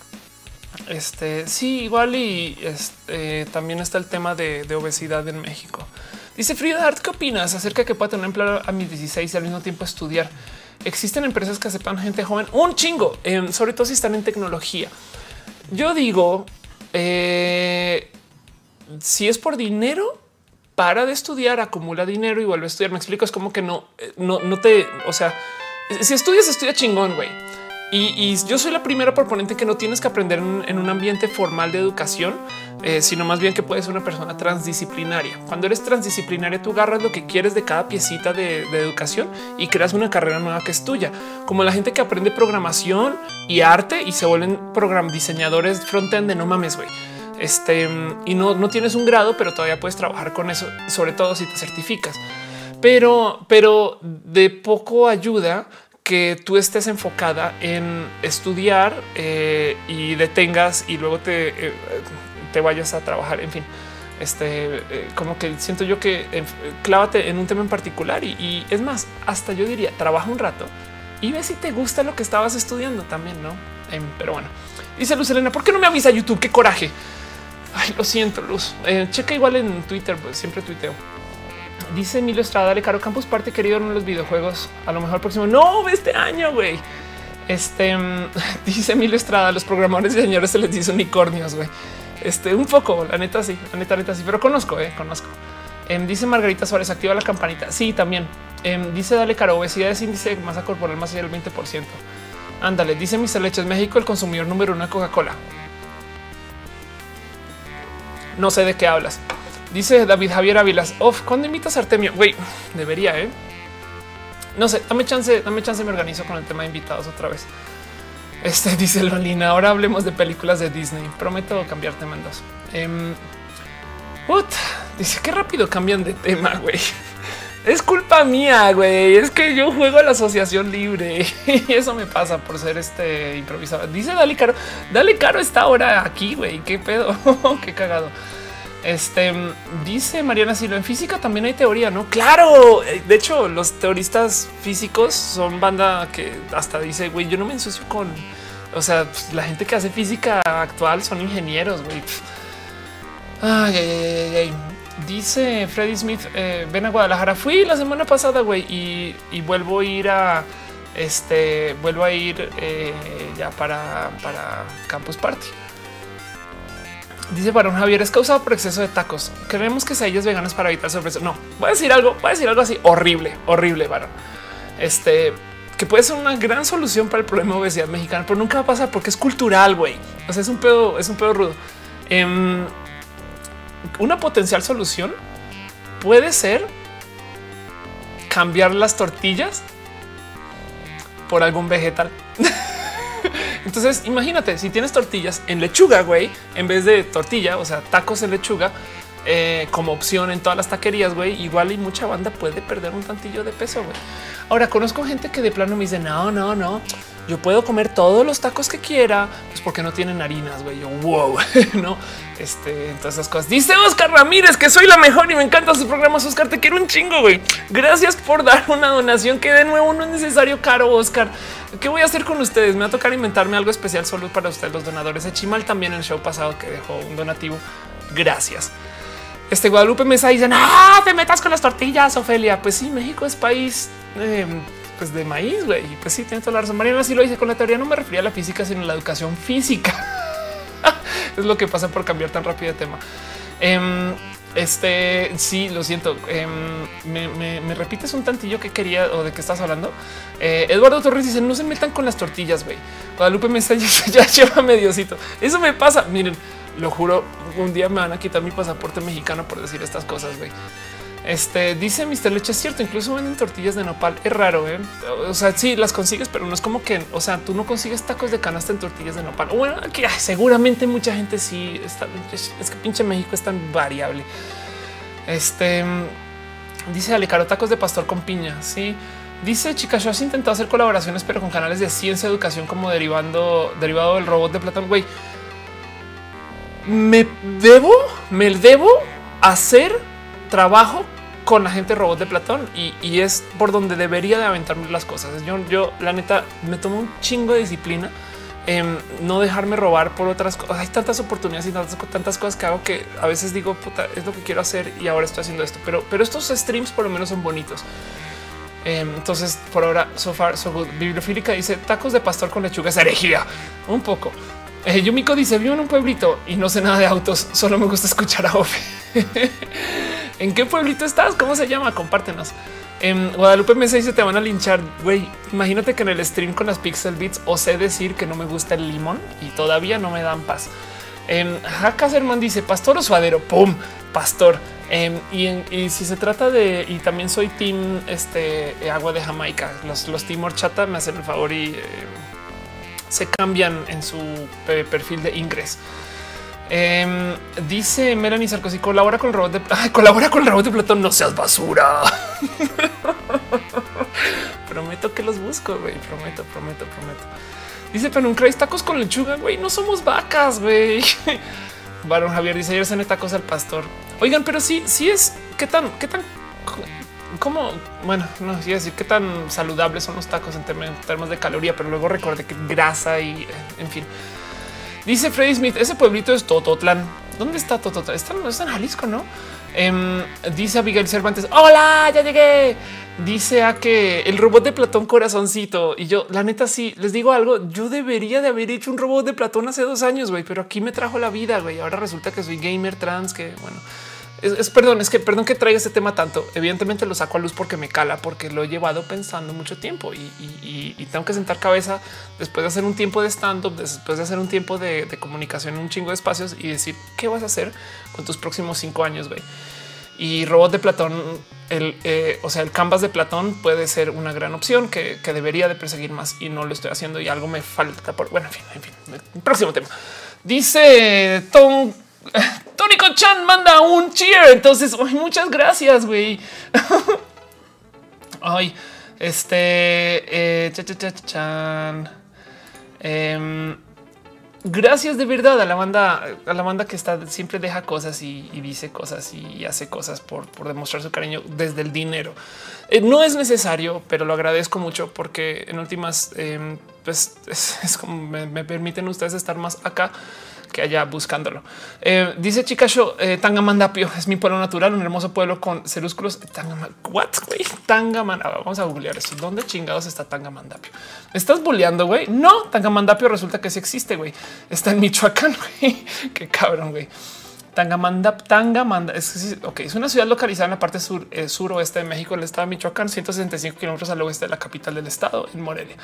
este sí, igual y este, también está el tema de, obesidad en México. Dice Frida Hart, ¿qué opinas acerca de que pueda tener empleo a mis 16 y al mismo tiempo estudiar? Existen empresas que aceptan gente joven un chingo, em, sobre todo si están en tecnología. Yo digo, eh, si es por dinero, para de estudiar, acumula dinero y vuelve a estudiar. Me explico, es como que no, eh, no, no te, o sea, si estudias, estudia chingón, güey y, yo soy la primera proponente que no tienes que aprender en, un ambiente formal de educación, eh, sino más bien que puedes ser una persona transdisciplinaria. Cuando eres transdisciplinaria, tú agarras lo que quieres de cada piecita de, educación y creas una carrera nueva que es tuya. Como la gente que aprende programación y arte y se vuelven program diseñadores frontend de no mames, güey. Este y no, no tienes un grado, pero todavía puedes trabajar con eso, sobre todo si te certificas. Pero, pero de poco ayuda que tú estés enfocada en estudiar eh, y detengas y luego te, eh, te vayas a trabajar. En fin, este eh, como que siento yo que clávate en un tema en particular y, es más, hasta yo diría trabaja un rato y ve si te gusta lo que estabas estudiando también, no? Em, pero bueno, dice Luz Elena, ¿por qué no me avisa YouTube? Qué coraje. Ay, lo siento, Luz. checa igual en Twitter, pues siempre tuiteo. Dice Emilio Estrada, dale caro Campus Parte querido en los videojuegos. A lo mejor próximo. No, este año, güey. Este dice Emilio Estrada, los programadores y señores se les dice unicornios, güey. Este un poco, la neta sí, la neta, neta sí, pero conozco, eh, conozco. Em, dice Margarita Suárez, activa la campanita. Sí, también. Em, dice Dale Caro, obesidad es índice de masa corporal más allá del 20%. Ándale, dice Mr. Leches, México el consumidor número uno de Coca-Cola. No sé de qué hablas. Dice David Javier Ávilas. Of, ¿cuándo invitas Artemio? Güey, debería, ¿eh? No sé, dame chance, dame chance, me organizo con el tema de invitados otra vez. Este dice Lolina. Ahora hablemos de películas de Disney. Prometo cambiar tema en dos. Um, dice qué rápido cambian de tema, güey. Es culpa mía, güey. Es que yo juego a la asociación libre y eso me pasa por ser este improvisado. Dice Dale Caro. Dale Caro está ahora aquí, güey. Qué pedo. qué cagado. Este dice Mariana Silva en física también hay teoría, no? Claro. Eh, de hecho, los teoristas físicos son banda que hasta dice, güey, yo no me ensucio con, o sea, pues, la gente que hace física actual son ingenieros, güey. Ay, ay, ay, Dice Freddy Smith, eh, ven a Guadalajara. Fui la semana pasada, güey, y, vuelvo a ir a este, vuelvo a ir eh, ya para, para Campus Party. Dice para un Javier es causado por exceso de tacos. Creemos que ellos veganos para evitar sorpresa. No, voy a decir algo, voy a decir algo así horrible, horrible, varón. Este que puede ser una gran solución para el problema de obesidad mexicana, pero nunca va a pasar porque es cultural, güey. O sea, es un pedo, es un pedo rudo. Em, una potencial solución puede ser cambiar las tortillas por algún vegetal. Entonces, imagínate si tienes tortillas en lechuga, güey, en vez de tortilla, o sea, tacos en lechuga, eh, como opción en todas las taquerías, güey, igual y mucha banda puede perder un tantillo de peso, güey. Ahora conozco gente que de plano me dice, no, no, no, yo puedo comer todos los tacos que quiera, pues porque no tienen harinas, güey. Yo, wow, no, este, todas esas cosas. Dice Oscar Ramírez que soy la mejor y me encantan sus programas. Oscar, te quiero un chingo, güey. Gracias por dar una donación que de nuevo no es necesario caro, Oscar. ¿Qué voy a hacer con ustedes? Me va a tocar inventarme algo especial solo para ustedes, los donadores. de Chimal también en el show pasado que dejó un donativo. Gracias. Este Guadalupe Mesa dice, ah, te metas con las tortillas, Ofelia. Pues sí, México es país em, pues de maíz, güey. Pues sí, tiene toda la razón. Mariana sí lo dice con la teoría. No me refería a la física, sino a la educación física. es lo que pasa por cambiar tan rápido de tema. Em, este sí, lo siento. Em, me, repites un tantillo que quería o de qué estás hablando. Eh, Eduardo Torres dice: No se metan con las tortillas, güey. Guadalupe me está ya lleva mediocito. Eso me pasa. Miren, lo juro, un día me van a quitar mi pasaporte mexicano por decir estas cosas, güey. Este dice Mr. Leche, es cierto, incluso venden tortillas de nopal. Es raro, ¿eh? O sea, sí las consigues, pero no es como que, o sea, tú no consigues tacos de canasta en tortillas de nopal. Bueno, aquí seguramente mucha gente sí está. Es que pinche México es tan variable. Este dice Alecaro tacos de pastor con piña. Sí, dice Chica, has intentado hacer colaboraciones, pero con canales de ciencia, educación, como derivando derivado del robot de Platón. Güey, me debo, me debo hacer trabajo con la gente robot de Platón y, es por donde debería de aventarme las cosas. Yo, yo la neta me tomo un chingo de disciplina en no dejarme robar por otras cosas. Hay tantas oportunidades y tantas, tantas, cosas que hago que a veces digo puta, es lo que quiero hacer y ahora estoy haciendo esto. Pero, pero estos streams por lo menos son bonitos. Em, entonces, por ahora, so far, so good. Bibliofílica dice tacos de pastor con lechuga es herejía. Un poco. Eh, Yumiko dice vivo en un pueblito y no sé nada de autos. Solo me gusta escuchar a Ofe. ¿En qué pueblito estás? ¿Cómo se llama? Compártenos. En Guadalupe me dice te van a linchar. Güey, imagínate que en el stream con las Pixel Beats osé decir que no me gusta el limón y todavía no me dan paz. En Herman dice pastor o suadero. Pum, pastor. Em, y, si se trata de y también soy team este agua de Jamaica. Los, los team horchata me hacen el favor y eh, se cambian en su perfil de ingreso. Em, dice Melanie Sarkozy colabora con el robot de colabora con el robot de Platón. No seas basura. prometo que los busco, güey. Prometo, prometo, prometo. Dice, un tacos con lechuga, güey. No somos vacas, güey. Varón Javier dice, ayer cené tacos al pastor. Oigan, pero sí, sí es, ¿qué tan, qué tan, cómo, bueno, no sé decir qué tan saludables son los tacos en términos de caloría, pero luego recuerde que grasa y, en fin. Dice Freddy Smith, ese pueblito es Tototlán. ¿Dónde está Tototlán? Está, está en Jalisco, ¿no? Em, dice Abigail Cervantes, hola, ya llegué. Dice a que el robot de Platón corazoncito y yo, la neta, sí les digo algo. Yo debería de haber hecho un robot de Platón hace dos años, güey, pero aquí me trajo la vida, güey. Ahora resulta que soy gamer trans, que bueno, es, perdón, es que perdón que traiga este tema tanto. Evidentemente lo saco a luz porque me cala, porque lo he llevado pensando mucho tiempo y, tengo que sentar cabeza después de hacer un tiempo de stand up, después de hacer un tiempo de, comunicación en un chingo de espacios y decir qué vas a hacer con tus próximos cinco años. Y robot de Platón, el, eh, o sea, el canvas de Platón puede ser una gran opción que, debería de perseguir más y no lo estoy haciendo y algo me falta por bueno, en fin, en fin. Próximo tema. Dice Tom Tónico Chan manda un cheer. Entonces, muchas gracias, güey. Ay, este eh, chan. Em, gracias de verdad a la banda, a la banda que está siempre deja cosas y, dice cosas y hace cosas por, demostrar su cariño desde el dinero. Eh, no es necesario, pero lo agradezco mucho porque en últimas, em, pues es, como me, permiten ustedes estar más acá que allá buscándolo. Eh, dice Chica Show, eh, Tangamandapio es mi pueblo natural, un hermoso pueblo con cerúsculos. what? Tangamandapio. Vamos a googlear eso. ¿Dónde chingados está Tangamandapio? ¿Me estás bulleando, güey? No, Tangamandapio resulta que sí existe, güey. Está en Michoacán. Qué cabrón, güey. Tangamanda, Tangamanda, es, okay, es una ciudad localizada en la parte sur, eh, suroeste de México, el estado de Michoacán, 165 kilómetros al oeste de la capital del estado, en Morelia.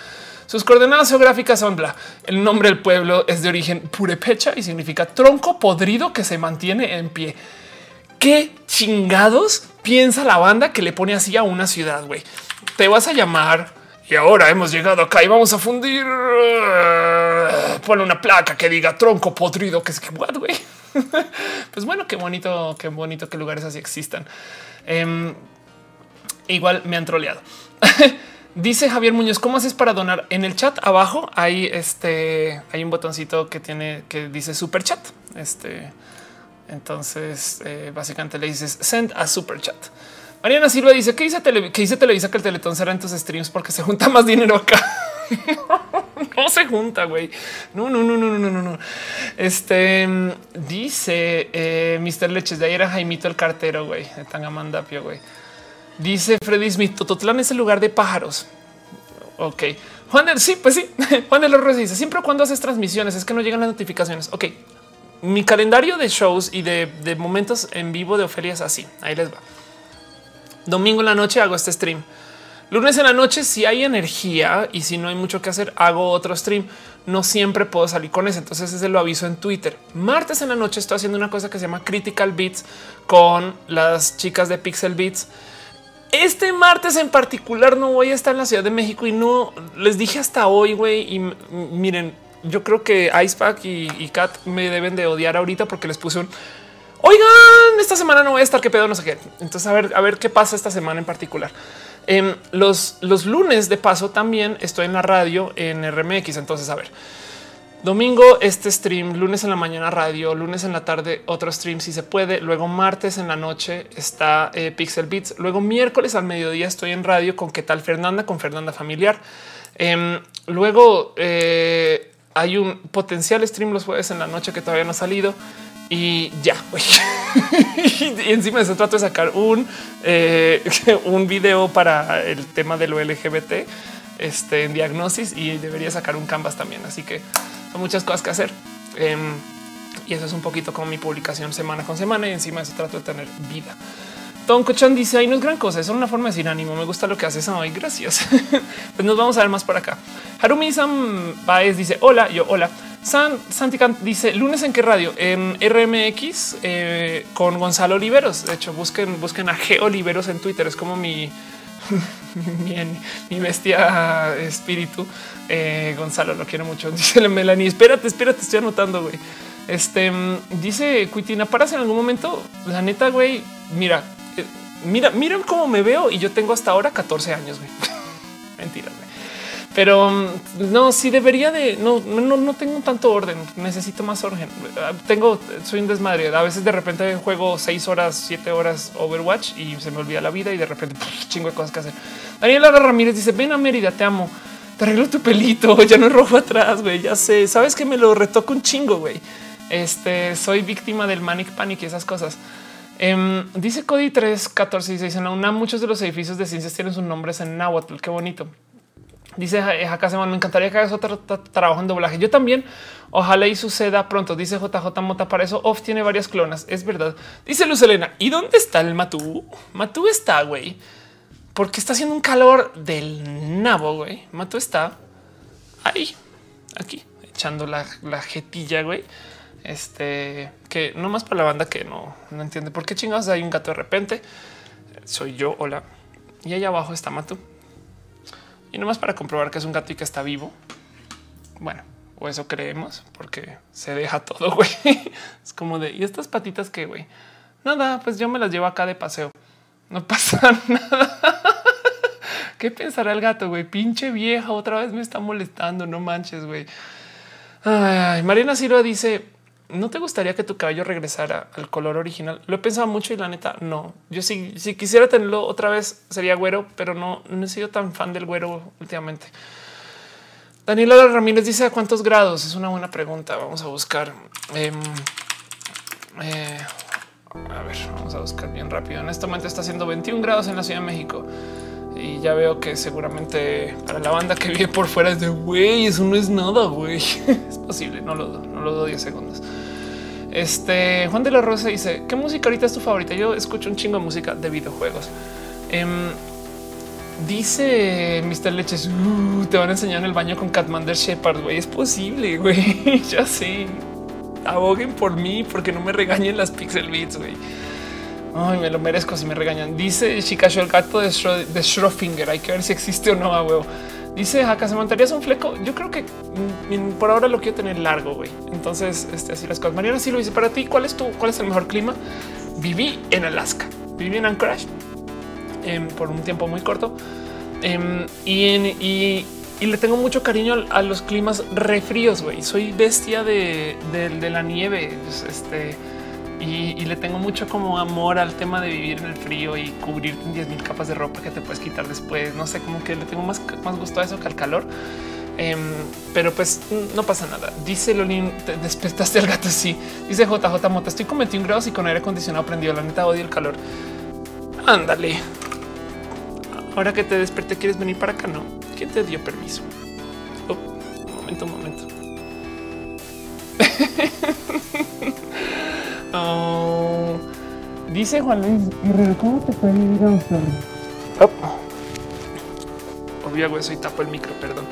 Sus coordenadas geográficas son bla. El nombre del pueblo es de origen purepecha y significa tronco podrido que se mantiene en pie. ¿Qué chingados piensa la banda que le pone así a una ciudad? Güey, te vas a llamar y ahora hemos llegado acá y vamos a fundir. Pone una placa que diga tronco podrido, que es que güey. pues bueno, qué bonito, qué bonito que lugares así existan. Em, igual me han troleado. Dice Javier Muñoz, ¿cómo haces para donar? En el chat abajo hay este, hay un botoncito que tiene que dice super chat. Este, entonces eh, básicamente le dices send a super chat. Mariana Silva dice que dice, dice Televisa que el Teletón será en tus streams porque se junta más dinero acá. no se junta, güey. No, no, no, no, no, no, no. Este dice eh, Mr. Leches de ayer a Jaimito el cartero, güey, de Tangamandapio, güey. Dice Freddy Smith, Tototlán es el lugar de pájaros. Ok. Juan del, sí, pues sí. Juan de los dice siempre cuando haces transmisiones es que no llegan las notificaciones. Ok. Mi calendario de shows y de, de momentos en vivo de Ofelia es así. Ahí les va. Domingo en la noche hago este stream. Lunes en la noche, si hay energía y si no hay mucho que hacer, hago otro stream. No siempre puedo salir con eso. Entonces ese lo aviso en Twitter. Martes en la noche estoy haciendo una cosa que se llama Critical Beats con las chicas de Pixel Beats. Este martes en particular no voy a estar en la Ciudad de México y no les dije hasta hoy, güey. Y miren, yo creo que Icepack y, y Kat me deben de odiar ahorita porque les puse un oigan, esta semana no voy a estar, qué pedo, no sé qué. Entonces, a ver, a ver qué pasa esta semana en particular. En los, los lunes de paso también estoy en la radio en RMX. Entonces, a ver, domingo este stream, lunes en la mañana radio, lunes en la tarde otro stream si se puede. Luego martes en la noche está eh, Pixel Beats. Luego miércoles al mediodía estoy en radio con qué tal Fernanda, con Fernanda Familiar. Em, luego eh, hay un potencial stream los jueves en la noche que todavía no ha salido y ya. y encima se trata de sacar un, eh, un video para el tema de lo LGBT este, en diagnosis y debería sacar un canvas también. Así que son muchas cosas que hacer. Em, y eso es un poquito como mi publicación semana con semana y encima eso trato de tener vida. Don Cochan dice ahí no es gran cosa, es una forma de decir ánimo. Me gusta lo que haces hoy. Gracias. pues nos vamos a ver más por acá. Harumi Sam Baez dice hola, yo hola. San Santicant dice lunes en qué radio en RMX eh, con Gonzalo Oliveros. De hecho, busquen, busquen a G Oliveros en Twitter. Es como mi, mi, bestia espíritu. Eh, Gonzalo lo quiero mucho. Dice Melanie. Espérate, espérate, estoy anotando. Güey. Este dice Cuitina, paras en algún momento. La neta, güey, mira, mira, miren cómo me veo y yo tengo hasta ahora 14 años. Mentira. Pero mm, no, sí debería de no, no, no tengo tanto orden. Necesito más orden. Tengo, soy un desmadre. A veces de repente juego seis horas, siete horas Overwatch y se me olvida la vida y de repente chingo de cosas que hacer. Daniela Ramírez dice: Ven a Mérida, te amo. Te arreglo tu pelito. Ya no es rojo atrás. Güey, ya sé. Sabes que me lo retoco un chingo. Güey, este soy víctima del manic panic y esas cosas. Em, dice Cody 314 y dice en la UNAM muchos de los edificios de ciencias tienen sus nombres en náhuatl. Qué bonito. Dice Jacá me encantaría que hagas otro trabajo en doblaje. Yo también. Ojalá y suceda pronto. Dice JJ Mota. Para eso Off tiene varias clonas. Es verdad. Dice Luz Elena. ¿Y dónde está el Matú? Matú está, güey. Porque está haciendo un calor del nabo, güey. Matú está ahí, aquí, echando la, la jetilla, güey. Este que no más para la banda que no, no entiende por qué chingados hay un gato de repente. Soy yo. Hola. Y allá abajo está Matú. Y nomás para comprobar que es un gato y que está vivo. Bueno, o eso creemos, porque se deja todo, güey. Es como de, ¿y estas patitas qué, güey? Nada, pues yo me las llevo acá de paseo. No pasa nada. ¿Qué pensará el gato, güey? Pinche vieja, otra vez me está molestando, no manches, güey. Ay, Mariana Silva dice, ¿no te gustaría que tu cabello regresara al color original? Lo he pensado mucho y la neta no. Yo sí, si quisiera tenerlo otra vez sería güero, pero no, no he sido tan fan del güero últimamente. Daniela Ramírez dice a cuántos grados? Es una buena pregunta. Vamos a buscar. Em, eh, a ver, vamos a buscar bien rápido. En este momento está haciendo 21 grados en la Ciudad de México y ya veo que seguramente para la banda que vive por fuera es de güey, eso no es nada, güey. es posible, no lo, no lo doy 10 segundos. Este Juan de la Rosa dice qué música ahorita es tu favorita. Yo escucho un chingo de música de videojuegos. Em, dice Mr. Leches uh, te van a enseñar en el baño con Catmander Shepard. Güey, es posible. Güey, ya sé. Aboguen por mí porque no me regañen las Pixel Beats. Güey. Ay, me lo merezco si me regañan. Dice Chicacho, el gato de, Schrödinger. Hay que ver si existe o no a huevo. Dice acá se montarías un fleco. Yo creo que mm, por ahora lo quiero tener largo, güey. Entonces, este, así las cosas. Mariana sí lo dice para ti. ¿Cuál es tu, cuál es el mejor clima? Viví en Alaska, viví en Anchorage em, por un tiempo muy corto em, y, le tengo mucho cariño a, los climas refríos. Güey, soy bestia de, de la nieve. Este, y, le tengo mucho como amor al tema de vivir en el frío y cubrir 10 mil capas de ropa que te puedes quitar después. No sé, como que le tengo más, más gusto a eso que al calor. Em, pero pues no pasa nada. Dice Lolín, te despertaste al gato. Sí, dice JJ Mota. Estoy con 21 grados y con aire acondicionado prendido. La neta odio el calor. Ándale. Ahora que te desperté, quieres venir para acá? No. ¿Quién te dio permiso? Oh, un momento, un momento. Dice Juan Luis ¿cómo te fue vivir a Australia? Oh. Obvio hago eso y tapo el micro, perdón.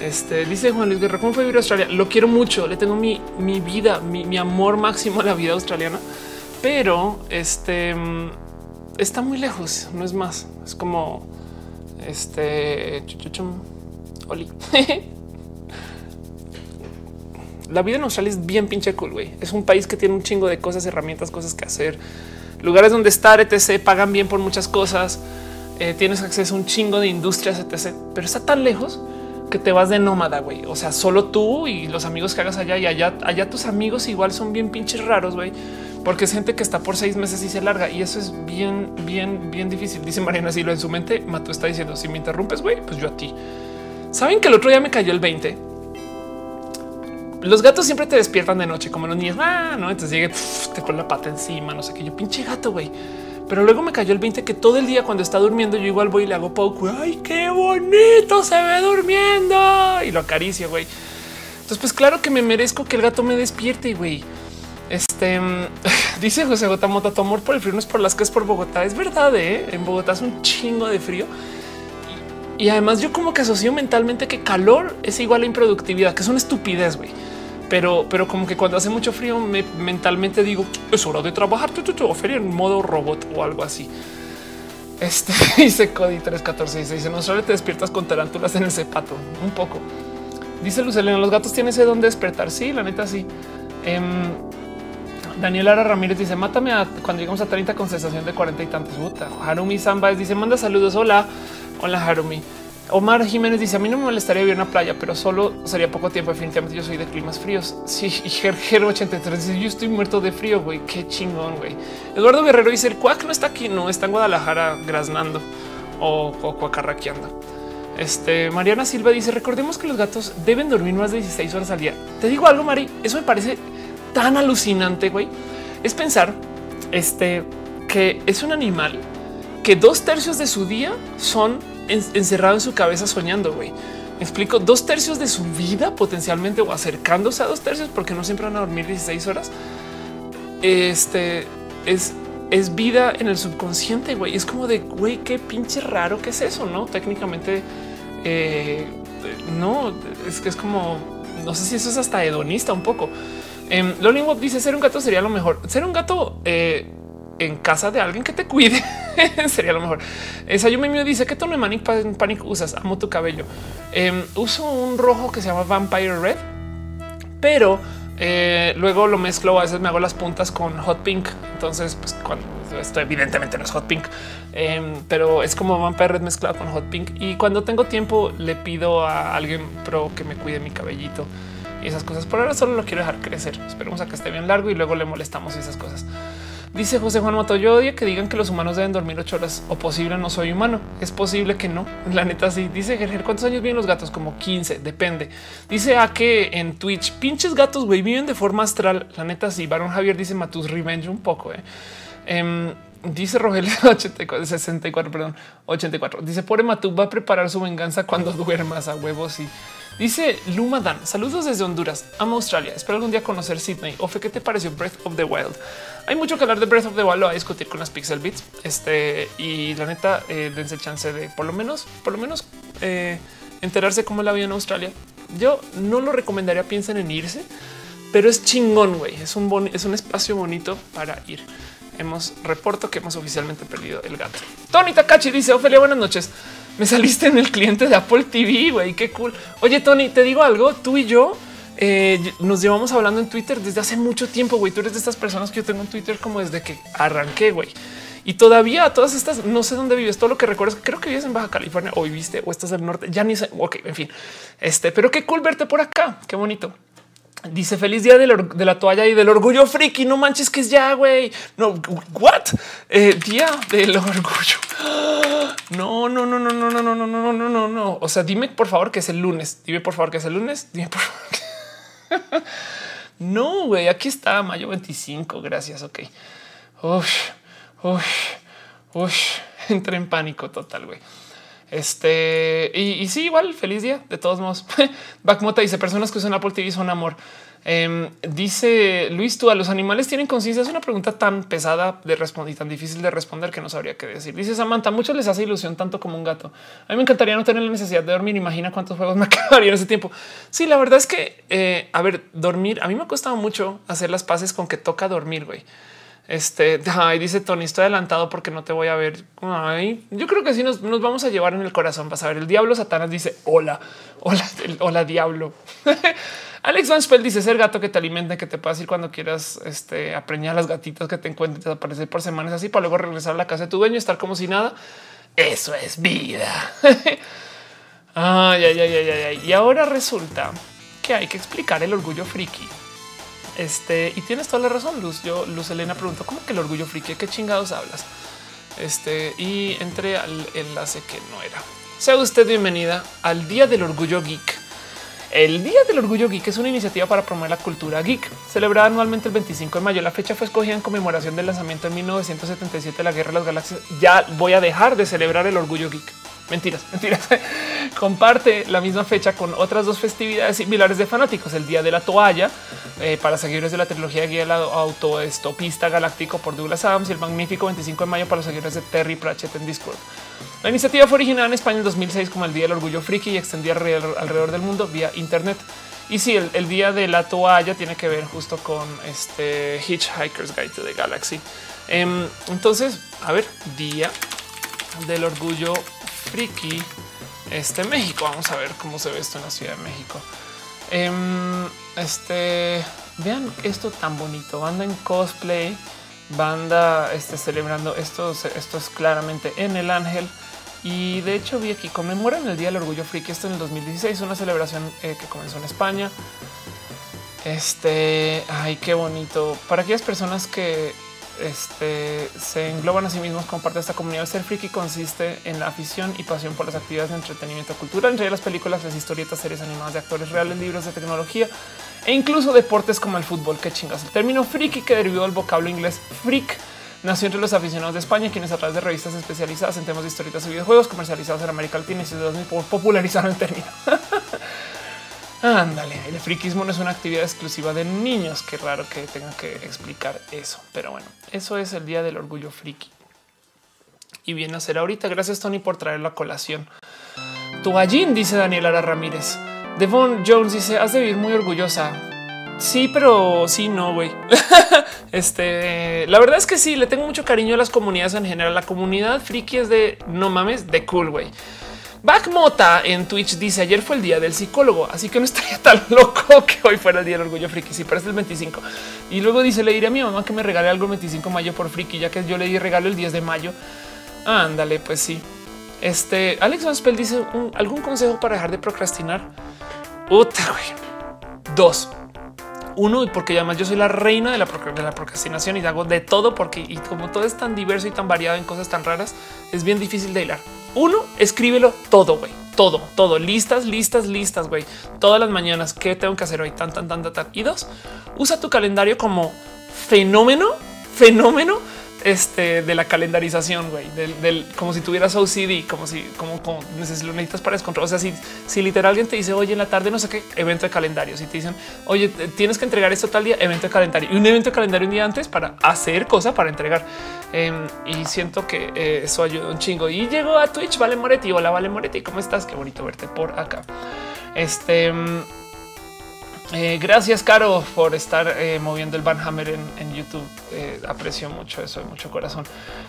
Este dice Juan Luis Guerrero, ¿cómo fue vivir a Australia? Lo quiero mucho, le tengo mi, mi vida, mi, amor máximo a la vida australiana, pero este mm, está muy lejos, no es más. Es como este Oli. la vida en Australia es bien pinche cool, güey. Es un país que tiene un chingo de cosas, herramientas, cosas que hacer, lugares donde estar, etc. Pagan bien por muchas cosas. Eh, tienes acceso a un chingo de industrias, etc. Pero está tan lejos que te vas de nómada, güey. O sea, solo tú y los amigos que hagas allá y allá, allá tus amigos igual son bien pinches raros, güey. Porque es gente que está por seis meses y se larga y eso es bien, bien, bien difícil. Dice Mariana Silo en su mente. Mato está diciendo si me interrumpes, güey, pues yo a ti. Saben que el otro día me cayó el 20 los gatos siempre te despiertan de noche, como los niños. Ah, no, entonces llegue, te pone la pata encima, no sé qué. Yo pinche gato, güey. Pero luego me cayó el 20 que todo el día cuando está durmiendo, yo igual voy y le hago poco. Ay, qué bonito se ve durmiendo y lo acaricio, güey. Entonces, pues claro que me merezco que el gato me despierte, güey. Este dice José Gotamota, tu amor por el frío no es por las que es por Bogotá. Es verdad, ¿eh? en Bogotá es un chingo de frío. Y, y además yo como que asocio mentalmente que calor es igual a improductividad, que es una estupidez, güey pero, pero como que cuando hace mucho frío me, mentalmente digo es hora de trabajar tu, feria en modo robot o algo así. Este dice Cody 314 dice, dice, no solo te despiertas con tarántulas en el zapato un poco. Dice Lucelena, los gatos tienen ese don de despertar. Sí, la neta, sí. Eh, Daniel Ara Ramírez dice, mátame cuando llegamos a 30 con sensación de 40 y tantos. Puta. Harumi Samba dice, manda saludos. Hola, hola Harumi. Omar Jiménez dice a mí no me molestaría vivir una playa, pero solo sería poco tiempo. Definitivamente yo soy de climas fríos. Sí, y Gergero 83 dice yo estoy muerto de frío, güey. Qué chingón, güey. Eduardo Guerrero dice el cuac no está aquí, no está en Guadalajara graznando o, o cuacarraqueando. Este Mariana Silva dice recordemos que los gatos deben dormir más de 16 horas al día. Te digo algo, Mari, eso me parece tan alucinante, güey. Es pensar este que es un animal que dos tercios de su día son encerrado en su cabeza soñando, güey. Me explico dos tercios de su vida potencialmente o acercándose a dos tercios porque no siempre van a dormir 16 horas. Este es, es vida en el subconsciente, güey. Es como de, güey, qué pinche raro que es eso, ¿no? Técnicamente, eh, no, es que es como, no sé si eso es hasta hedonista un poco. Eh, Wop dice ser un gato sería lo mejor. Ser un gato eh, en casa de alguien que te cuide sería lo mejor. Esa yo me dice que tono de Manic Panic usas. Amo tu cabello. Em, uso un rojo que se llama Vampire Red, pero eh, luego lo mezclo. A veces me hago las puntas con hot pink. Entonces, pues cuando esto evidentemente no es hot pink, em, pero es como Vampire Red mezclado con hot pink. Y cuando tengo tiempo, le pido a alguien pro que me cuide mi cabellito y esas cosas. Por ahora solo lo quiero dejar crecer. Esperemos a que esté bien largo y luego le molestamos esas cosas. Dice José Juan Moto, yo odio que digan que los humanos deben dormir ocho horas o posible no soy humano. Es posible que no. La neta sí. Dice Gerger, ¿cuántos años viven los gatos? Como 15, depende. Dice a que en Twitch, pinches gatos, güey, viven de forma astral. La neta sí. Baron Javier dice Matus Revenge un poco. Eh. Em, dice Rogelio 84, 64, perdón, 84. Dice, pobre Matú va a preparar su venganza cuando duermas a huevos y Dice Luma Dan, saludos desde Honduras, amo Australia, espero algún día conocer Sydney. Ofe, ¿qué te pareció Breath of the Wild? Hay mucho que hablar de Breath of the Wild, lo a discutir con las Pixel Beats. Este y la neta, eh, dense chance de por lo menos, por lo menos eh, enterarse cómo la vida en Australia. Yo no lo recomendaría, piensen en irse, pero es chingón, güey. Es un es un espacio bonito para ir. Hemos reporto que hemos oficialmente perdido el gato. Tony Takachi dice Ofelia, buenas noches me saliste en el cliente de Apple TV, güey, qué cool. Oye, Tony, te digo algo, tú y yo eh, nos llevamos hablando en Twitter desde hace mucho tiempo, güey. Tú eres de estas personas que yo tengo en Twitter como desde que arranqué, güey. Y todavía todas estas, no sé dónde vives, todo lo que recuerdas, creo que vives en Baja California o viviste o estás al norte, ya ni sé. Ok, en fin, este, pero qué cool verte por acá, qué bonito. Dice feliz día de la toalla y del orgullo friki. No manches que es ya, güey. No, what? Eh, día del orgullo. No, no, no, no, no, no, no, no, no, no, no, no. O sea, dime por favor que es el lunes. Dime por favor que es el lunes. Dime por favor. No, güey, aquí está mayo 25. Gracias. Ok. Uy, uy, uy. Entré en pánico total, güey. Este y, sí, igual feliz día. De todos modos, Backmota dice personas que usan Apple TV son amor. Em, dice Luis, tú a los animales tienen conciencia. Es una pregunta tan pesada de responder y tan difícil de responder que no sabría qué decir. Dice Samantha, muchos les hace ilusión tanto como un gato. A mí me encantaría no tener la necesidad de dormir. Imagina cuántos juegos me acabaría en ese tiempo. Sí, la verdad es que, eh, a ver, dormir. A mí me ha costado mucho hacer las paces con que toca dormir, güey. Este ahí dice Tony, estoy adelantado porque no te voy a ver. Ay, yo creo que sí nos, vamos a llevar en el corazón. Vas a ver. El diablo Satanás dice hola, hola, hola, diablo. Alex Van Spell dice ser gato que te alimente, que te puedas ir cuando quieras este, apreñar las gatitas que te encuentres, desaparecer por semanas así para luego regresar a la casa de tu dueño, y estar como si nada. Eso es vida. ay, ay, ay, ay, ay. Y ahora resulta que hay que explicar el orgullo friki. Este y tienes toda la razón, Luz. Yo, Luz Elena preguntó cómo que el orgullo friki, qué chingados hablas. Este y entré al enlace que no era. Sea usted bienvenida al Día del Orgullo Geek. El Día del Orgullo Geek es una iniciativa para promover la cultura geek, celebrada anualmente el 25 de mayo. La fecha fue escogida en conmemoración del lanzamiento en 1977 de la Guerra de las Galaxias. Ya voy a dejar de celebrar el Orgullo Geek. Mentiras, mentiras. Comparte la misma fecha con otras dos festividades similares de fanáticos. El Día de la Toalla eh, para seguidores de la trilogía guía del autoestopista galáctico por Douglas Adams y el magnífico 25 de mayo para los seguidores de Terry Pratchett en Discord. La iniciativa fue originada en España en 2006 como el Día del Orgullo Friki y extendía alrededor, del mundo vía Internet. Y sí, el, día de la toalla tiene que ver justo con este Hitchhiker's Guide to the Galaxy. Em, entonces, a ver, día del orgullo friki este México. Vamos a ver cómo se ve esto en la Ciudad de México. Em, este vean esto tan bonito. Banda en cosplay, banda este, celebrando esto. Esto es claramente en el ángel y de hecho vi aquí conmemoran el Día del Orgullo Friki. Esto en el 2016, una celebración eh, que comenzó en España. Este, ay, qué bonito. Para aquellas personas que este, se engloban a sí mismos como parte de esta comunidad. Ser friki consiste en la afición y pasión por las actividades de entretenimiento cultural, entre las películas, las historietas, series animadas de actores reales, libros de tecnología e incluso deportes como el fútbol. Que chingas. El término friki que derivó del vocablo inglés freak nació entre los aficionados de España, quienes a través de revistas especializadas en temas de historietas y videojuegos comercializados en América Latina y ciudadanos popularizaron el término. Ándale, el friquismo no es una actividad exclusiva de niños. Qué raro que tengan que explicar eso, pero bueno, eso es el día del orgullo friki. Y viene a ser ahorita. Gracias, Tony, por traer la colación. Tu gallín, dice Daniela Ramírez. Devon Jones dice: Has de vivir muy orgullosa. Sí, pero sí, no, güey. este, la verdad es que sí, le tengo mucho cariño a las comunidades en general. La comunidad friki es de no mames, de cool, güey. Backmota en Twitch dice ayer fue el día del psicólogo, así que no estaría tan loco que hoy fuera el día del orgullo friki. Si parece el 25 y luego dice le diré a mi mamá que me regale algo el 25 de mayo por friki, ya que yo le di regalo el 10 de mayo. Ándale, pues sí. Este Alex Van dice algún consejo para dejar de procrastinar. Puta, güey. Dos. Uno, y porque además yo soy la reina de la, procrastinación y hago de todo porque y como todo es tan diverso y tan variado en cosas tan raras, es bien difícil de hilar. Uno, escríbelo todo, güey. Todo, todo, listas, listas, listas, güey. Todas las mañanas, ¿qué tengo que hacer hoy? Tan, tan, tan, tan, tan. Y dos, usa tu calendario como fenómeno, fenómeno este, de la calendarización, güey, del, como si tuvieras OCD, como si como, lo necesitas para descontrol. O sea, si, si literal alguien te dice, oye, en la tarde no sé qué, evento de calendario. Si te dicen, oye, tienes que entregar esto tal día, evento de calendario y un evento de calendario un día antes para hacer cosa para entregar. Em, y siento que eh, eso ayuda un chingo. Y llegó a Twitch, Vale Moretti. Hola, Vale Moretti, ¿cómo estás? Qué bonito verte por acá. Este eh, gracias, Caro, por estar eh, moviendo el Van Hammer en, YouTube. Eh, aprecio mucho eso de mucho corazón.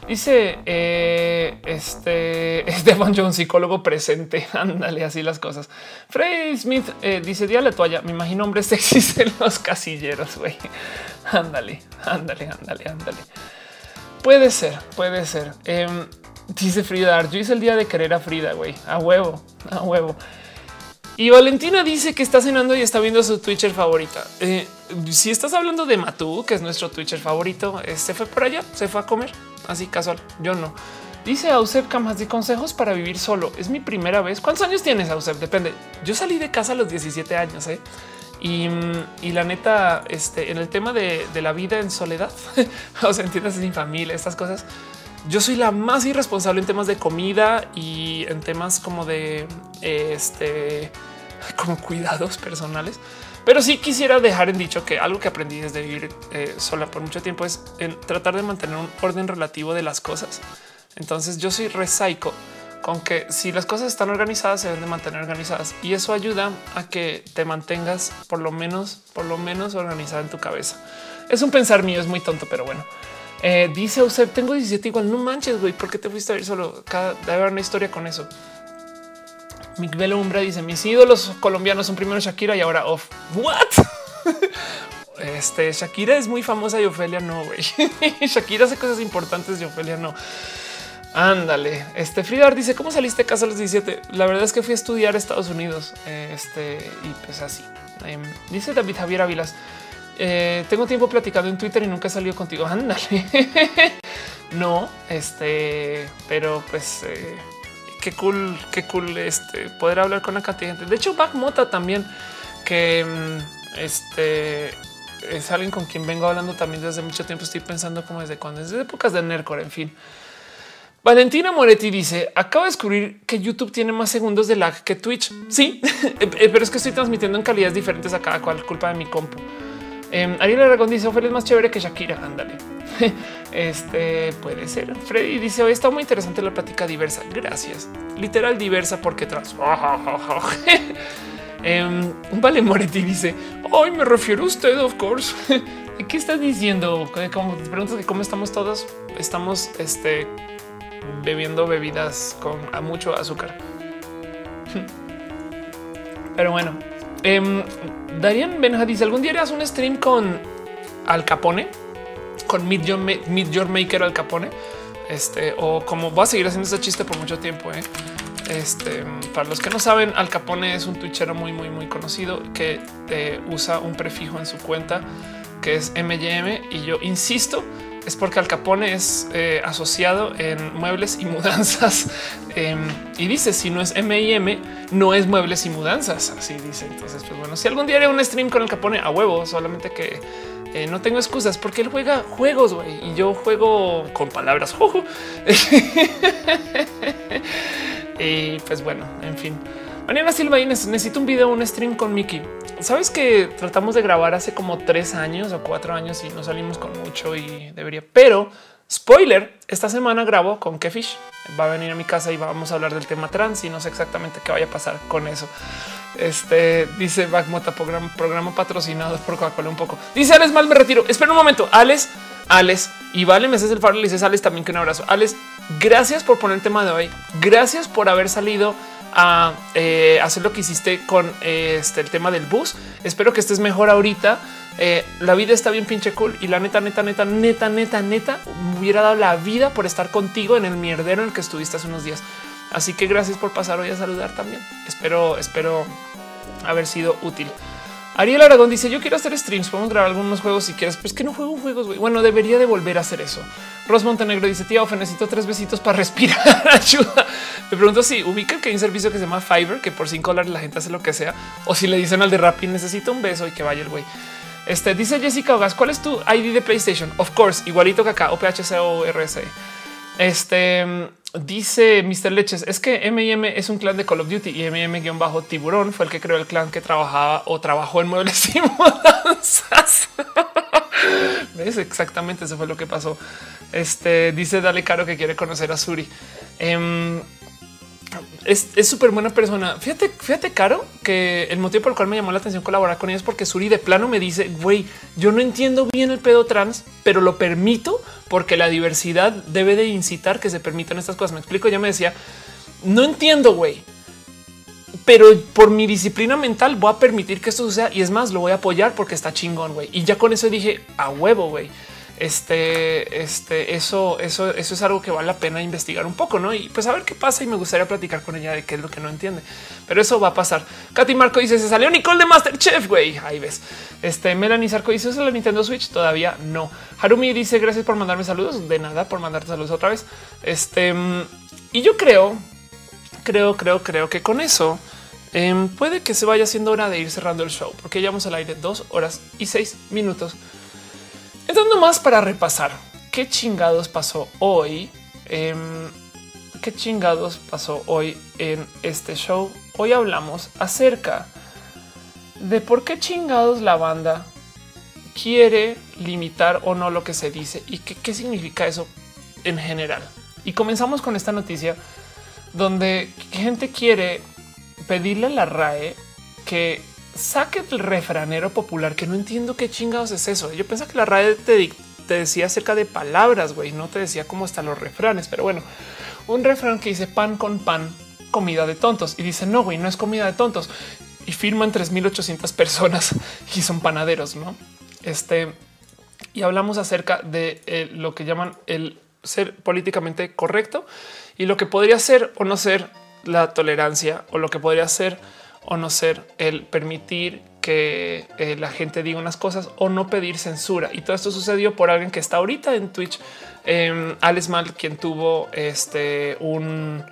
Dice este Esteban John, psicólogo presente. Ándale, así las cosas. Freddy Smith dice: Día la toalla. Me imagino hombres sexys en los casilleros. Güey, ándale, ándale, ándale, ándale. Puede ser, puede ser. Em, dice Frida, yo hice el día de querer a Frida, güey, a huevo, a huevo. Y Valentina dice que está cenando y está viendo su Twitcher favorita. Eh, si estás hablando de Matú, que es nuestro Twitcher favorito, eh, se fue por allá, se fue a comer así casual. Yo no. Dice Ausep Camas de consejos para vivir solo. Es mi primera vez. ¿Cuántos años tienes, Ausep? Depende. Yo salí de casa a los 17 años ¿eh? y, la neta, este, en el tema de, la vida en soledad, o sea, entiendes sin familia, estas cosas. Yo soy la más irresponsable en temas de comida y en temas como de este como cuidados personales. Pero sí quisiera dejar en dicho que algo que aprendí desde vivir eh, sola por mucho tiempo es tratar de mantener un orden relativo de las cosas. Entonces yo soy resaico con que si las cosas están organizadas se deben de mantener organizadas y eso ayuda a que te mantengas por lo menos, por lo menos organizada en tu cabeza. Es un pensar mío, es muy tonto, pero bueno. Eh, dice usted tengo 17 igual, no manches, güey, ¿por qué te fuiste a ir solo? Cada, debe haber una historia con eso. Miguel Umbra dice mis ídolos colombianos son primero Shakira y ahora off. What? Este Shakira es muy famosa y Ofelia no, güey. Shakira hace cosas importantes y Ofelia no. Ándale. Este Frida dice cómo saliste de casa a los 17. La verdad es que fui a estudiar a Estados Unidos. Este y pues así em, dice David Javier Ávilas. Eh, tengo tiempo platicando en Twitter y nunca he salido contigo. Ándale. no, este, pero pues eh, qué cool, qué cool este poder hablar con la cantidad de gente. De hecho, Back Mota también, que mm, este es alguien con quien vengo hablando también desde mucho tiempo. Estoy pensando como desde cuando, desde épocas de Nercor, en fin. Valentina Moretti dice: Acabo de descubrir que YouTube tiene más segundos de lag que Twitch. Sí, eh, pero es que estoy transmitiendo en calidades diferentes a cada cual, culpa de mi compu. Eh, Ariel Aragón dice: Ophelia es más chévere que Shakira. Ándale. Este puede ser. Freddy dice hoy está muy interesante la plática diversa. Gracias. Literal diversa porque tras. Em, vale, Moretti dice hoy me refiero a usted, of course. ¿Qué estás diciendo? Como preguntas de cómo estamos todos. Estamos este, bebiendo bebidas con mucho azúcar. Pero bueno, eh, Darian Benja dice algún día harás un stream con Al Capone con Mid Your, Maker Al Capone. Este o como voy a seguir haciendo ese chiste por mucho tiempo. ¿eh? Este, para los que no saben, Al Capone es un twitchero muy, muy, muy conocido que eh, usa un prefijo en su cuenta que es MYM y yo insisto es porque Al Capone es eh, asociado en muebles y mudanzas em, y dice si no es M no es muebles y mudanzas. Así dice. Entonces, pues bueno, si algún día haré un stream con Al Capone a huevo, solamente que eh, no tengo excusas porque él juega juegos y yo juego con palabras. y pues bueno, en fin. Mariana Silva Inés, necesito un video, un stream con Mickey. Sabes que tratamos de grabar hace como tres años o cuatro años y no salimos con mucho y debería, pero spoiler, esta semana grabo con Kefish. Va a venir a mi casa y vamos a hablar del tema trans y no sé exactamente qué vaya a pasar con eso. Este dice Backmota programa, programa patrocinado por Coca-Cola un poco. Dice Alex mal me retiro. Espera un momento. Alex, Alex y vale, me haces el favor. Le dices Alex también que un abrazo. Alex, gracias por poner el tema de hoy. Gracias por haber salido a eh, hacer lo que hiciste con este, el tema del bus. Espero que estés mejor ahorita. Eh, la vida está bien pinche cool y la neta, neta, neta, neta, neta, neta, hubiera dado la vida por estar contigo en el mierdero en el que estuviste hace unos días. Así que gracias por pasar hoy a saludar también. Espero, espero haber sido útil. Ariel Aragón dice: Yo quiero hacer streams. Podemos grabar algunos juegos si quieres. Pues que no juego juegos. Bueno, debería de volver a hacer eso. Ros Montenegro dice: Tía, necesito tres besitos para respirar. Ayuda. Me pregunto si ubican que hay un servicio que se llama Fiverr, que por cinco dólares la gente hace lo que sea. O si le dicen al de Rappi, necesito un beso y que vaya el güey. Este dice Jessica Ogas: ¿Cuál es tu ID de PlayStation? Of course, igualito que acá, OPHC o RC. Este Dice Mr. Leches, es que M&M es un clan de Call of Duty y M&M bajo tiburón fue el que creó el clan que trabajaba o trabajó en muebles y mudanzas. ¿Ves? Exactamente eso fue lo que pasó. Este dice Dale Caro que quiere conocer a Suri. Em, es súper buena persona. Fíjate, fíjate, Caro, que el motivo por el cual me llamó la atención colaborar con ella es porque Suri de plano me dice, güey, yo no entiendo bien el pedo trans, pero lo permito porque la diversidad debe de incitar que se permitan estas cosas. Me explico, ella me decía, no entiendo, güey, pero por mi disciplina mental voy a permitir que esto suceda y es más, lo voy a apoyar porque está chingón, güey. Y ya con eso dije, a huevo, güey este, este, eso, eso, eso es algo que vale la pena investigar un poco, no? Y pues a ver qué pasa. Y me gustaría platicar con ella de qué es lo que no entiende, pero eso va a pasar. Katy Marco dice: Se salió Nicole de Masterchef, güey. Ahí ves. Este Melanie Sarco dice: ¿Es la Nintendo Switch? Todavía no. Harumi dice: Gracias por mandarme saludos. De nada, por mandarte saludos otra vez. Este, y yo creo, creo, creo, creo que con eso em, puede que se vaya siendo hora de ir cerrando el show, porque llevamos al aire dos horas y seis minutos. Entonces, más para repasar qué chingados pasó hoy. Em, qué chingados pasó hoy en este show. Hoy hablamos acerca de por qué chingados la banda quiere limitar o no lo que se dice y qué significa eso en general. Y comenzamos con esta noticia donde gente quiere pedirle a la RAE que saque el refranero popular, que no entiendo qué chingados es eso. Yo pensaba que la radio te, decía acerca de palabras, güey, no te decía cómo están los refranes, pero bueno, un refrán que dice pan con pan, comida de tontos y dice no, güey, no es comida de tontos y firman 3800 personas y son panaderos, no? Este y hablamos acerca de eh, lo que llaman el ser políticamente correcto y lo que podría ser o no ser la tolerancia o lo que podría ser o no ser el permitir que eh, la gente diga unas cosas o no pedir censura. Y todo esto sucedió por alguien que está ahorita en Twitch, eh, Alex Mal, quien tuvo este un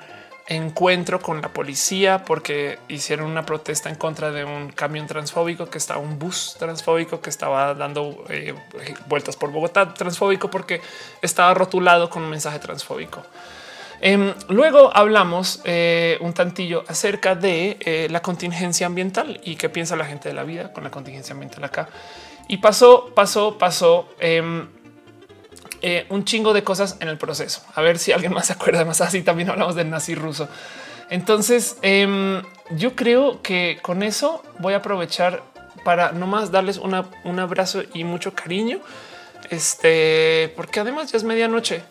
encuentro con la policía porque hicieron una protesta en contra de un camión transfóbico que estaba un bus transfóbico que estaba dando eh, vueltas por Bogotá transfóbico porque estaba rotulado con un mensaje transfóbico. Em, luego hablamos eh, un tantillo acerca de eh, la contingencia ambiental y qué piensa la gente de la vida con la contingencia ambiental acá. Y pasó, pasó, pasó em, eh, un chingo de cosas en el proceso. A ver si alguien más se acuerda. Más así también hablamos del nazi ruso. Entonces, em, yo creo que con eso voy a aprovechar para nomás darles un abrazo y mucho cariño. Este, porque además ya es medianoche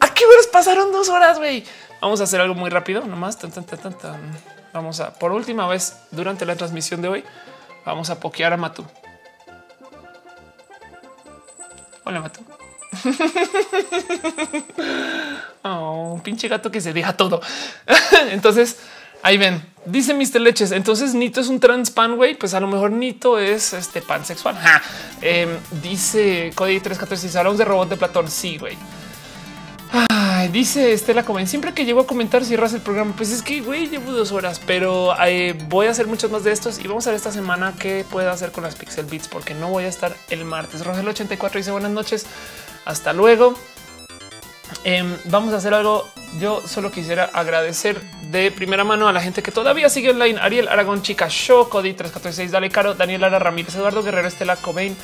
¿A qué horas pasaron dos horas, güey? Vamos a hacer algo muy rápido, nomás. Vamos a, por última vez, durante la transmisión de hoy, vamos a pokear a Matu. Hola, Matu. Oh, un pinche gato que se deja todo. Entonces, ahí ven, dice Mr. Leches. Entonces, Nito es un trans pan, güey. Pues a lo mejor Nito es este pansexual. Eh, dice Cody 314. Si hablamos de robot de Platón, sí, güey. Dice Estela Comen, siempre que llego a comentar cierras el programa, pues es que güey, llevo dos horas, pero eh, voy a hacer muchos más de estos y vamos a ver esta semana qué puedo hacer con las Pixel Beats porque no voy a estar el martes. Rogel 84 dice buenas noches, hasta luego. Em, vamos a hacer algo. Yo solo quisiera agradecer de primera mano a la gente que todavía sigue online. Ariel Aragón, Chica Show, Cody 346, Dale Caro, Daniel Ara Ramírez, Eduardo Guerrero, Estela Cobain,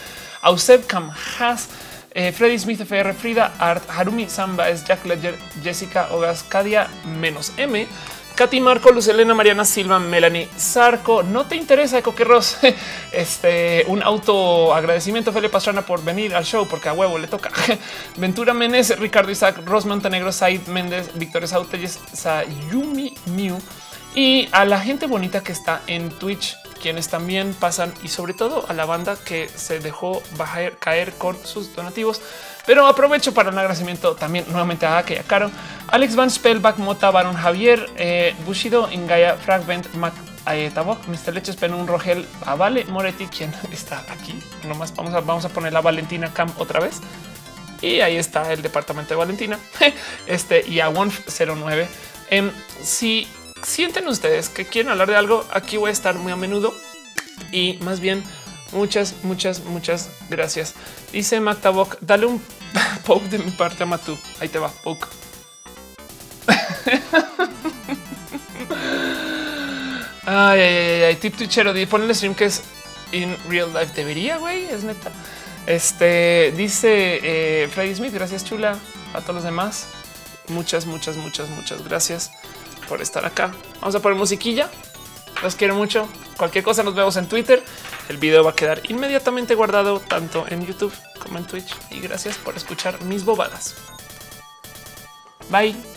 Auseb Camjas, eh, Freddy Smith, FR, Frida, Art, Harumi Samba, es Jack Ledger, Jessica Ogascadia, menos M, Katy Marco, Luz Elena, Mariana Silva, Melanie Zarco. No te interesa, Coque Ross. Este un auto agradecimiento, Felipe Pastrana, por venir al show, porque a huevo le toca. Ventura Menes, Ricardo Isaac, Ros Montenegro, Said Méndez, Víctor Sautelles, Sayumi Miu y a la gente bonita que está en Twitch quienes también pasan y sobre todo a la banda que se dejó bajar, caer con sus donativos. Pero aprovecho para un agradecimiento también nuevamente a Ake Caro, Alex Van Spellback, Mota, Baron Javier, eh, Bushido, Ingaya, Fragment, Mac, eh, Tabok, Mr. Leches, un Rogel, Avale, Moretti, quien está aquí. Nomás vamos a, vamos a poner la Valentina Camp otra vez. Y ahí está el departamento de Valentina. este y a 109. en si sienten ustedes que quieren hablar de algo, aquí voy a estar muy a menudo y más bien muchas, muchas, muchas gracias. Dice Mactabok, dale un poke de mi parte a Matú. Ahí te va, poke. ay, ay, ay, tip twitchero, pon el stream que es in real life. Debería, güey, es neta. Este dice eh, Freddy Smith, gracias chula a todos los demás. Muchas, muchas, muchas, muchas gracias por estar acá. Vamos a poner musiquilla. Los quiero mucho. Cualquier cosa nos vemos en Twitter. El video va a quedar inmediatamente guardado tanto en YouTube como en Twitch. Y gracias por escuchar mis bobadas. Bye.